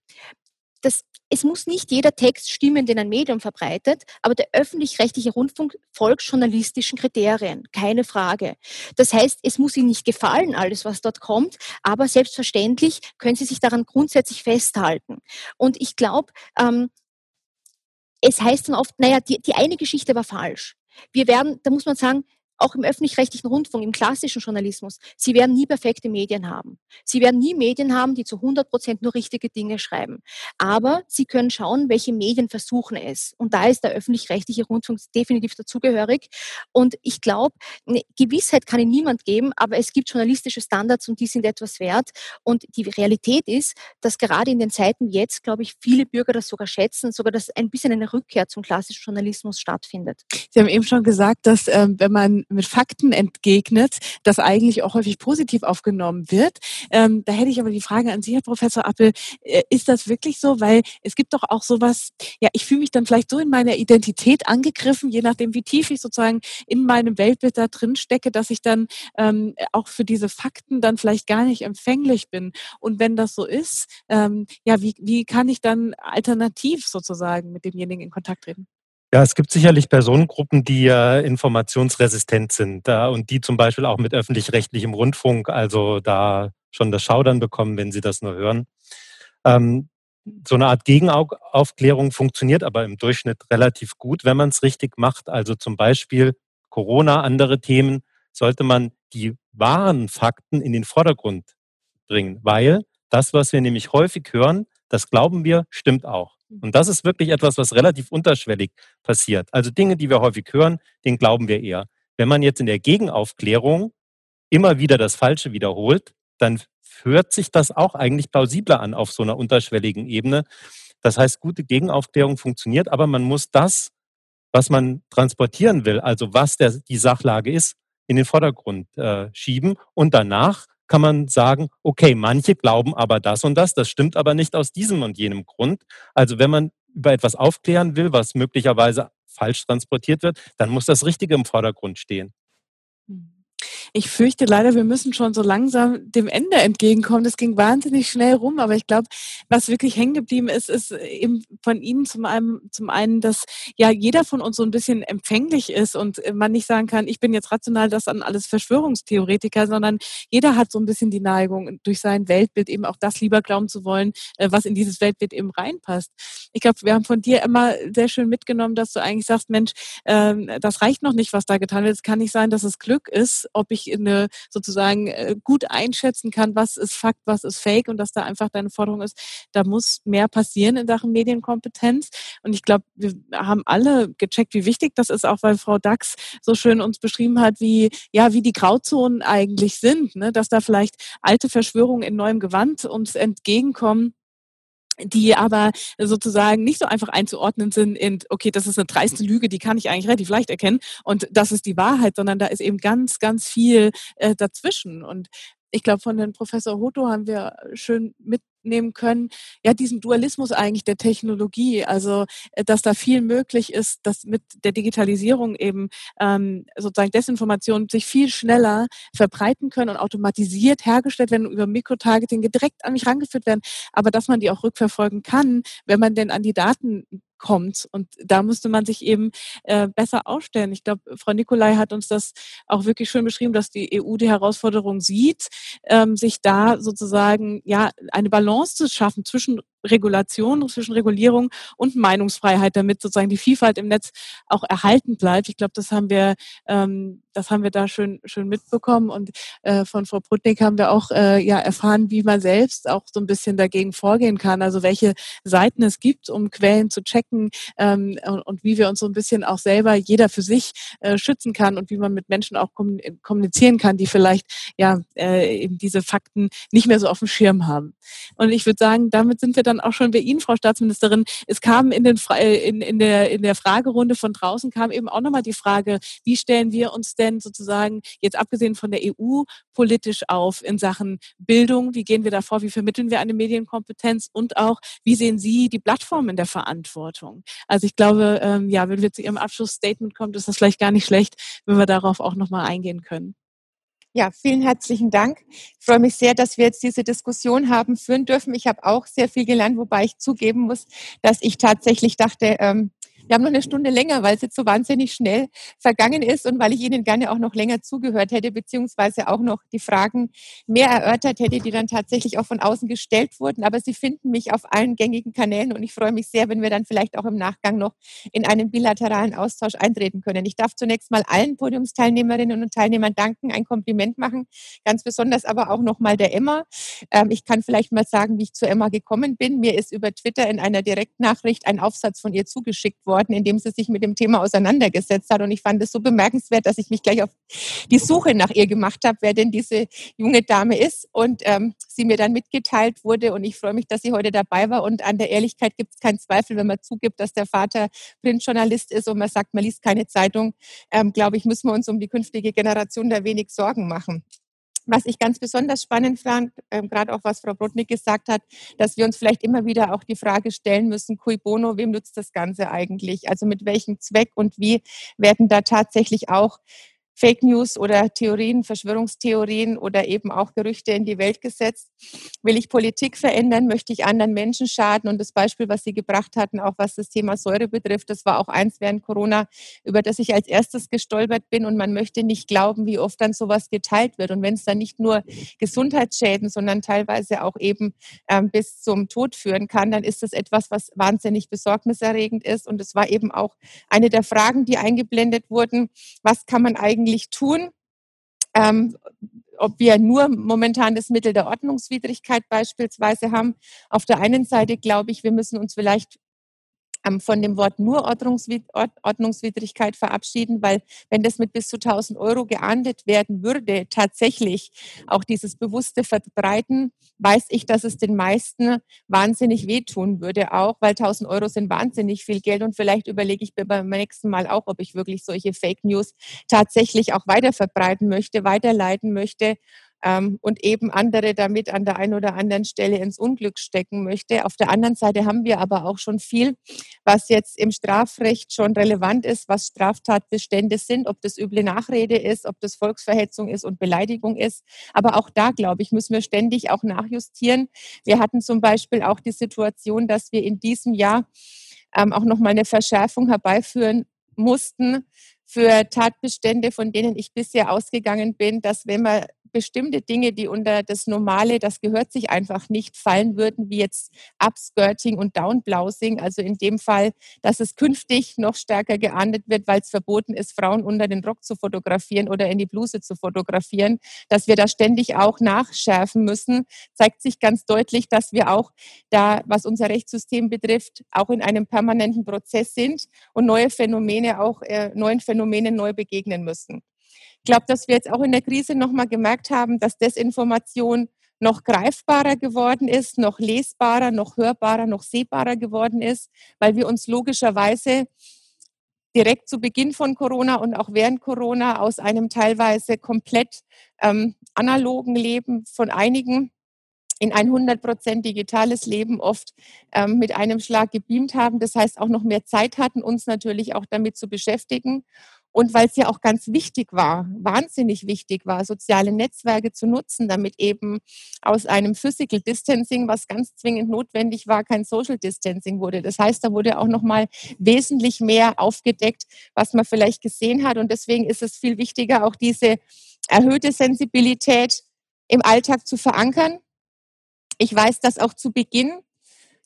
Das, es muss nicht jeder Text stimmen, den ein Medium verbreitet, aber der öffentlich-rechtliche Rundfunk folgt journalistischen Kriterien, keine Frage. Das heißt, es muss Ihnen nicht gefallen, alles, was dort kommt, aber selbstverständlich können Sie sich daran grundsätzlich festhalten. Und ich glaube, ähm, es heißt dann oft, naja, die, die eine Geschichte war falsch. Wir werden, da muss man sagen, auch im öffentlich-rechtlichen Rundfunk, im klassischen Journalismus, Sie werden nie perfekte Medien haben. Sie werden nie Medien haben, die zu 100 Prozent nur richtige Dinge schreiben. Aber Sie können schauen, welche Medien versuchen es. Und da ist der öffentlich-rechtliche Rundfunk definitiv dazugehörig. Und ich glaube, Gewissheit kann Ihnen niemand geben, aber es gibt journalistische Standards und die sind etwas wert. Und die Realität ist, dass gerade in den Zeiten jetzt, glaube ich, viele Bürger das sogar schätzen, sogar dass ein bisschen eine Rückkehr zum klassischen Journalismus stattfindet.
Sie haben eben schon gesagt, dass ähm, wenn man mit Fakten entgegnet, das eigentlich auch häufig positiv aufgenommen wird. Ähm, da hätte ich aber die Frage an Sie, Herr Professor Appel, äh, ist das wirklich so? Weil es gibt doch auch sowas, ja, ich fühle mich dann vielleicht so in meiner Identität angegriffen, je nachdem, wie tief ich sozusagen in meinem Weltbild da drin stecke, dass ich dann ähm, auch für diese Fakten dann vielleicht gar nicht empfänglich bin. Und wenn das so ist, ähm, ja, wie, wie kann ich dann alternativ sozusagen mit demjenigen in Kontakt treten?
Ja, es gibt sicherlich Personengruppen, die äh, informationsresistent sind äh, und die zum Beispiel auch mit öffentlich-rechtlichem Rundfunk, also da schon das Schaudern bekommen, wenn sie das nur hören. Ähm, so eine Art Gegenaufklärung funktioniert aber im Durchschnitt relativ gut, wenn man es richtig macht. Also zum Beispiel Corona, andere Themen, sollte man die wahren Fakten in den Vordergrund bringen, weil das, was wir nämlich häufig hören, das glauben wir, stimmt auch. Und das ist wirklich etwas, was relativ unterschwellig passiert. Also Dinge, die wir häufig hören, den glauben wir eher. Wenn man jetzt in der Gegenaufklärung immer wieder das Falsche wiederholt, dann hört sich das auch eigentlich plausibler an auf so einer unterschwelligen Ebene. Das heißt, gute Gegenaufklärung funktioniert, aber man muss das, was man transportieren will, also was der, die Sachlage ist, in den Vordergrund äh, schieben und danach kann man sagen, okay, manche glauben aber das und das, das stimmt aber nicht aus diesem und jenem Grund. Also wenn man über etwas aufklären will, was möglicherweise falsch transportiert wird, dann muss das Richtige im Vordergrund stehen.
Hm. Ich fürchte leider, wir müssen schon so langsam dem Ende entgegenkommen. Das ging wahnsinnig schnell rum, aber ich glaube, was wirklich hängen geblieben ist, ist eben von Ihnen zum einen, zum einen, dass ja jeder von uns so ein bisschen empfänglich ist und man nicht sagen kann, ich bin jetzt rational das an alles Verschwörungstheoretiker, sondern jeder hat so ein bisschen die Neigung, durch sein Weltbild eben auch das lieber glauben zu wollen, äh, was in dieses Weltbild eben reinpasst. Ich glaube, wir haben von dir immer sehr schön mitgenommen, dass du eigentlich sagst, Mensch, ähm, das reicht noch nicht, was da getan wird. Es kann nicht sein, dass es Glück ist, ob ich eine, sozusagen äh, gut einschätzen kann, was ist Fakt, was ist Fake und dass da einfach deine Forderung ist, da muss mehr passieren in Sachen Medienkompetenz. Und ich glaube, wir haben alle gecheckt, wie wichtig das ist, auch weil Frau Dax so schön uns beschrieben hat, wie, ja, wie die Grauzonen eigentlich sind, ne? dass da vielleicht alte Verschwörungen in neuem Gewand uns entgegenkommen die aber sozusagen nicht so einfach einzuordnen sind in, okay, das ist eine dreiste Lüge, die kann ich eigentlich relativ leicht erkennen und das ist die Wahrheit, sondern da ist eben ganz, ganz viel äh, dazwischen. Und ich glaube, von den Professor Hoto haben wir schön mitnehmen können, ja, diesen Dualismus eigentlich der Technologie, also äh, dass da viel möglich ist, dass mit der Digitalisierung eben ähm, sozusagen Desinformationen sich viel schneller verbreiten können und automatisiert hergestellt werden, über Mikrotargeting direkt an mich rangeführt werden, aber dass man die auch rückverfolgen kann, wenn man denn an die Daten kommt. Und da musste man sich eben äh, besser aufstellen. Ich glaube, Frau Nikolai hat uns das auch wirklich schön beschrieben, dass die EU die Herausforderung sieht, ähm, sich da sozusagen ja eine Balance zu schaffen zwischen Regulation, zwischen Regulierung und Meinungsfreiheit, damit sozusagen die Vielfalt im Netz auch erhalten bleibt. Ich glaube, das haben wir, ähm, das haben wir da schön, schön mitbekommen. Und äh, von Frau Prutnik haben wir auch äh, ja erfahren, wie man selbst auch so ein bisschen dagegen vorgehen kann. Also welche Seiten es gibt, um Quellen zu checken ähm, und, und, wie wir uns so ein bisschen auch selber jeder für sich äh, schützen kann und wie man mit Menschen auch kommunizieren kann, die vielleicht ja äh, eben diese Fakten nicht mehr so auf dem Schirm haben. Und ich würde sagen, damit sind wir dann auch schon bei Ihnen, Frau Staatsministerin. Es kam in, den, äh, in, in, der, in der Fragerunde von draußen kam eben auch nochmal die Frage, wie stellen wir uns denn sozusagen jetzt abgesehen von der EU politisch auf in Sachen Bildung? Wie gehen wir da vor? Wie vermitteln wir eine Medienkompetenz? Und auch, wie sehen Sie die Plattform in der Verantwortung? Also ich glaube, ähm, ja, wenn wir zu Ihrem Abschlussstatement kommen, ist das vielleicht gar nicht schlecht, wenn wir darauf auch nochmal eingehen können.
Ja, vielen herzlichen Dank. Ich freue mich sehr, dass wir jetzt diese Diskussion haben führen dürfen. Ich habe auch sehr viel gelernt, wobei ich zugeben muss, dass ich tatsächlich dachte, ähm, wir haben noch eine Stunde länger, weil es jetzt so wahnsinnig schnell vergangen ist und weil ich Ihnen gerne auch noch länger zugehört hätte, beziehungsweise auch noch die Fragen mehr erörtert hätte, die dann tatsächlich auch von außen gestellt wurden. Aber Sie finden mich auf allen gängigen Kanälen und ich freue mich sehr, wenn wir dann vielleicht auch im Nachgang noch in einen bilateralen Austausch eintreten können. Ich darf zunächst mal allen Podiumsteilnehmerinnen und Teilnehmern danken, ein Kompliment machen, ganz besonders aber auch nochmal der Emma. Ähm, ich kann vielleicht mal sagen, wie ich zu Emma gekommen bin. Mir ist über Twitter in einer Direktnachricht ein Aufsatz von ihr zugeschickt worden geworden, indem sie sich mit dem Thema auseinandergesetzt hat. Und ich fand es so bemerkenswert, dass ich mich gleich auf die Suche nach ihr gemacht habe, wer denn diese junge Dame ist. Und ähm, sie mir dann mitgeteilt wurde. Und ich freue mich, dass sie heute dabei war. Und an der Ehrlichkeit gibt es keinen Zweifel, wenn man zugibt, dass der Vater Printjournalist ist und man sagt, man liest keine Zeitung. Ähm, glaube ich, müssen wir uns um die künftige Generation da wenig Sorgen machen. Was ich ganz besonders spannend fand, äh, gerade auch was Frau Brodnik gesagt hat, dass wir uns vielleicht immer wieder auch die Frage stellen müssen, cui bono, wem nutzt das Ganze eigentlich? Also mit welchem Zweck und wie werden da tatsächlich auch Fake News oder Theorien, Verschwörungstheorien oder eben auch Gerüchte in die Welt gesetzt. Will ich Politik verändern? Möchte ich anderen Menschen schaden? Und das Beispiel, was Sie gebracht hatten, auch was das Thema Säure betrifft, das war auch eins während Corona, über das ich als erstes gestolpert bin. Und man möchte nicht glauben, wie oft dann sowas geteilt wird. Und wenn es dann nicht nur Gesundheitsschäden, sondern teilweise auch eben ähm, bis zum Tod führen kann, dann ist das etwas, was wahnsinnig besorgniserregend ist. Und es war eben auch eine der Fragen, die eingeblendet wurden. Was kann man eigentlich eigentlich tun? Ähm, ob wir nur momentan das Mittel der Ordnungswidrigkeit beispielsweise haben. Auf der einen Seite glaube ich, wir müssen uns vielleicht von dem Wort nur Ordnungswidrigkeit verabschieden, weil wenn das mit bis zu 1000 Euro geahndet werden würde, tatsächlich auch dieses bewusste Verbreiten, weiß ich, dass es den meisten wahnsinnig wehtun würde, auch weil 1000 Euro sind wahnsinnig viel Geld und vielleicht überlege ich mir beim nächsten Mal auch, ob ich wirklich solche Fake News tatsächlich auch weiter verbreiten möchte, weiterleiten möchte ähm, und eben andere damit an der einen oder anderen Stelle ins Unglück stecken möchte. Auf der anderen Seite haben wir aber auch schon viel, was jetzt im Strafrecht schon relevant ist, was Straftatbestände sind, ob das üble Nachrede ist, ob das Volksverhetzung ist und Beleidigung ist. Aber auch da, glaube ich, müssen wir ständig auch nachjustieren. Wir hatten zum Beispiel auch die Situation, dass wir in diesem Jahr ähm, auch nochmal eine Verschärfung herbeiführen mussten für Tatbestände, von denen ich bisher ausgegangen bin, dass wenn man bestimmte Dinge, die unter das Normale, das gehört sich einfach nicht, fallen würden, wie jetzt Upskirting und Downblousing. Also in dem Fall, dass es künftig noch stärker geahndet wird, weil es verboten ist, Frauen unter den Rock zu fotografieren oder in die Bluse zu fotografieren, dass wir da ständig auch nachschärfen müssen, zeigt sich ganz deutlich, dass wir auch da, was unser Rechtssystem betrifft, auch in einem permanenten Prozess sind und neue Phänomene auch äh, neuen Phänomenen neu begegnen müssen. Ich glaube, dass wir jetzt auch in der Krise nochmal gemerkt haben, dass Desinformation noch greifbarer geworden ist, noch lesbarer, noch hörbarer, noch sehbarer geworden ist, weil wir uns logischerweise direkt zu Beginn von Corona und auch während Corona aus einem teilweise komplett ähm, analogen Leben von einigen in ein 100% digitales Leben oft ähm, mit einem Schlag gebeamt haben. Das heißt, auch noch mehr Zeit hatten, uns natürlich auch damit zu beschäftigen. Und weil es ja auch ganz wichtig war, wahnsinnig wichtig war, soziale Netzwerke zu nutzen, damit eben aus einem Physical Distancing, was ganz zwingend notwendig war, kein Social Distancing wurde. Das heißt, da wurde auch noch mal wesentlich mehr aufgedeckt, was man vielleicht gesehen hat. Und deswegen ist es viel wichtiger, auch diese erhöhte Sensibilität im Alltag zu verankern. Ich weiß, dass auch zu Beginn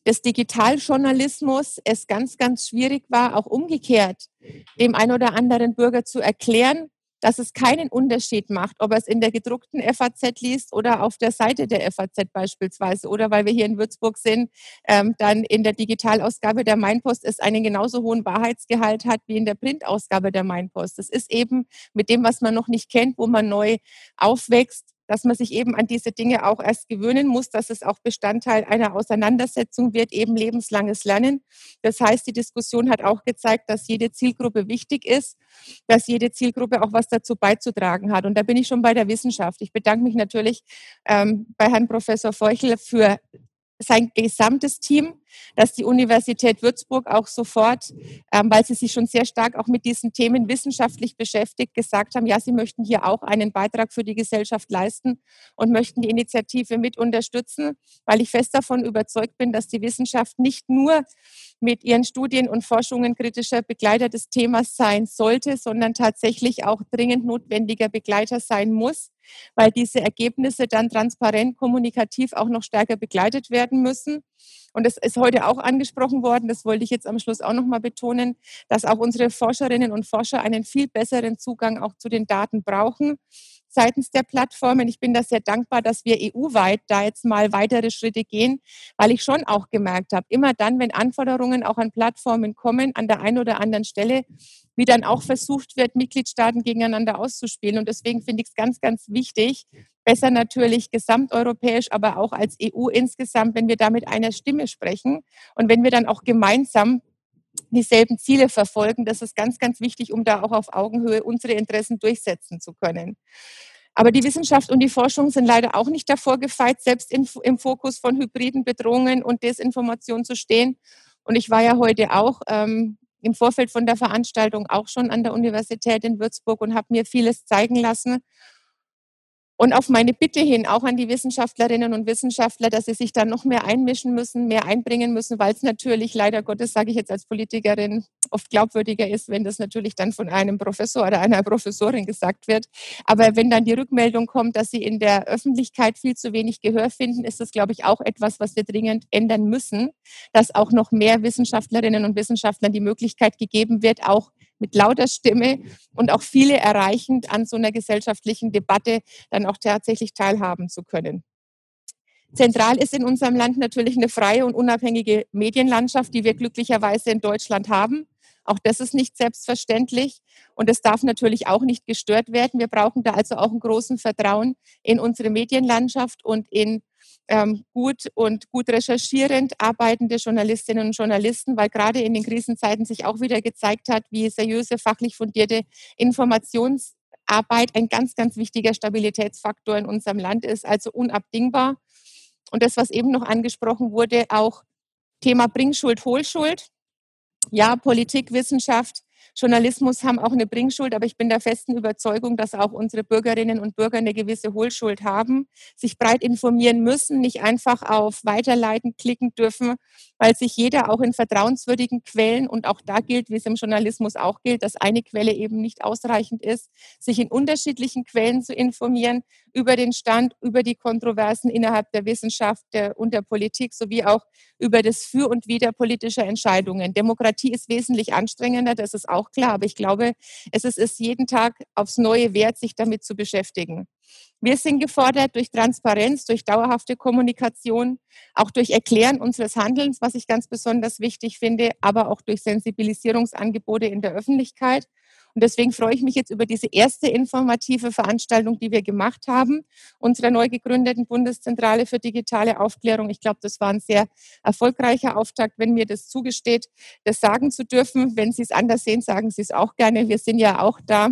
des Digitaljournalismus es ganz, ganz schwierig war, auch umgekehrt dem ein oder anderen Bürger zu erklären, dass es keinen Unterschied macht, ob er es in der gedruckten FAZ liest oder auf der Seite der FAZ beispielsweise oder weil wir hier in Würzburg sind, ähm, dann in der Digitalausgabe der Mainpost es einen genauso hohen Wahrheitsgehalt hat wie in der Printausgabe der Mainpost. Das ist eben mit dem, was man noch nicht kennt, wo man neu aufwächst, dass man sich eben an diese Dinge auch erst gewöhnen muss, dass es auch Bestandteil einer Auseinandersetzung wird, eben lebenslanges Lernen. Das heißt, die Diskussion hat auch gezeigt, dass jede Zielgruppe wichtig ist, dass jede Zielgruppe auch was dazu beizutragen hat. Und da bin ich schon bei der Wissenschaft. Ich bedanke mich natürlich ähm, bei Herrn Professor Feuchel für sein gesamtes Team, dass die Universität Würzburg auch sofort, ähm, weil sie sich schon sehr stark auch mit diesen Themen wissenschaftlich beschäftigt, gesagt haben, ja, sie möchten hier auch einen Beitrag für die Gesellschaft leisten und möchten die Initiative mit unterstützen, weil ich fest davon überzeugt bin, dass die Wissenschaft nicht nur mit ihren Studien und Forschungen kritischer Begleiter des Themas sein sollte, sondern tatsächlich auch dringend notwendiger Begleiter sein muss, weil diese Ergebnisse dann transparent kommunikativ auch noch stärker begleitet werden müssen. Und es ist heute auch angesprochen worden, das wollte ich jetzt am Schluss auch noch mal betonen, dass auch unsere Forscherinnen und Forscher einen viel besseren Zugang auch zu den Daten brauchen seitens der Plattformen. Ich bin da sehr dankbar, dass wir EU-weit da jetzt mal weitere Schritte gehen, weil ich schon auch gemerkt habe, immer dann, wenn Anforderungen auch an Plattformen kommen, an der einen oder anderen Stelle, wie dann auch versucht wird, Mitgliedstaaten gegeneinander auszuspielen. Und deswegen finde ich es ganz, ganz wichtig, besser natürlich gesamteuropäisch, aber auch als EU insgesamt, wenn wir da mit einer Stimme sprechen und wenn wir dann auch gemeinsam dieselben Ziele verfolgen. Das ist ganz, ganz wichtig, um da auch auf Augenhöhe unsere Interessen durchsetzen zu können. Aber die Wissenschaft und die Forschung sind leider auch nicht davor gefeit, selbst in, im Fokus von hybriden Bedrohungen und Desinformation zu stehen. Und ich war ja heute auch ähm, im Vorfeld von der Veranstaltung auch schon an der Universität in Würzburg und habe mir vieles zeigen lassen. Und auf meine Bitte hin, auch an die Wissenschaftlerinnen und Wissenschaftler, dass sie sich da noch mehr einmischen müssen, mehr einbringen müssen, weil es natürlich leider Gottes, sage ich jetzt als Politikerin, oft glaubwürdiger ist, wenn das natürlich dann von einem Professor oder einer Professorin gesagt wird. Aber wenn dann die Rückmeldung kommt, dass sie in der Öffentlichkeit viel zu wenig Gehör finden, ist das, glaube ich, auch etwas, was wir dringend ändern müssen, dass auch noch mehr Wissenschaftlerinnen und Wissenschaftlern die Möglichkeit gegeben wird, auch mit lauter Stimme und auch viele erreichend an so einer gesellschaftlichen Debatte dann auch tatsächlich teilhaben zu können. Zentral ist in unserem Land natürlich eine freie und unabhängige Medienlandschaft, die wir glücklicherweise in Deutschland haben. Auch das ist nicht selbstverständlich und es darf natürlich auch nicht gestört werden. Wir brauchen da also auch einen großen Vertrauen in unsere Medienlandschaft und in ähm, gut und gut recherchierend arbeitende Journalistinnen und Journalisten, weil gerade in den Krisenzeiten sich auch wieder gezeigt hat, wie seriöse, fachlich fundierte Informations Arbeit ein ganz, ganz wichtiger Stabilitätsfaktor in unserem Land ist, also unabdingbar. Und das, was eben noch angesprochen wurde, auch Thema Bringschuld, Hohlschuld. Ja, Politik, Wissenschaft, Journalismus haben auch eine Bringschuld, aber ich bin der festen Überzeugung, dass auch unsere Bürgerinnen und Bürger eine gewisse Hohlschuld haben, sich breit informieren müssen, nicht einfach auf Weiterleiten klicken dürfen, weil sich jeder auch in vertrauenswürdigen Quellen und auch da gilt, wie es im Journalismus auch gilt, dass eine Quelle eben nicht ausreichend ist, sich in unterschiedlichen Quellen zu informieren über den Stand, über die Kontroversen innerhalb der Wissenschaft und der Politik sowie auch über das Für und Wider politischer Entscheidungen. Demokratie ist wesentlich anstrengender, das ist auch klar, aber ich glaube, es ist es jeden Tag aufs Neue wert, sich damit zu beschäftigen. Wir sind gefordert durch Transparenz, durch dauerhafte Kommunikation, auch durch Erklären unseres Handelns, was ich ganz besonders wichtig finde, aber auch durch Sensibilisierungsangebote in der Öffentlichkeit. Und deswegen freue ich mich jetzt über diese erste informative Veranstaltung, die wir gemacht haben, unserer neu gegründeten Bundeszentrale für digitale Aufklärung. Ich glaube, das war ein sehr erfolgreicher Auftakt, wenn mir das zugesteht, das sagen zu dürfen. Wenn Sie es anders sehen, sagen Sie es auch gerne. Wir sind ja auch da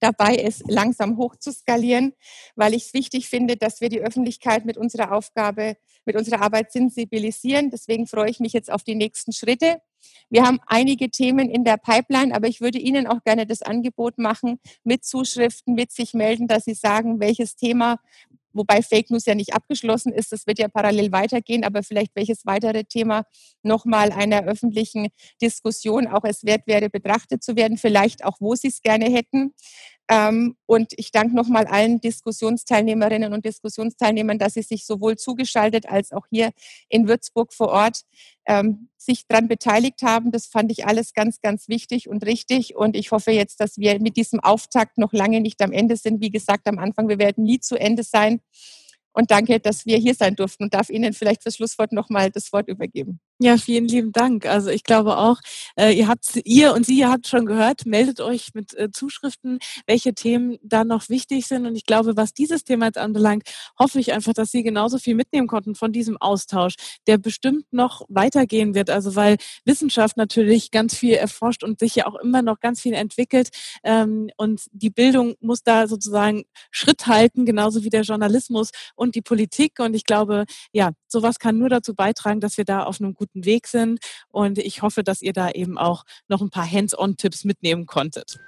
dabei ist, langsam hoch zu skalieren, weil ich es wichtig finde, dass wir die Öffentlichkeit mit unserer Aufgabe, mit unserer Arbeit sensibilisieren. Deswegen freue ich mich jetzt auf die nächsten Schritte. Wir haben einige Themen in der Pipeline, aber ich würde Ihnen auch gerne das Angebot machen, mit Zuschriften, mit sich melden, dass Sie sagen, welches Thema wobei Fake News ja nicht abgeschlossen ist, das wird ja parallel weitergehen, aber vielleicht welches weitere Thema nochmal einer öffentlichen Diskussion auch es wert wäre, betrachtet zu werden, vielleicht auch, wo Sie es gerne hätten. Ähm, und ich danke nochmal allen Diskussionsteilnehmerinnen und Diskussionsteilnehmern, dass sie sich sowohl zugeschaltet als auch hier in Würzburg vor Ort ähm, sich daran beteiligt haben. Das fand ich alles ganz, ganz wichtig und richtig. Und ich hoffe jetzt, dass wir mit diesem Auftakt noch lange nicht am Ende sind. Wie gesagt, am Anfang, wir werden nie zu Ende sein. Und danke, dass wir hier sein durften und darf Ihnen vielleicht fürs Schlusswort nochmal das Wort übergeben.
Ja, vielen lieben Dank. Also ich glaube auch, äh, ihr habt, ihr und Sie, habt schon gehört, meldet euch mit äh, Zuschriften, welche Themen da noch wichtig sind. Und ich glaube, was dieses Thema jetzt anbelangt, hoffe ich einfach, dass Sie genauso viel mitnehmen konnten von diesem Austausch, der bestimmt noch weitergehen wird. Also weil Wissenschaft natürlich ganz viel erforscht und sich ja auch immer noch ganz viel entwickelt. Ähm, und die Bildung muss da sozusagen Schritt halten, genauso wie der Journalismus und die Politik. Und ich glaube, ja, sowas kann nur dazu beitragen, dass wir da auf einem guten Weg sind. Und ich hoffe, dass ihr da eben auch noch ein paar Hands-on-Tipps mitnehmen konntet.